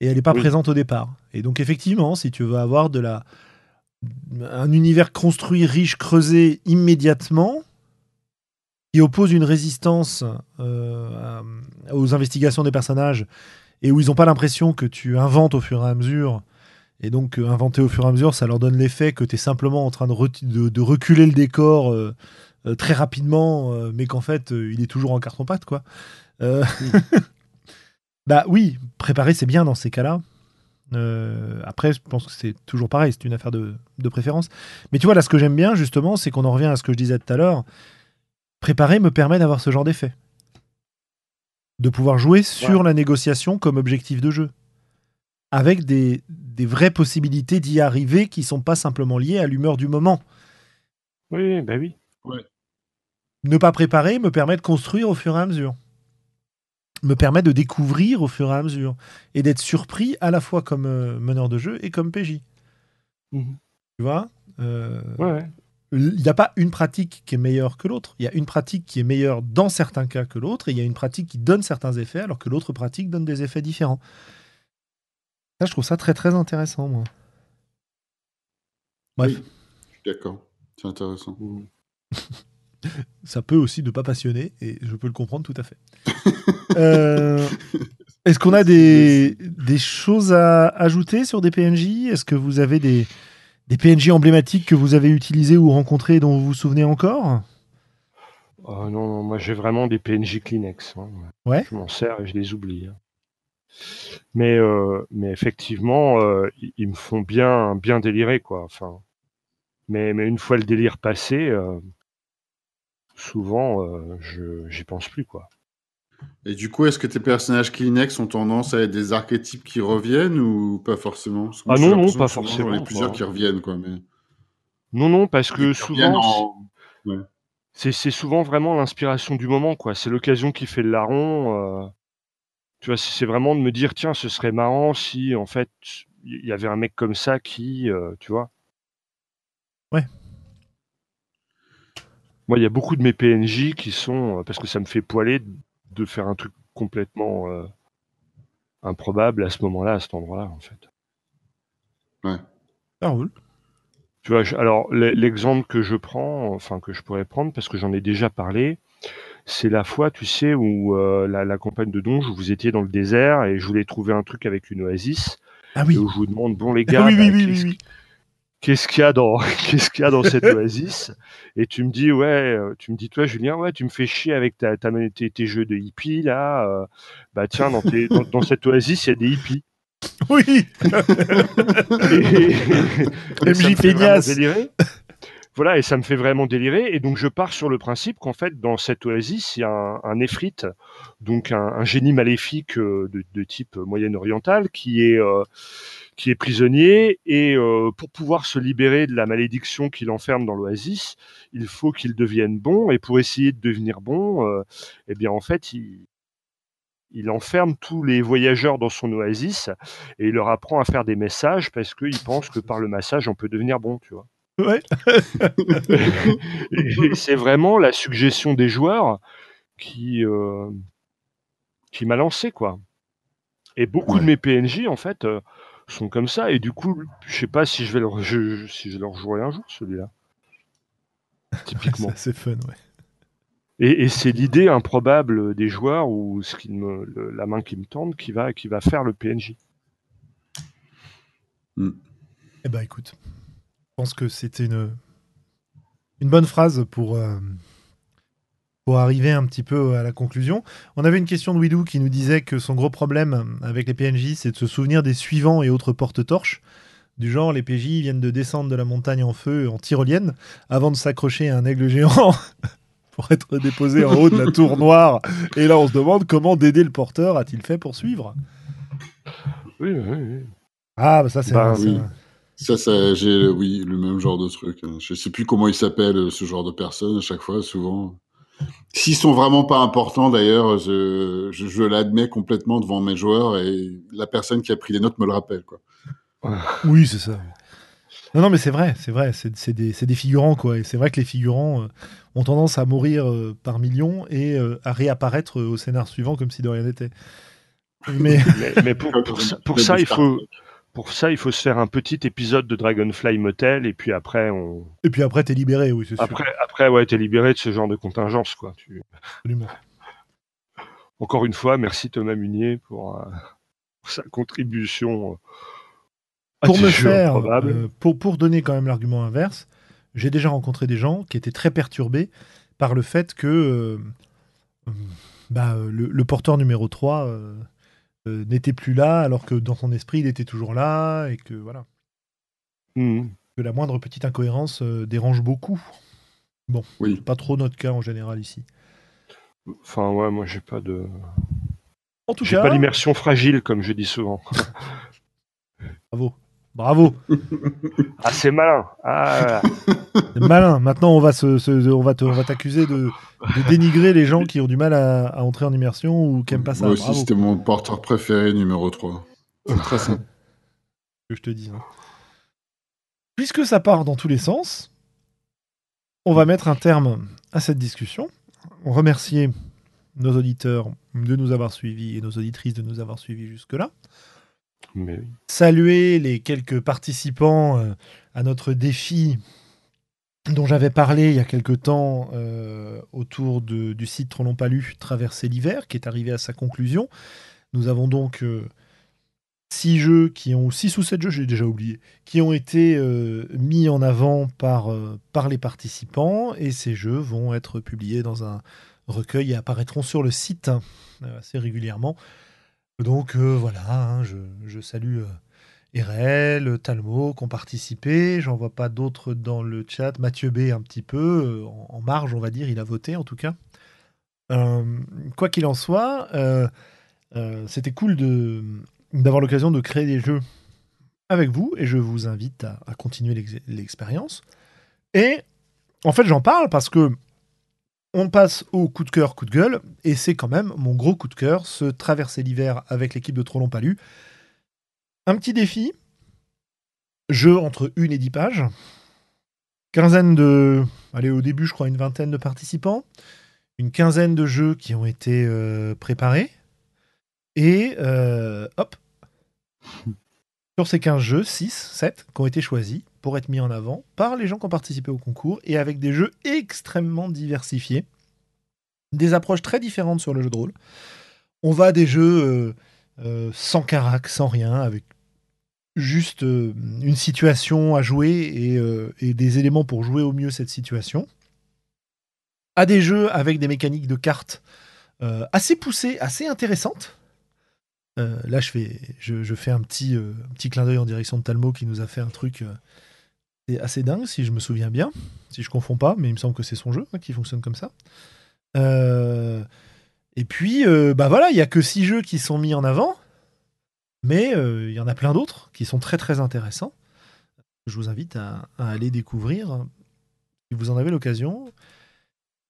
Et elle n'est pas Oui. présente au départ. Et donc, effectivement, si tu veux avoir de la... un univers construit, riche, creusé immédiatement, qui oppose une résistance euh, à- aux investigations des personnages et où ils n'ont pas l'impression que tu inventes au fur et à mesure. Et donc, euh, inventer au fur et à mesure, ça leur donne l'effet que tu es simplement en train de, re- de- de reculer le décor euh, très rapidement, mais qu'en fait, il est toujours en carton-pâte, quoi. Bah oui, préparer, c'est bien dans ces cas-là. Euh, après, je pense que c'est toujours pareil, c'est une affaire de, de préférence. Mais tu vois, là, ce que j'aime bien, justement, c'est qu'on en revient à ce que je disais tout à l'heure. Préparer me permet d'avoir ce genre d'effet. De pouvoir jouer sur la négociation comme objectif de jeu. Avec des, des vraies possibilités d'y arriver qui sont pas simplement liées à l'humeur du moment. Oui, bah oui. Ne pas préparer me permet de construire au fur et à mesure. Me permet de découvrir au fur et à mesure. Et d'être surpris à la fois comme euh, meneur de jeu et comme PJ. Mhm. Tu vois Euh, Ouais, ouais. Il n'y a pas une pratique qui est meilleure que l'autre. Il y a une pratique qui est meilleure dans certains cas que l'autre, et il y a une pratique qui donne certains effets, alors que l'autre pratique donne des effets différents. Ça, je trouve ça très très intéressant, moi. Bref, Oui, je suis d'accord. C'est intéressant. Mhm. ça peut aussi ne pas passionner, et je peux le comprendre tout à fait. Euh, Est-ce qu'on a des, des choses à ajouter sur des PNJ Est-ce que vous avez des, des PNJ emblématiques que vous avez utilisés ou rencontrés et dont vous vous souvenez encore Oh, non, non, moi j'ai vraiment des PNJ Kleenex. hein. Ouais. Je m'en sers et je les oublie. hein. Mais, euh, mais effectivement, euh, ils, me font bien, bien délirer, quoi. Enfin, mais, mais une fois le délire passé, euh, souvent, je j'y pense plus, quoi. Et du coup, est-ce que tes personnages Kleenex ont tendance à être des archétypes qui reviennent ou pas forcément? Ah non, non, pas forcément, J'en ai plusieurs quoi. qui reviennent, quoi. Mais... Non, non, parce que souvent, en- c'est c'est souvent vraiment l'inspiration du moment, quoi. C'est l'occasion qui fait le larron. euh, tu vois, c'est c'est vraiment de me dire, tiens, ce serait marrant si, en fait, il y avait un mec comme ça qui, euh, tu vois. Ouais. Moi, il y a beaucoup de mes PNJ qui sont, euh, parce que ça me fait poiler de faire un truc complètement euh, improbable à ce moment-là, à cet endroit-là, en fait. Ça roule. Tu vois, je- alors l'e- l'exemple que je prends, enfin que je pourrais prendre parce que j'en ai déjà parlé, c'est la fois, tu sais, où euh, la, la campagne de Donge, où vous étiez dans le désert et je voulais trouver un truc avec une oasis Ah et oui. où je vous demande, bon les gars, oui, oui, bah, oui, qu'est-ce oui, oui. Qu'est-ce qu'il y a dans qu'est-ce qu'il y a dans cette oasis? Et tu me dis ouais, euh, tu me dis toi Julien, ouais, tu me fais chier avec ta, ta tes, tes jeux de hippies là. euh, bah tiens, dans, tes- dans, dans cette oasis, il y a des hippies. Oui. Et- et délirer. Voilà, et ça me fait vraiment délirer. Et donc, je pars sur le principe qu'en fait, dans cette oasis, il y a un, un Efrit, donc un, un génie maléfique euh, de, de type moyen-oriental, qui est euh, qui est prisonnier. Et euh, pour pouvoir se libérer de la malédiction qui l'enferme dans l'oasis, il faut qu'il devienne bon. Et pour essayer de devenir bon, euh, eh bien, en fait, il il enferme tous les voyageurs dans son oasis et il leur apprend à faire des messages parce qu'il pense que par le massage on peut devenir bon, tu vois. Ouais. C'est vraiment la suggestion des joueurs qui euh, qui m'a lancé quoi. Et beaucoup Ouais. de mes PNJ en fait euh, sont comme ça et du coup je sais pas si je vais le re- je- si je vais le rejouer un jour celui-là. Typiquement. C'est fun, ouais. Et, et c'est l'idée improbable des joueurs ou ce qui me, le- la main qui me tente qui va qui va faire le PNJ. Eh ben écoute, je pense que c'était une, une bonne phrase pour, euh, pour arriver un petit peu à la conclusion. On avait une question de Widou qui nous disait que son gros problème avec les PNJ, c'est de se souvenir des suivants et autres porte-torches. Du genre, les PJ viennent de descendre de la montagne en feu en tyrolienne avant de s'accrocher à un aigle géant pour être déposé en haut de la tour noire. Et là, on se demande comment Dédé le porteur a-t-il fait pour suivre? Oui, oui, oui. Ah, bah ça, c'est Bah oui. Ça, ça j'ai oui le même genre de truc. hein. Je sais plus comment il s'appelle ce genre de personnes à chaque fois, souvent. S'ils sont vraiment pas importants, d'ailleurs, je, je, je l'admets complètement devant mes joueurs et la personne qui a pris les notes me le rappelle. Quoi. Oui, c'est ça. Non, non, mais c'est vrai, c'est vrai, c'est des, figurants, quoi. Et c'est vrai que les figurants euh, ont tendance à mourir euh, par millions et euh, à réapparaître au scénar suivant comme si de rien n'était. Mais Mais, mais pour, pour ça, pour ça, il faut, pour ça, il faut se faire un petit épisode de Dragonfly Motel et puis après, on, et puis après, t'es libéré, oui, c'est sûr. après, après, ouais, t'es libéré de ce genre de contingence, quoi. Tu... Absolument. Encore une fois, merci Thomas Munier pour, euh, pour sa contribution. euh, à Pour me faire, euh, pour, pour donner quand même l'argument inverse, j'ai déjà rencontré des gens qui étaient très perturbés par le fait que bah, le, le porteur numéro 3 euh, euh, n'était plus là alors que dans son esprit il était toujours là et que voilà. Mhm. que la moindre petite incohérence euh, dérange beaucoup. Oui. Pas trop notre cas en général ici. Enfin, ouais, moi, j'ai pas de, En tout j'ai cas, pas l'immersion fragile, comme je dis souvent. bravo. Bravo. Ah, c'est malin. Ah. C'est malin. Maintenant, on va se, se- on va te- on va t'accuser de, de dénigrer les gens qui ont du mal à, à entrer en immersion ou qui aiment pas ça. Moi aussi, Bravo, c'était mon porteur préféré numéro 3. C'est très simple. que je te dis. hein. Puisque ça part dans tous les sens, on va mettre un terme à cette discussion. On remercier nos auditeurs de nous avoir suivis et nos auditrices de nous avoir suivis jusque-là. Saluer les quelques participants euh, à notre défi dont j'avais parlé il y a quelque temps euh, autour du site Trop long pas Traverser l'hiver, qui est arrivé à sa conclusion. Nous avons donc euh, six jeux qui ont, six ou sept jeux, j'ai déjà oublié, qui ont été mis en avant par, par les participants et ces jeux vont être publiés dans un recueil et apparaîtront sur le site hein, assez régulièrement. Donc euh, voilà, hein, je, salue euh, Erel, Talmo qui ont participé. J'en vois pas d'autres dans le chat. Mathieu B un petit peu, euh, en, marge, on va dire, il a voté en tout cas. Quoi qu'il en soit, c'était cool d'avoir l'occasion de créer des jeux avec vous et je vous invite à, continuer l'ex- l'expérience. Et en fait, j'en parle parce que on passe au coup de cœur, coup de gueule, et c'est quand même mon gros coup de cœur, ce traverser l'hiver avec l'équipe de Trop Long Palu. Un petit défi, jeu entre une et dix pages, quinzaine de, allez au début je crois une vingtaine de participants, une quinzaine de jeux qui ont été euh, préparés, et euh, hop, sur ces 15 jeux, 6, 7 qui ont été choisis pour être mis en avant par les gens qui ont participé au concours et avec des jeux extrêmement diversifiés, des approches très différentes sur le jeu de rôle. On va des jeux euh, euh, sans carac, sans rien, avec juste euh, une situation à jouer et, des éléments pour jouer au mieux cette situation, à des jeux avec des mécaniques de cartes assez poussées, assez intéressantes. Là, je fais, un, petit, clin d'œil en direction de Talmo qui nous a fait un truc c'est assez dingue, si je me souviens bien. Si je confonds pas, mais il me semble que c'est son jeu hein, qui fonctionne comme ça. Euh, et puis, euh, bah voilà, il y a que six jeux qui sont mis en avant, mais euh, il y en a plein d'autres qui sont très très intéressants. Je vous invite à, aller découvrir hein, si vous en avez l'occasion.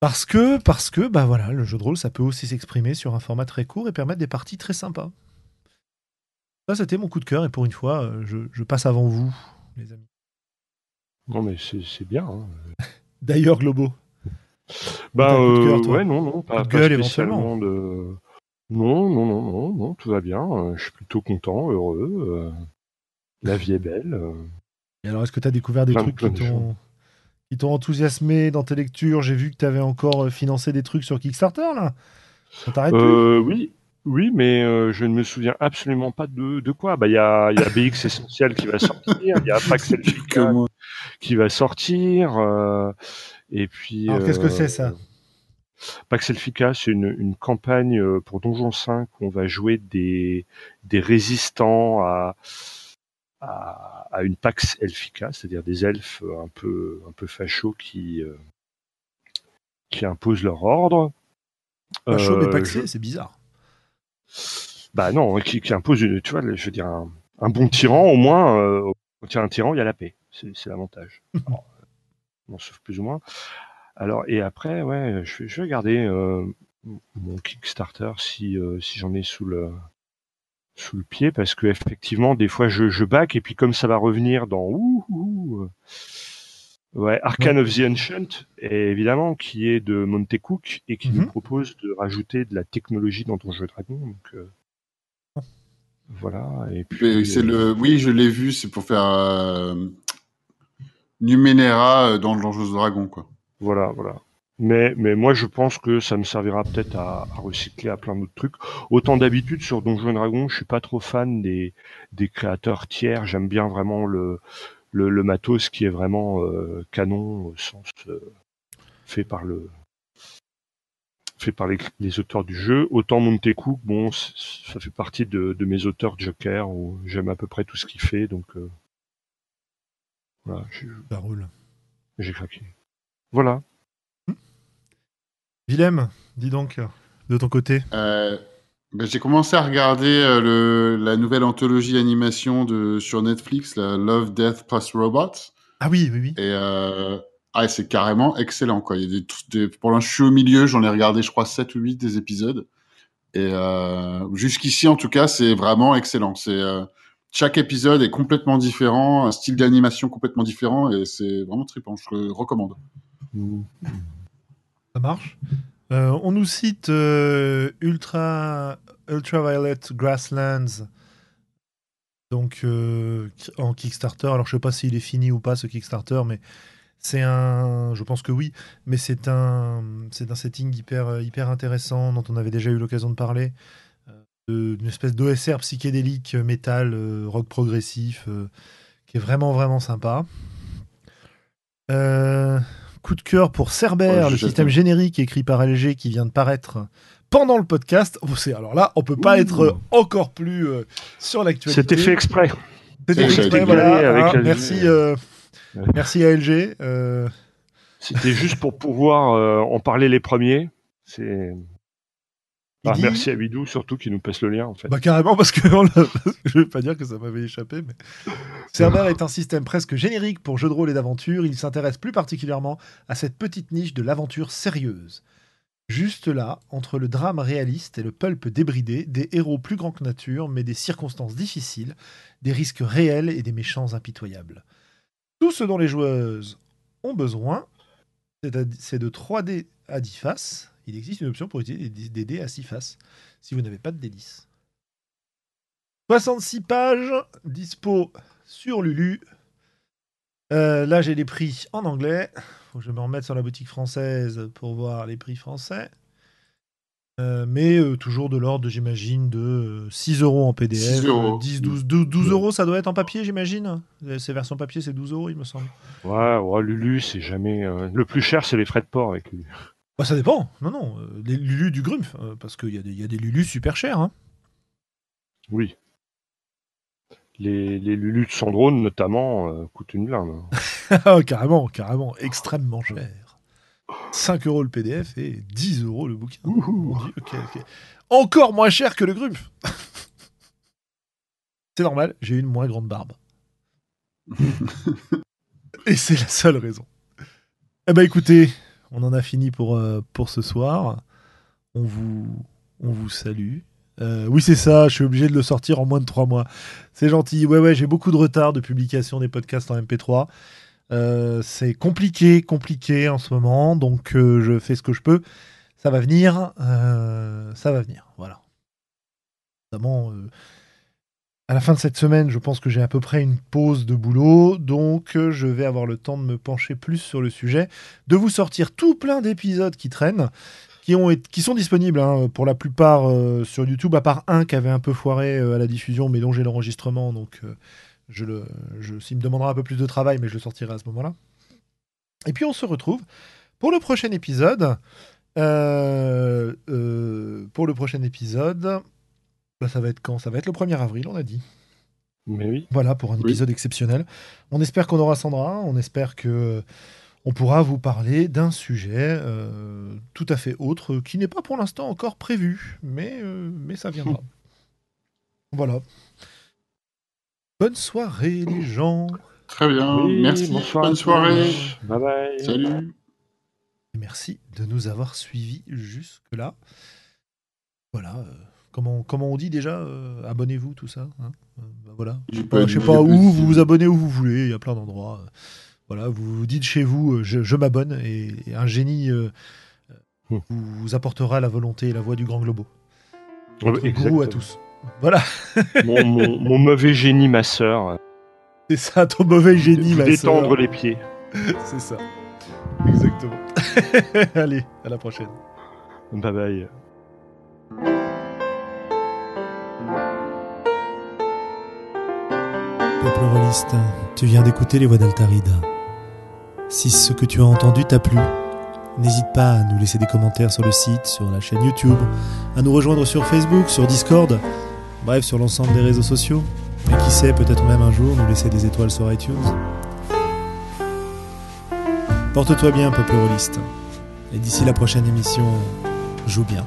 Parce que, parce que, bah voilà, le jeu de rôle, ça peut aussi s'exprimer sur un format très court et permettre des parties très sympas. Ça, c'était mon coup de cœur, et pour une fois, euh, je passe avant vous, les amis. Non, mais c'est c'est bien. hein. D'ailleurs, Globo. Bah, euh, cœur, ouais, non, non, pas, de pas gueule, spécialement de. Non, non, non, non, non, tout va bien. euh, Je suis plutôt content, heureux. euh, La vie est belle. Et alors, est-ce que tu as découvert des Plein de- trucs qui t'ont qui t'ont enthousiasmé dans tes lectures? J'ai vu que tu avais encore financé des trucs sur Kickstarter, là. Ça t'arrête plus? Euh, oui, oui, mais euh, je ne me souviens absolument pas de, de quoi. Bah, il y a, il y a BX Essentiel qui va sortir, il y a Pax que moi. Qui va sortir, euh, et puis. Alors, qu'est-ce que euh, c'est, ça Pax Elfica, c'est une, une campagne euh, pour Donjon 5 où on va jouer des, des résistants à, à, à une pax elfica, c'est-à-dire des elfes un peu un peu fachos qui qui imposent leur ordre. Facho mais Euh, paxé, je- c'est bizarre. Bah non, qui, qui impose, une- tu vois, je veux dire, un, un bon tyran, au moins, euh, quand il y a un tyran, il y a la paix. C'est c'est l'avantage. Alors, euh, Bon, sauf plus ou moins. Alors, et après, ouais, je, vais- je vais regarder euh, mon Kickstarter si, euh, si j'en ai sous le sous le pied, parce que effectivement, des fois, je, je back, et puis comme ça va revenir dans ouh, ouh, ouais, Arcane of the Ancient, et évidemment, qui est de Montecook, et qui Mhm. nous propose de rajouter de la technologie dans ton jeu Dragon. Donc, euh, voilà, et puis... C'est euh, le, oui, je l'ai vu, c'est pour faire euh, Numenera euh, dans le Donjons et Dragons, quoi. Voilà, voilà. Mais, mais moi, je pense que ça me servira peut-être à, recycler à plein d'autres trucs. Autant d'habitude sur Donjons et Dragons, je suis pas trop fan des, des créateurs tiers. J'aime bien vraiment le, le, matos qui est vraiment euh, canon au sens euh, fait par le fait par les, auteurs du jeu. Autant Montecook, bon, ça fait partie de, mes auteurs Joker où j'aime à peu près tout ce qu'il fait, donc voilà, j'ai- Ça roule. j'ai craqué. Voilà. Willem, dis donc, de ton côté. Euh, ben, j'ai commencé à regarder euh, le, la nouvelle anthologie d'animation de, sur Netflix, la Love, Death plus Robots. Ah oui, oui, oui. Et euh, ah, c'est carrément excellent. Quoi. Il y a des, des, pour l'instant, je suis au milieu, j'en ai regardé, je crois, 7 ou 8 des épisodes. Et euh, jusqu'ici, en tout cas, c'est vraiment excellent. C'est euh, chaque épisode est complètement différent, un style d'animation complètement différent, et c'est vraiment trippant. Je le recommande. Ça marche. Euh, on nous cite euh, Ultra, Ultraviolet Grasslands, donc euh, en Kickstarter. Alors je sais pas s'il est fini ou pas ce Kickstarter, mais c'est un, je pense que oui, mais c'est un, c'est un setting hyper, hyper intéressant dont on avait déjà eu l'occasion de parler, euh, d'une espèce d'OSR psychédélique euh, métal euh, rock progressif euh, qui est vraiment vraiment sympa. Euh, coup de cœur pour Cerber, le système générique écrit par LG qui vient de paraître pendant le podcast. Oh, alors là, on peut pas Ouh. être encore plus euh, sur l'actualité. C'était fait exprès. C'était fait exprès, voilà, avec hein, LG. merci, euh, Ouais. merci à LG. euh, C'était juste pour pouvoir euh, en parler les premiers. C'est. Ah, dit- Merci à Bidou surtout qui nous passe le lien en fait. Bah carrément parce que je vais pas dire que ça m'avait échappé, mais Cerber est un système presque générique pour jeux de rôle et d'aventure. Il s'intéresse plus particulièrement à cette petite niche de l'aventure sérieuse. Juste là, entre le drame réaliste et le pulp débridé, des héros plus grands que nature, mais des circonstances difficiles, des risques réels et des méchants impitoyables. Tout ce dont les joueuses ont besoin, c'est de 3D à 10 faces. Il existe une option pour utiliser des, des dés à 6 faces, si vous n'avez pas de D10. 66 pages, dispo sur Lulu. Euh, là, j'ai les prix en anglais. Faut que je me remette sur la boutique française pour voir les prix français. Euh, mais euh, toujours de l'ordre, j'imagine, de euh, 6 euros en PDF. 6 euros. euh, 10, 12, 12, 12 euros, ça doit être en papier, j'imagine. Ces versions papier, c'est 12 euros, il me semble. Ouais, ouais, Lulu, c'est jamais. Le plus cher, c'est les frais de port avec Lulu. Bah, ça dépend. Non, non. euh, les Lulu du Grumpf, euh, parce qu'il y, a des- y a des Lulu super chers. hein. Oui. Les, les Lulu de Sandrone, notamment, euh, coûtent une blinde. hein. Ah, carrément, carrément, extrêmement cher. 5 euros le PDF et 10 euros le bouquin. Dieu. Encore moins cher que le Grumpf. c'est normal, j'ai une moins grande barbe. et c'est la seule raison. Eh ben écoutez, on en a fini pour, euh, ce soir. On vous, salue. Euh, oui, c'est ça, je suis obligé de le sortir en moins de 3 mois. C'est gentil. Ouais, ouais, j'ai beaucoup de retard de publication des podcasts en MP3. Euh, c'est compliqué, compliqué en ce moment, donc je fais ce que je peux. Ça va venir, ça va venir, voilà. À la fin de cette semaine, je pense que j'ai à peu près une pause de boulot, donc euh, je vais avoir le temps de me pencher plus sur le sujet, de vous sortir tout plein d'épisodes qui traînent, qui, sont disponibles hein, pour la plupart euh, sur YouTube, à part un qui avait un peu foiré euh, à la diffusion, mais dont j'ai l'enregistrement, donc je s'il me demandera un peu plus de travail, mais je le sortirai à ce moment-là. Et puis on se retrouve pour le prochain épisode. Pour le prochain épisode, bah, ça va être quand? Ça va être le 1er avril, on a dit. Mais oui. Voilà pour un Oui. épisode exceptionnel. On espère qu'on aura Sandra, on espère que on pourra vous parler d'un sujet euh, tout à fait autre qui n'est pas pour l'instant encore prévu, mais, euh, mais ça viendra. voilà. Bonne soirée les gens. Très bien. Oui, Merci. bonsoir Bonne soirée. Bye bye. Salut. Et merci de nous avoir suivis jusque-là. Voilà. euh, comment, comment on dit déjà euh, Abonnez-vous, tout ça. hein Euh, bah voilà. Pas- je sais pas où, vous vous abonnez où vous voulez, il y a plein d'endroits. euh, Voilà, vous vous dites chez vous, je, je m'abonne, et, et un génie Hmm. vous, vous apportera la volonté et la voix du grand globo. Ouais, Notre exactement. gourou à tous. Voilà, Mon, mon- mon mauvais génie, ma sœur. c'est ça ton mauvais génie, Vous ma détendre sœur. les pieds. C'est ça. Exactement. Allez, à la prochaine. Bye bye. Peuple rôliste, tu viens d'écouter les voix d'Altaride. Si ce que tu as entendu t'a plu, n'hésite pas à nous laisser des commentaires sur le site, sur la chaîne YouTube, à nous rejoindre sur Facebook, sur Discord, bref, sur l'ensemble des réseaux sociaux. Et qui sait, peut-être même un jour nous laisser des étoiles sur iTunes. Porte-toi bien, peuple rôliste. Et d'ici la prochaine émission, joue bien.